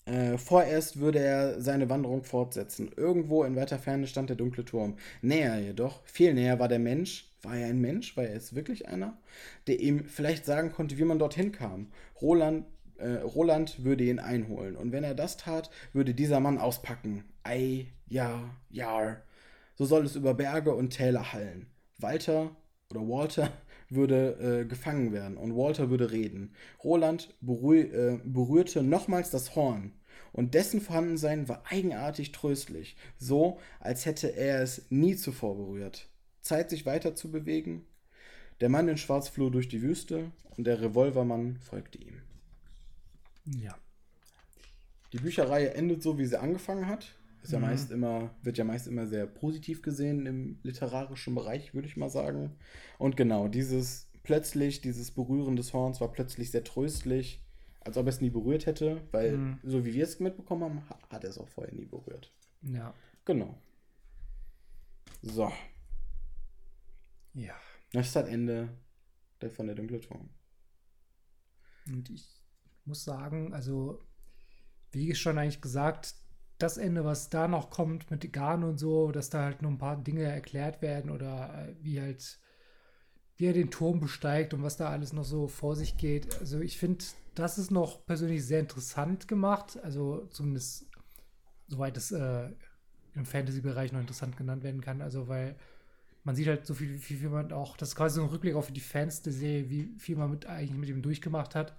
[SPEAKER 1] äh, vorerst würde er seine Wanderung fortsetzen. Irgendwo in weiter Ferne stand der dunkle Turm. Näher jedoch, viel näher war der Mensch. War er ein Mensch? War er es wirklich einer? Der ihm vielleicht sagen konnte, wie man dorthin kam. Roland, äh, Roland würde ihn einholen. Und wenn er das tat, würde dieser Mann auspacken. Ei, ja, ja. So soll es über Berge und Täler hallen. Walter oder Walter (laughs) würde äh, gefangen werden und Walter würde reden. Roland berühr, äh, berührte nochmals das Horn und dessen Vorhandensein war eigenartig tröstlich, so als hätte er es nie zuvor berührt. Zeit, sich weiter zu bewegen. Der Mann in Schwarz floh durch die Wüste und der Revolvermann folgte ihm.
[SPEAKER 2] Ja.
[SPEAKER 1] Die Bücherreihe endet so, wie sie angefangen hat. Ist ja
[SPEAKER 2] Mhm.
[SPEAKER 1] meist immer, wird ja meist immer sehr positiv gesehen im literarischen Bereich, würde ich mal sagen. Und genau, dieses plötzlich, dieses Berühren des Horns war plötzlich sehr tröstlich, als ob er es nie berührt hätte, weil,
[SPEAKER 2] Mhm.
[SPEAKER 1] so wie wir es mitbekommen haben, ha- hat er es auch vorher nie berührt.
[SPEAKER 2] Ja.
[SPEAKER 1] Genau. So,
[SPEAKER 2] Ja.
[SPEAKER 1] das ist das Ende der, von der dunkle Turm.
[SPEAKER 2] Und ich muss sagen, also, wie schon eigentlich gesagt, das Ende, was da noch kommt mit Garn und so, dass da halt nur ein paar Dinge erklärt werden oder äh, wie halt, wie er den Turm besteigt und was da alles noch so vor sich geht. Also ich finde, das ist noch persönlich sehr interessant gemacht. Also zumindest soweit es äh, im Fantasy-Bereich noch interessant genannt werden kann. Also weil man sieht halt so viel, wie viel man auch, das ist quasi so ein Rückblick auf die Fans der Serie, wie viel man mit, eigentlich mit ihm durchgemacht hat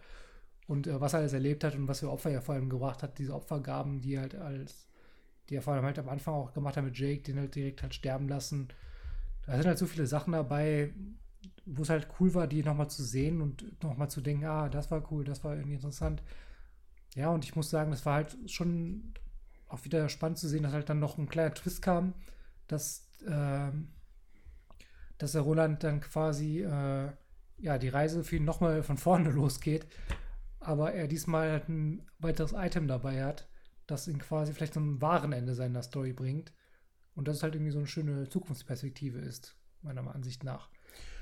[SPEAKER 2] und äh, was er alles erlebt hat und was für Opfer er vor allem gebracht hat, diese Opfergaben, die halt als, die er vor allem halt am Anfang auch gemacht hat mit Jake, den halt direkt halt sterben lassen. Da sind halt so viele Sachen dabei, wo es halt cool war, die nochmal zu sehen und nochmal zu denken, ah, das war cool, das war irgendwie interessant. Ja, und ich muss sagen, das war halt schon auch wieder spannend zu sehen, dass halt dann noch ein kleiner Twist kam, dass, ähm, dass der Roland dann quasi äh, ja, die Reise für ihn nochmal von vorne (laughs) losgeht, aber er diesmal halt ein weiteres Item dabei hat, das ihn quasi vielleicht zum wahren Ende seiner Story bringt. Und das ist halt irgendwie so eine schöne Zukunftsperspektive ist, meiner Ansicht nach.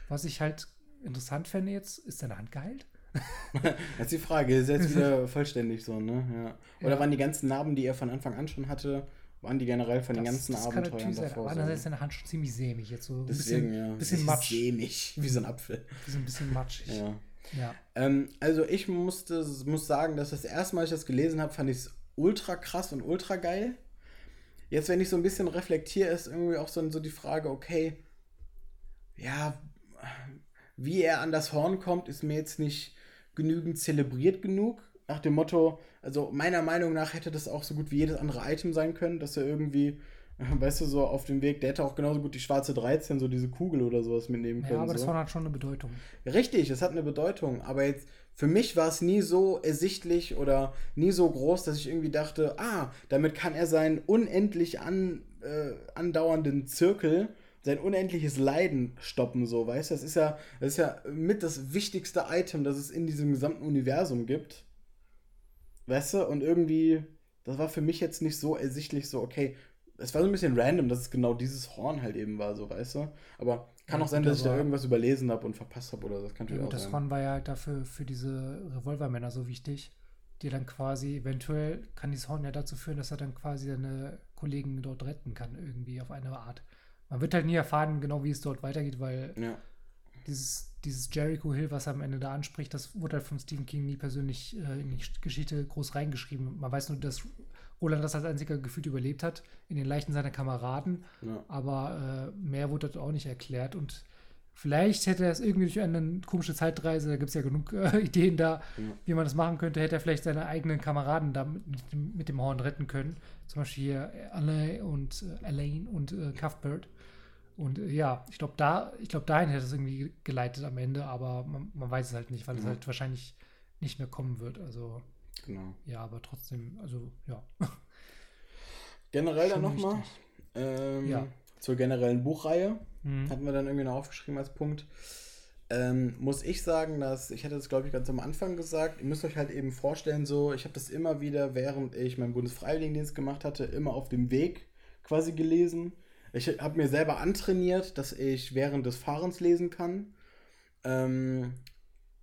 [SPEAKER 2] Was ich halt interessant fände jetzt, ist seine Hand geheilt? (laughs)
[SPEAKER 1] Das ist die Frage, ist jetzt wieder (laughs) vollständig so, ne? Ja. Oder
[SPEAKER 2] Ja.
[SPEAKER 1] waren die ganzen Narben, die er von Anfang an schon hatte, waren die generell von den
[SPEAKER 2] Das-
[SPEAKER 1] ganzen
[SPEAKER 2] das kann
[SPEAKER 1] Abenteuern
[SPEAKER 2] sein.
[SPEAKER 1] davor?
[SPEAKER 2] Aber
[SPEAKER 1] so?
[SPEAKER 2] andererseits ist seine Hand schon ziemlich sämig jetzt so. Ein
[SPEAKER 1] Deswegen,
[SPEAKER 2] bisschen,
[SPEAKER 1] ja.
[SPEAKER 2] bisschen
[SPEAKER 1] Sie
[SPEAKER 2] matsch.
[SPEAKER 1] Sämig, wie so ein Apfel.
[SPEAKER 2] So ein bisschen matschig.
[SPEAKER 1] Ja.
[SPEAKER 2] Ja.
[SPEAKER 1] Ähm, also ich musste, muss sagen, dass das erste Mal, ich das gelesen habe, fand ich es ultra krass und ultra geil. Jetzt, wenn ich so ein bisschen reflektiere, ist irgendwie auch so, so die Frage, okay, ja, wie er an das Horn kommt, ist mir jetzt nicht genügend zelebriert genug. Nach dem Motto, also meiner Meinung nach hätte das auch so gut wie jedes andere Item sein können, dass er irgendwie, (laughs) weißt du, so auf dem Weg, der hätte auch genauso gut die schwarze 13, so diese Kugel oder sowas mitnehmen können.
[SPEAKER 2] Ja, aber das
[SPEAKER 1] so.
[SPEAKER 2] Hat schon eine Bedeutung.
[SPEAKER 1] Richtig, es hat eine Bedeutung, aber jetzt für mich war es nie so ersichtlich oder nie so groß, dass ich irgendwie dachte, ah, damit kann er seinen unendlich an, äh, andauernden Zirkel, sein unendliches Leiden stoppen, so, weißt du? Das ist ja, das ist ja mit das wichtigste Item, das es in diesem gesamten Universum gibt. Weißt du? Und irgendwie, das war für mich jetzt nicht so ersichtlich, so, okay, es war so ein bisschen random, dass es genau dieses Horn halt eben war, so, weißt du? Aber kann
[SPEAKER 2] Ja,
[SPEAKER 1] auch sein, dass ich da irgendwas überlesen habe und verpasst habe oder das kann
[SPEAKER 2] Ja,
[SPEAKER 1] natürlich
[SPEAKER 2] gut,
[SPEAKER 1] auch
[SPEAKER 2] das
[SPEAKER 1] sein.
[SPEAKER 2] Horn war ja halt dafür für diese Revolvermänner so wichtig, die dann quasi, eventuell kann dieses Horn ja dazu führen, dass er dann quasi seine Kollegen dort retten kann, irgendwie auf eine Art. Man wird halt nie erfahren, genau wie es dort weitergeht, weil
[SPEAKER 1] Ja.
[SPEAKER 2] dieses, dieses Jericho Hill, was er am Ende da anspricht, das wurde halt von Stephen King nie persönlich äh, in die Geschichte groß reingeschrieben. Man weiß nur, dass Roland das als einziger gefühlt überlebt hat, in den Leichen seiner Kameraden,
[SPEAKER 1] Ja.
[SPEAKER 2] aber äh, mehr wurde dort auch nicht erklärt und vielleicht hätte er es irgendwie durch eine komische Zeitreise, da gibt es ja genug äh, (laughs) Ideen da,
[SPEAKER 1] Ja.
[SPEAKER 2] wie man das machen könnte, hätte er vielleicht seine eigenen Kameraden da mit, mit, dem, Horn retten können. Zum Beispiel hier Alain und äh, Elaine und äh, Cuthbert. Und äh, ja, ich glaube, da, ich glaube, dahin hätte es irgendwie geleitet am Ende, aber man, man weiß es halt nicht, weil es
[SPEAKER 1] Mhm.
[SPEAKER 2] halt wahrscheinlich nicht mehr kommen wird. Also,
[SPEAKER 1] Genau.
[SPEAKER 2] ja, aber trotzdem, also, ja. (laughs)
[SPEAKER 1] Generell dann nochmal ähm,
[SPEAKER 2] Ja.
[SPEAKER 1] zur generellen Buchreihe.
[SPEAKER 2] Mhm.
[SPEAKER 1] Hatten wir dann irgendwie noch aufgeschrieben als Punkt. Ähm, muss ich sagen, dass, ich hatte das glaube ich ganz am Anfang gesagt, ihr müsst euch halt eben vorstellen, so, ich habe das immer wieder, während ich meinen Bundesfreiwilligendienst gemacht hatte, immer auf dem Weg quasi gelesen. Ich habe mir selber antrainiert, dass ich während des Fahrens lesen kann. Ähm,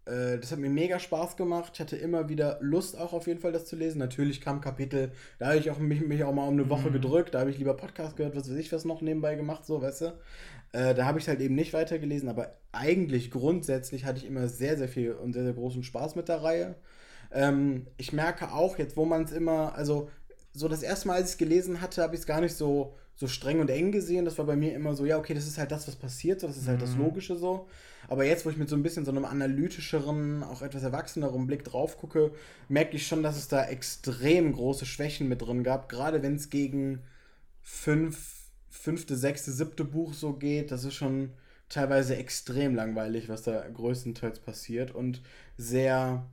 [SPEAKER 1] äh, das hat mir mega Spaß gemacht. Ich hatte immer wieder Lust auch auf jeden Fall, das zu lesen. Natürlich kam Kapitel, da habe ich auch mich, mich auch mal um eine Woche
[SPEAKER 2] Mhm.
[SPEAKER 1] gedrückt, da habe ich lieber Podcast gehört, was weiß ich was noch nebenbei gemacht, so, weißt du. Äh, da habe ich halt eben nicht weitergelesen, aber eigentlich grundsätzlich hatte ich immer sehr, sehr viel und sehr, sehr großen Spaß mit der Reihe. Ähm, ich merke auch jetzt, wo man es immer, also so das erste Mal, als ich es gelesen hatte, habe ich es gar nicht so so streng und eng gesehen. Das war bei mir immer so, ja, okay, das ist halt das, was passiert, so, das ist halt das
[SPEAKER 2] Mhm.
[SPEAKER 1] Logische so. Aber jetzt, wo ich mit so ein bisschen so einem analytischeren, auch etwas erwachseneren Blick drauf gucke, merke ich schon, dass es da extrem große Schwächen mit drin gab. Gerade wenn es gegen fünf, fünfte, sechste, siebte Buch so geht, das ist schon teilweise extrem langweilig, was da größtenteils passiert und sehr,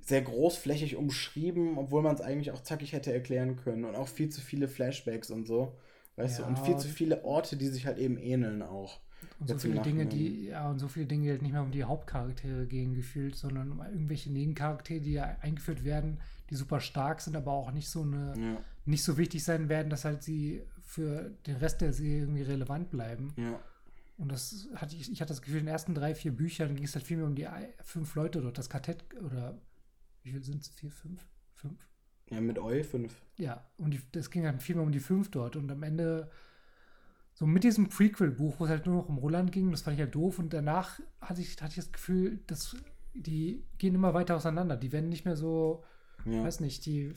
[SPEAKER 1] sehr großflächig umschrieben, obwohl man es eigentlich auch zackig hätte erklären können und auch viel zu viele Flashbacks und so, weißt
[SPEAKER 2] Ja,
[SPEAKER 1] du, und viel zu viele Orte, die sich halt eben ähneln auch.
[SPEAKER 2] Und so viele Dinge, die, ja, und so viele Dinge, die halt nicht mehr um die Hauptcharaktere gehen gefühlt, sondern um irgendwelche Nebencharaktere, die ja eingeführt werden, die super stark sind, aber auch nicht so eine,
[SPEAKER 1] Ja,
[SPEAKER 2] nicht so wichtig sein werden, dass halt sie für den Rest der Serie irgendwie relevant bleiben.
[SPEAKER 1] ja.
[SPEAKER 2] Und das hatte ich, ich hatte das Gefühl, in den ersten drei, vier Büchern ging es halt viel mehr um die fünf Leute dort, das Kartett oder wie viel sind es? Vier, fünf? Fünf?
[SPEAKER 1] Ja, mit Eu 5.
[SPEAKER 2] Ja, und die, das ging dann viel mehr um die fünf dort. Und am Ende, so mit diesem Prequel-Buch, wo es halt nur noch um Roland ging, das fand ich halt doof. Und danach hatte ich, hatte ich das Gefühl, dass die gehen immer weiter auseinander. Die werden nicht mehr so,
[SPEAKER 1] Ja.
[SPEAKER 2] weiß nicht, die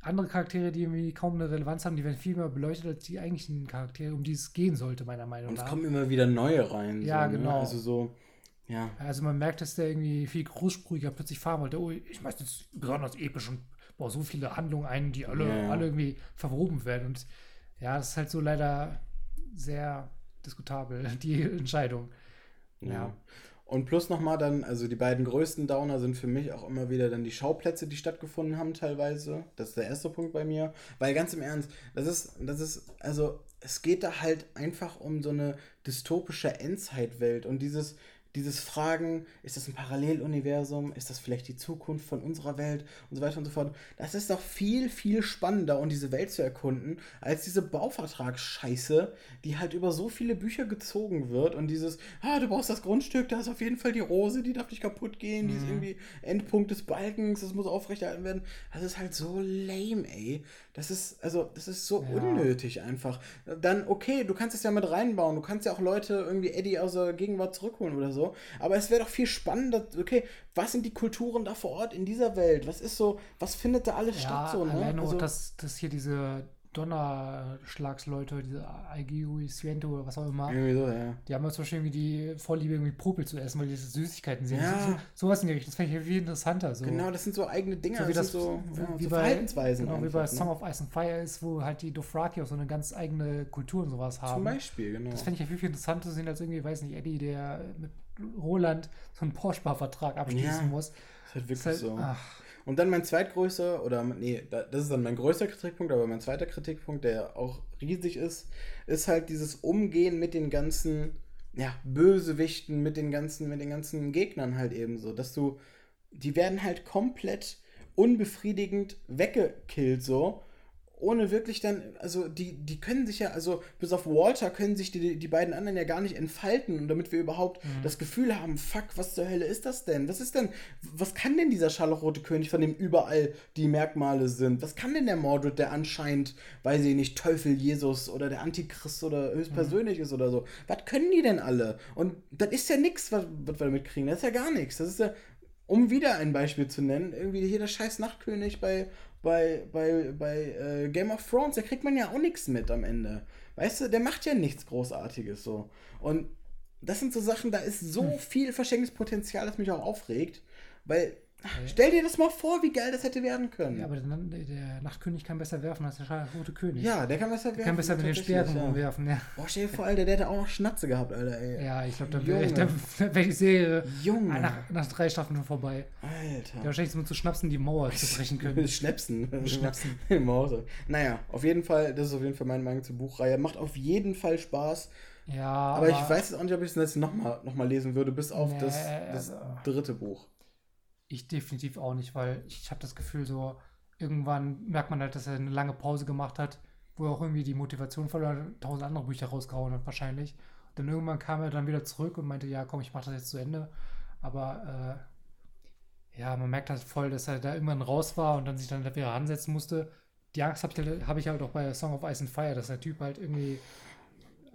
[SPEAKER 2] andere Charaktere, die irgendwie kaum eine Relevanz haben, die werden viel mehr beleuchtet als die eigentlichen Charaktere, um die es gehen sollte, meiner Meinung
[SPEAKER 1] Und es
[SPEAKER 2] nach.
[SPEAKER 1] kommen immer wieder neue rein.
[SPEAKER 2] Ja,
[SPEAKER 1] so, ne?
[SPEAKER 2] genau.
[SPEAKER 1] Also so, ja.
[SPEAKER 2] Also man merkt, dass der irgendwie viel großsprühiger plötzlich fahren wollte. Oh, ich weiß jetzt besonders episch und baue so viele Handlungen ein, die alle,
[SPEAKER 1] Ja, ja.
[SPEAKER 2] alle irgendwie verwoben werden. Und ja, das ist halt so leider sehr diskutabel, (laughs) die Entscheidung.
[SPEAKER 1] Ja.
[SPEAKER 2] Ja.
[SPEAKER 1] Und plus nochmal dann, also die beiden größten Downer sind für mich auch immer wieder dann die Schauplätze, die stattgefunden haben teilweise. Das ist der erste Punkt bei mir. Weil ganz im Ernst, das ist, das ist, also es geht da halt einfach um so eine dystopische Endzeitwelt und dieses, dieses Fragen, ist das ein Paralleluniversum, ist das vielleicht die Zukunft von unserer Welt und so weiter und so fort. Das ist doch viel, viel spannender, um diese Welt zu erkunden, als diese Bauvertragsscheiße, die halt über so viele Bücher gezogen wird und dieses, ah, du brauchst das Grundstück, da ist auf jeden Fall die Rose, die darf nicht kaputt gehen, die ist
[SPEAKER 2] Mhm.
[SPEAKER 1] irgendwie Endpunkt des Balkens, das muss aufrechterhalten werden. Das ist halt so lame, ey. Das ist, also, das ist so
[SPEAKER 2] Ja.
[SPEAKER 1] unnötig einfach. Dann, okay, du kannst es ja mit reinbauen, du kannst ja auch Leute irgendwie Eddie aus der Gegenwart zurückholen oder so, aber es wäre doch viel spannender, okay, was sind die Kulturen da vor Ort in dieser Welt? Was ist so, was findet da alles
[SPEAKER 2] Ja,
[SPEAKER 1] statt so, ne?
[SPEAKER 2] alleine
[SPEAKER 1] Also-
[SPEAKER 2] auch, dass, dass hier diese Donnerschlagsleute, diese Aigui Siento oder was auch immer,
[SPEAKER 1] irgendwie so, ja.
[SPEAKER 2] die haben ja zum Beispiel irgendwie die Vorliebe, irgendwie Popel zu essen, weil die Süßigkeiten sehen.
[SPEAKER 1] Ja.
[SPEAKER 2] So, so, sowas in die Richtung. Das fände ich viel interessanter. So.
[SPEAKER 1] Genau, das sind so eigene Dinge,
[SPEAKER 2] So wie
[SPEAKER 1] das
[SPEAKER 2] das,
[SPEAKER 1] so,
[SPEAKER 2] wie,
[SPEAKER 1] ja,
[SPEAKER 2] wie
[SPEAKER 1] so
[SPEAKER 2] bei,
[SPEAKER 1] Verhaltensweisen.
[SPEAKER 2] genau, wie bei Song
[SPEAKER 1] ne?
[SPEAKER 2] of Ice and Fire ist, wo halt die Dothraki auch so eine ganz eigene Kultur und sowas haben.
[SPEAKER 1] Zum Beispiel, genau.
[SPEAKER 2] Das fände ich ja viel, viel interessanter zu sehen, als irgendwie, weiß nicht, Eddie, der mit Roland so einen Porsche-Vertrag abschließen
[SPEAKER 1] Ja,
[SPEAKER 2] muss.
[SPEAKER 1] Das ist halt wirklich
[SPEAKER 2] ist halt,
[SPEAKER 1] so.
[SPEAKER 2] ach,
[SPEAKER 1] Und dann mein zweitgrößter, oder nee, da- das ist dann mein größter Kritikpunkt, aber mein zweiter Kritikpunkt, der auch riesig ist, ist halt dieses Umgehen mit den ganzen, ja, Bösewichten, mit den ganzen, mit den ganzen Gegnern halt eben so, dass du, die werden halt komplett unbefriedigend weggekillt so. Ohne wirklich dann, also die, die können sich ja, also bis auf Walter können sich die, die beiden anderen ja gar nicht entfalten. Und damit wir überhaupt
[SPEAKER 2] Mhm.
[SPEAKER 1] das Gefühl haben, fuck, was zur Hölle ist das denn? Was ist denn, was kann denn dieser scharlachrote König, von dem überall die Merkmale sind? Was kann denn der Mordred, der anscheinend, weiß ich nicht, Teufel Jesus oder der Antichrist oder höchstpersönlich ist oder so? Was können die denn alle? Und das ist ja nichts, was, was wir damit kriegen. Das ist ja gar nichts. Das ist ja, um wieder ein Beispiel zu nennen, irgendwie hier der scheiß Nachtkönig bei, bei, bei, bei äh, Game of Thrones, da kriegt man ja auch nichts mit am Ende. Weißt du, der macht ja nichts Großartiges so. Und das sind so Sachen, da ist so
[SPEAKER 2] Hm.
[SPEAKER 1] viel verschenktes Potenzial, das mich auch aufregt. Weil,
[SPEAKER 2] Ja.
[SPEAKER 1] stell dir das mal vor, wie geil das hätte werden können.
[SPEAKER 2] ja, aber der, der Nachtkönig kann besser werfen als der scharlachrote König.
[SPEAKER 1] Ja, der kann besser
[SPEAKER 2] der kann besser mit den Speeren
[SPEAKER 1] ja.
[SPEAKER 2] umwerfen, ja.
[SPEAKER 1] Boah, stell dir vor, Alter, der hätte auch noch Schnatze gehabt, Alter, ey.
[SPEAKER 2] Ja, ich glaube, dann wäre (laughs) wär die Serie
[SPEAKER 1] Junge.
[SPEAKER 2] nach, nach drei Staffeln schon vorbei.
[SPEAKER 1] Alter.
[SPEAKER 2] Der wahrscheinlich so zu schnapsen die Mauer zu brechen können. (laughs)
[SPEAKER 1] Schnäpsen.
[SPEAKER 2] Schnäpsen. (laughs)
[SPEAKER 1] Im Auto. Naja, auf jeden Fall, das ist auf jeden Fall meine Meinung zur Buchreihe. Macht auf jeden Fall Spaß.
[SPEAKER 2] Ja,
[SPEAKER 1] Aber, ich weiß jetzt auch nicht, ob ich es jetzt nochmal noch mal lesen würde, bis auf
[SPEAKER 2] Nee,
[SPEAKER 1] das, das
[SPEAKER 2] also-
[SPEAKER 1] dritte Buch.
[SPEAKER 2] Ich definitiv auch nicht, weil ich habe das Gefühl, so irgendwann merkt man halt, dass er eine lange Pause gemacht hat, wo er auch irgendwie die Motivation verloren hat, tausend andere Bücher rausgehauen hat wahrscheinlich. Und dann irgendwann kam er dann wieder zurück und meinte, ja komm, ich mache das jetzt zu Ende. Aber äh, ja, man merkt halt voll, dass er da irgendwann raus war und dann sich dann wieder ansetzen musste. Die Angst habe halt- hab ich halt auch bei Song of Ice and Fire, dass der Typ halt irgendwie,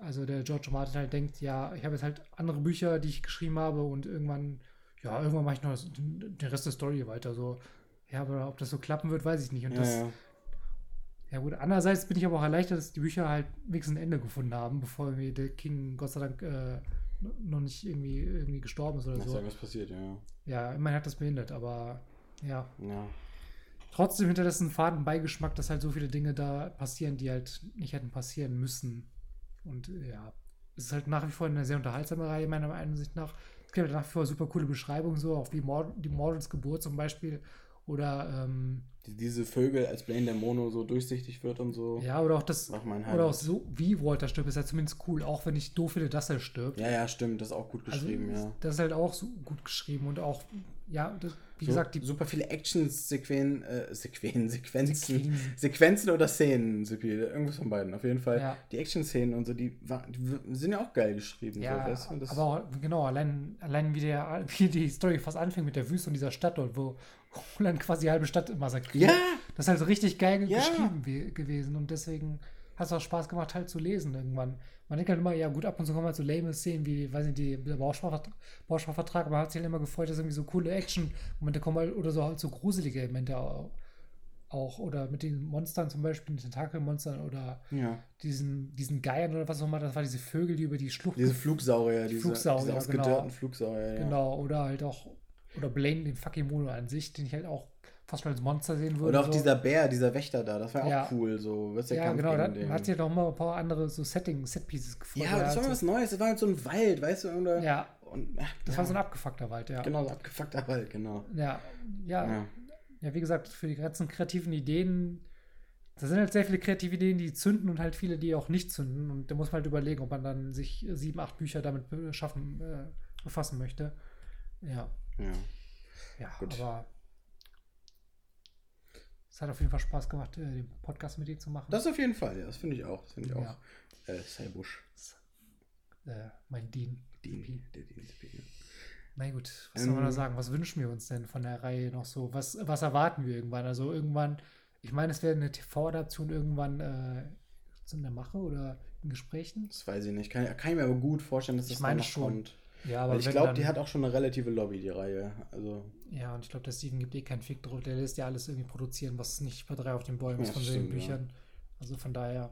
[SPEAKER 2] also der George Martin halt denkt, ja, ich habe jetzt halt andere Bücher, die ich geschrieben habe und irgendwann, ja, irgendwann mache ich noch das, den Rest der Story weiter. So, ja, aber ob das so klappen wird, weiß ich nicht. Und
[SPEAKER 1] Ja,
[SPEAKER 2] das,
[SPEAKER 1] ja.
[SPEAKER 2] Ja gut, andererseits bin ich aber auch erleichtert, dass die Bücher halt wenigstens ein Ende gefunden haben, bevor mir der King Gott sei Dank äh, noch nicht irgendwie, irgendwie gestorben ist oder
[SPEAKER 1] Das ist
[SPEAKER 2] so.
[SPEAKER 1] irgendwas passiert, ja.
[SPEAKER 2] Ja, immerhin hat das behindert, aber ja.
[SPEAKER 1] Ja.
[SPEAKER 2] Trotzdem hinterlässt ein faden Beigeschmack, dass halt so viele Dinge da passieren, die halt nicht hätten passieren müssen. Und ja, es ist halt nach wie vor eine sehr unterhaltsame Reihe, meiner Ansicht nach. Es gibt nach wie vor super coole Beschreibungen, so auch wie Mord die Mordels Geburt zum Beispiel. Oder ähm,
[SPEAKER 1] Die, diese Vögel, als Blaine der Mono so durchsichtig wird und so.
[SPEAKER 2] ja, oder auch das, oder auch so, wie Walter stirbt, ist halt zumindest cool, auch wenn ich doof finde, dass er stirbt.
[SPEAKER 1] Ja, ja, stimmt. Das ist auch gut geschrieben,
[SPEAKER 2] also,
[SPEAKER 1] ja.
[SPEAKER 2] Das ist halt auch so gut geschrieben und auch, ja, das, wie
[SPEAKER 1] so,
[SPEAKER 2] gesagt, die
[SPEAKER 1] super viele Action-Sequenzen, äh, Sequen, Sequenzen,
[SPEAKER 2] Sequenzen.
[SPEAKER 1] Oder Szenen, irgendwas von beiden. Auf jeden Fall.
[SPEAKER 2] Ja.
[SPEAKER 1] Die Action-Szenen und so, die, war, die sind ja auch geil geschrieben.
[SPEAKER 2] Ja,
[SPEAKER 1] so, weißt du? Das,
[SPEAKER 2] aber auch, genau, allein, allein wie, der, (laughs) wie die Story fast anfängt mit der Wüste und dieser Stadt dort, wo (laughs) Roland quasi die halbe Stadt massakriert.
[SPEAKER 1] ja,
[SPEAKER 2] Das ist halt so richtig geil
[SPEAKER 1] Ja.
[SPEAKER 2] geschrieben we- gewesen und deswegen hat es auch Spaß gemacht, halt zu lesen irgendwann. Man denkt halt immer, ja gut, ab und zu kommen halt so lame Szenen wie, weiß nicht, die, der Bausparvertrag, aber man hat sich halt immer gefreut, dass irgendwie so coole Action-Momente kommen halt, oder so halt so gruselige au- auch. Oder mit den Monstern zum Beispiel, den Tentakelmonstern oder
[SPEAKER 1] ja.
[SPEAKER 2] diesen, diesen Geiern oder was auch immer, das war diese Vögel, die über die Schlucht
[SPEAKER 1] Diese Flugsaurier, diese,
[SPEAKER 2] Flugsaurier,
[SPEAKER 1] diese
[SPEAKER 2] genau.
[SPEAKER 1] ausgedörrten Flugsaurier. Ja.
[SPEAKER 2] Genau, oder halt auch, oder Blaine, den fucking Mono an sich, den ich halt auch fast schon als Monster sehen würde.
[SPEAKER 1] Oder auch
[SPEAKER 2] so.
[SPEAKER 1] dieser Bär, dieser Wächter da, das war auch
[SPEAKER 2] Ja.
[SPEAKER 1] cool, so, was der
[SPEAKER 2] Ja,
[SPEAKER 1] Kampf
[SPEAKER 2] genau, da hat sich noch mal ein paar andere so Setting, Set-Pieces gefunden.
[SPEAKER 1] ja, das war mal was
[SPEAKER 2] so,
[SPEAKER 1] Neues, das war halt so ein Wald, weißt du, oder?
[SPEAKER 2] ja,
[SPEAKER 1] Und, ach,
[SPEAKER 2] das
[SPEAKER 1] ja.
[SPEAKER 2] war so ein abgefuckter Wald, ja.
[SPEAKER 1] Genau, so abgefuckter Wald, genau.
[SPEAKER 2] Ja, ja, ja,
[SPEAKER 1] Ja.
[SPEAKER 2] wie gesagt, für die ganzen kreativen Ideen, da sind halt sehr viele kreative Ideen, die zünden und halt viele, die auch nicht zünden. Und da muss man halt überlegen, ob man dann sich sieben, acht Bücher damit schaffen, äh, befassen möchte. Ja,
[SPEAKER 1] Ja.
[SPEAKER 2] ja,
[SPEAKER 1] Gut.
[SPEAKER 2] aber es hat auf jeden Fall Spaß gemacht, äh, den Podcast mit dir zu machen.
[SPEAKER 1] Das auf jeden Fall, ja, das finde ich auch. Das finde ich auch.
[SPEAKER 2] Ja.
[SPEAKER 1] Äh, Cybusch.
[SPEAKER 2] äh, mein Dean.
[SPEAKER 1] Die, der DNCP.
[SPEAKER 2] Na gut, was soll man da
[SPEAKER 1] Ähm,
[SPEAKER 2] sagen? Was wünschen wir uns denn von der Reihe noch so? Was, was erwarten wir irgendwann? Also irgendwann, ich meine, es wäre eine TV-Adaption irgendwann äh, in der Mache oder in Gesprächen.
[SPEAKER 1] Das weiß ich nicht. Kann, kann ich mir aber gut vorstellen, dass
[SPEAKER 2] Ich
[SPEAKER 1] das
[SPEAKER 2] meine
[SPEAKER 1] noch
[SPEAKER 2] schon.
[SPEAKER 1] kommt.
[SPEAKER 2] Ja, aber
[SPEAKER 1] Weil ich glaube, die hat auch schon eine relative Lobby, die Reihe. Also,
[SPEAKER 2] Ja, und ich glaube, der Steven gibt eh keinen Fick drauf. Der lässt ja alles irgendwie produzieren, was nicht bei drei auf den Bäumen ist
[SPEAKER 1] Ja,
[SPEAKER 2] von
[SPEAKER 1] stimmt,
[SPEAKER 2] den Büchern. Also von daher,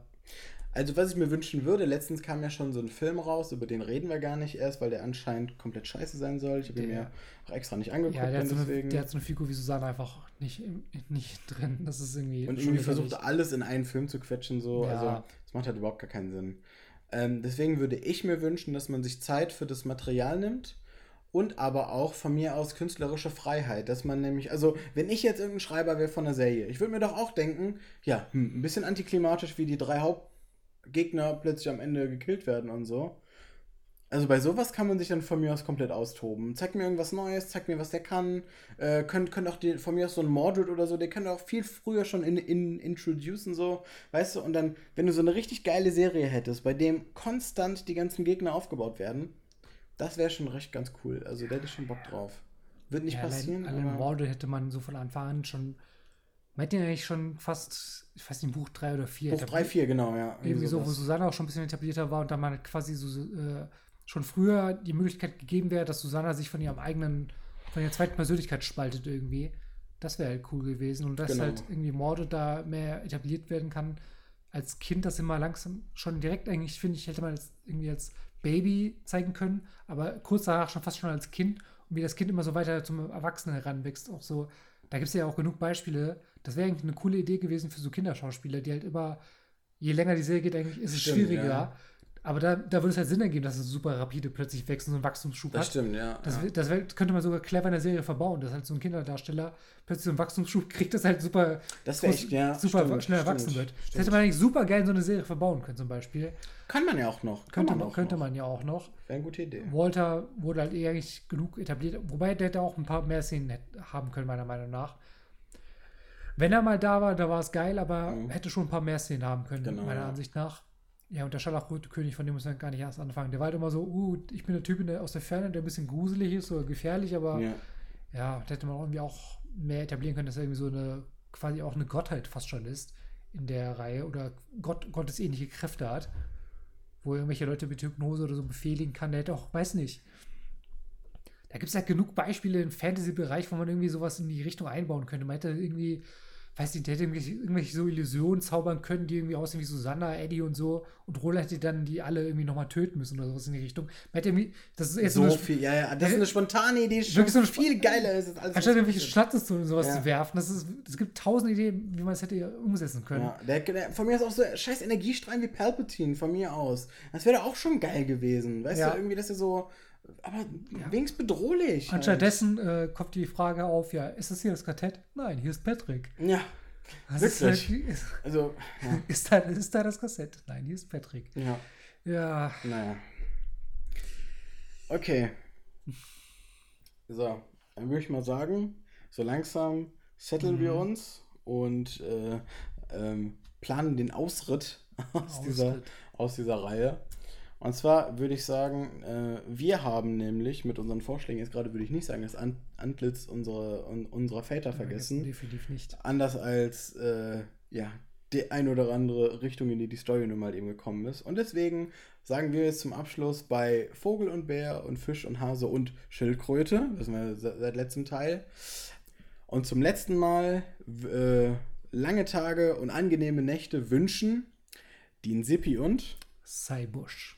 [SPEAKER 1] also, was ich mir wünschen würde, letztens kam ja schon so ein Film raus, über den reden wir gar nicht erst, weil der anscheinend komplett scheiße sein soll. Ich habe ihn mir auch extra nicht angeguckt.
[SPEAKER 2] ja, der hat, so eine, der hat so eine Figur wie Susanne einfach nicht, nicht drin. Das ist irgendwie.
[SPEAKER 1] und irgendwie versucht alles in einen Film zu quetschen, so.
[SPEAKER 2] Ja.
[SPEAKER 1] Also, das macht halt überhaupt gar keinen Sinn. Ähm, deswegen würde ich mir wünschen, dass man sich Zeit für das Material nimmt und aber auch von mir aus künstlerische Freiheit. Dass man nämlich, also, wenn ich jetzt irgendein Schreiber wäre von einer Serie, ich würde mir doch auch denken, ja, hm, ein bisschen antiklimatisch, wie die drei Hauptgegner plötzlich am Ende gekillt werden und so. Also bei sowas kann man sich dann von mir aus komplett austoben. Zeig mir irgendwas Neues, zeig mir, was der kann. Äh, könnt, könnt auch die, von mir aus so ein Mordred oder so, der kann auch viel früher schon in, in, introducen, so, weißt du, und dann, wenn du so eine richtig geile Serie hättest, bei dem konstant die ganzen Gegner aufgebaut werden, das wäre schon recht ganz cool. Also da hätte ich schon Bock drauf. Wird nicht
[SPEAKER 2] ja,
[SPEAKER 1] passieren,
[SPEAKER 2] Allein, allein Morde hätte man so von Anfang an schon. Man hätte ja eigentlich schon fast, ich weiß nicht, Buch 3 oder 4.
[SPEAKER 1] Buch 3, 4, genau, ja.
[SPEAKER 2] Irgendwie so, wo. Susanne auch schon ein bisschen etablierter war und dann mal quasi so äh, schon früher die Möglichkeit gegeben wäre, dass Susanna sich von ihrem eigenen, von ihrer zweiten Persönlichkeit spaltet irgendwie. Das wäre halt cool gewesen. Und dass
[SPEAKER 1] Genau.
[SPEAKER 2] halt irgendwie Morde da mehr etabliert werden kann. Als Kind das immer langsam schon direkt eigentlich, finde ich, hätte man als, irgendwie als Baby zeigen können, aber kurz danach schon fast schon als Kind und wie das Kind immer so weiter zum Erwachsenen heranwächst. Auch so, da gibt es ja auch genug Beispiele. Das wäre eigentlich eine coole Idee gewesen für so Kinderschauspieler, die halt immer, je länger die Serie geht, eigentlich ist es
[SPEAKER 1] Stimmt,
[SPEAKER 2] schwieriger.
[SPEAKER 1] ja.
[SPEAKER 2] Aber da, da würde es halt Sinn ergeben, dass es super rapide plötzlich wächst und so einen Wachstumsschub
[SPEAKER 1] Das
[SPEAKER 2] hat.
[SPEAKER 1] stimmt, ja.
[SPEAKER 2] Das,
[SPEAKER 1] ja.
[SPEAKER 2] das könnte man sogar clever in der Serie verbauen, dass halt so ein Kinderdarsteller plötzlich so einen Wachstumsschub kriegt, das halt super,
[SPEAKER 1] Das wäre echt, ja.
[SPEAKER 2] super
[SPEAKER 1] stimmt,
[SPEAKER 2] schnell
[SPEAKER 1] stimmt,
[SPEAKER 2] erwachsen wird. Das
[SPEAKER 1] stimmt.
[SPEAKER 2] hätte man eigentlich super geil in so eine Serie verbauen können, zum Beispiel.
[SPEAKER 1] Kann man ja auch noch. Kann
[SPEAKER 2] Könnte,
[SPEAKER 1] man,
[SPEAKER 2] man,
[SPEAKER 1] auch
[SPEAKER 2] könnte
[SPEAKER 1] noch.
[SPEAKER 2] man ja auch noch.
[SPEAKER 1] Wäre eine gute Idee.
[SPEAKER 2] Walter wurde halt eh eigentlich genug etabliert, wobei der hätte auch ein paar mehr Szenen haben können, meiner Meinung nach. Wenn er mal da war, da war es geil, aber
[SPEAKER 1] Mhm.
[SPEAKER 2] hätte schon ein paar mehr Szenen haben können,
[SPEAKER 1] Genau,
[SPEAKER 2] meiner
[SPEAKER 1] ja.
[SPEAKER 2] Ansicht nach. Ja, und der Scharlachrote König, von dem muss man gar nicht erst anfangen. Der war halt immer so, uh, ich bin der Typ der, aus der Ferne, der ein bisschen gruselig ist oder gefährlich, aber ja,
[SPEAKER 1] Ja.
[SPEAKER 2] da hätte man auch irgendwie auch mehr etablieren können, dass er irgendwie so eine, quasi auch eine Gottheit fast schon ist in der Reihe oder Gott, gottesähnliche Kräfte hat, wo er irgendwelche Leute mit Hypnose oder so befehligen kann. Der hätte auch, weiß nicht. Da gibt es halt genug Beispiele im Fantasy-Bereich, wo man irgendwie sowas in die Richtung einbauen könnte. Man hätte irgendwie, weiß nicht, der hätte irgendwelche, irgendwelche so Illusionen zaubern können, die irgendwie aussehen wie Susanna, Eddie und so. Und Roland hätte dann die alle irgendwie nochmal töten müssen oder sowas in die Richtung. Man hätte irgendwie, das ist jetzt
[SPEAKER 1] so
[SPEAKER 2] eine,
[SPEAKER 1] viel, ja, ja, das ist eine spontane Idee,
[SPEAKER 2] Wirklich so eine
[SPEAKER 1] viel geiler ist. Als alles,
[SPEAKER 2] Anstatt irgendwelche. Schlatzen und sowas
[SPEAKER 1] Ja.
[SPEAKER 2] zu werfen, das ist, es gibt tausend Ideen, wie man es hätte umsetzen können.
[SPEAKER 1] Ja, der, der, von mir ist auch so scheiß Energiestrahlen wie Palpatine, von mir aus. Das wäre auch schon geil gewesen. Weißt
[SPEAKER 2] Ja.
[SPEAKER 1] du, irgendwie, dass er so. Aber wenigstens bedrohlich. halt.
[SPEAKER 2] Anstattdessen äh, kommt die Frage auf, ja, ist das hier das Quartett? Nein, hier ist Patrick.
[SPEAKER 1] Ja.
[SPEAKER 2] Das
[SPEAKER 1] Wirklich?
[SPEAKER 2] Ist, halt, ist,
[SPEAKER 1] Also, ja. (laughs)
[SPEAKER 2] ist, da, ist da das Kassett? Nein, hier ist Patrick.
[SPEAKER 1] ja.
[SPEAKER 2] Ja,
[SPEAKER 1] Naja. Okay. So, dann würde ich mal sagen, so langsam setteln wir
[SPEAKER 2] Mhm.
[SPEAKER 1] uns und äh, ähm, planen den Ausritt (laughs) aus, Dieser,
[SPEAKER 2] Ausritt.
[SPEAKER 1] aus dieser Reihe. Und zwar würde ich sagen, äh, wir haben nämlich mit unseren Vorschlägen, jetzt gerade würde ich nicht sagen, das An Antlitz unserer, un unserer Väter vergessen.
[SPEAKER 2] Definitiv nicht.
[SPEAKER 1] Anders als äh, ja, die ein oder andere Richtung, in die die Story nun mal eben gekommen ist. Und deswegen sagen wir jetzt zum Abschluss bei Vogel und Bär und Fisch und Hase und Schildkröte, das sind wir se- seit letztem Teil. Und zum letzten Mal äh, lange Tage und angenehme Nächte wünschen Dean Sippi und
[SPEAKER 2] Cybusch.
[SPEAKER 3] in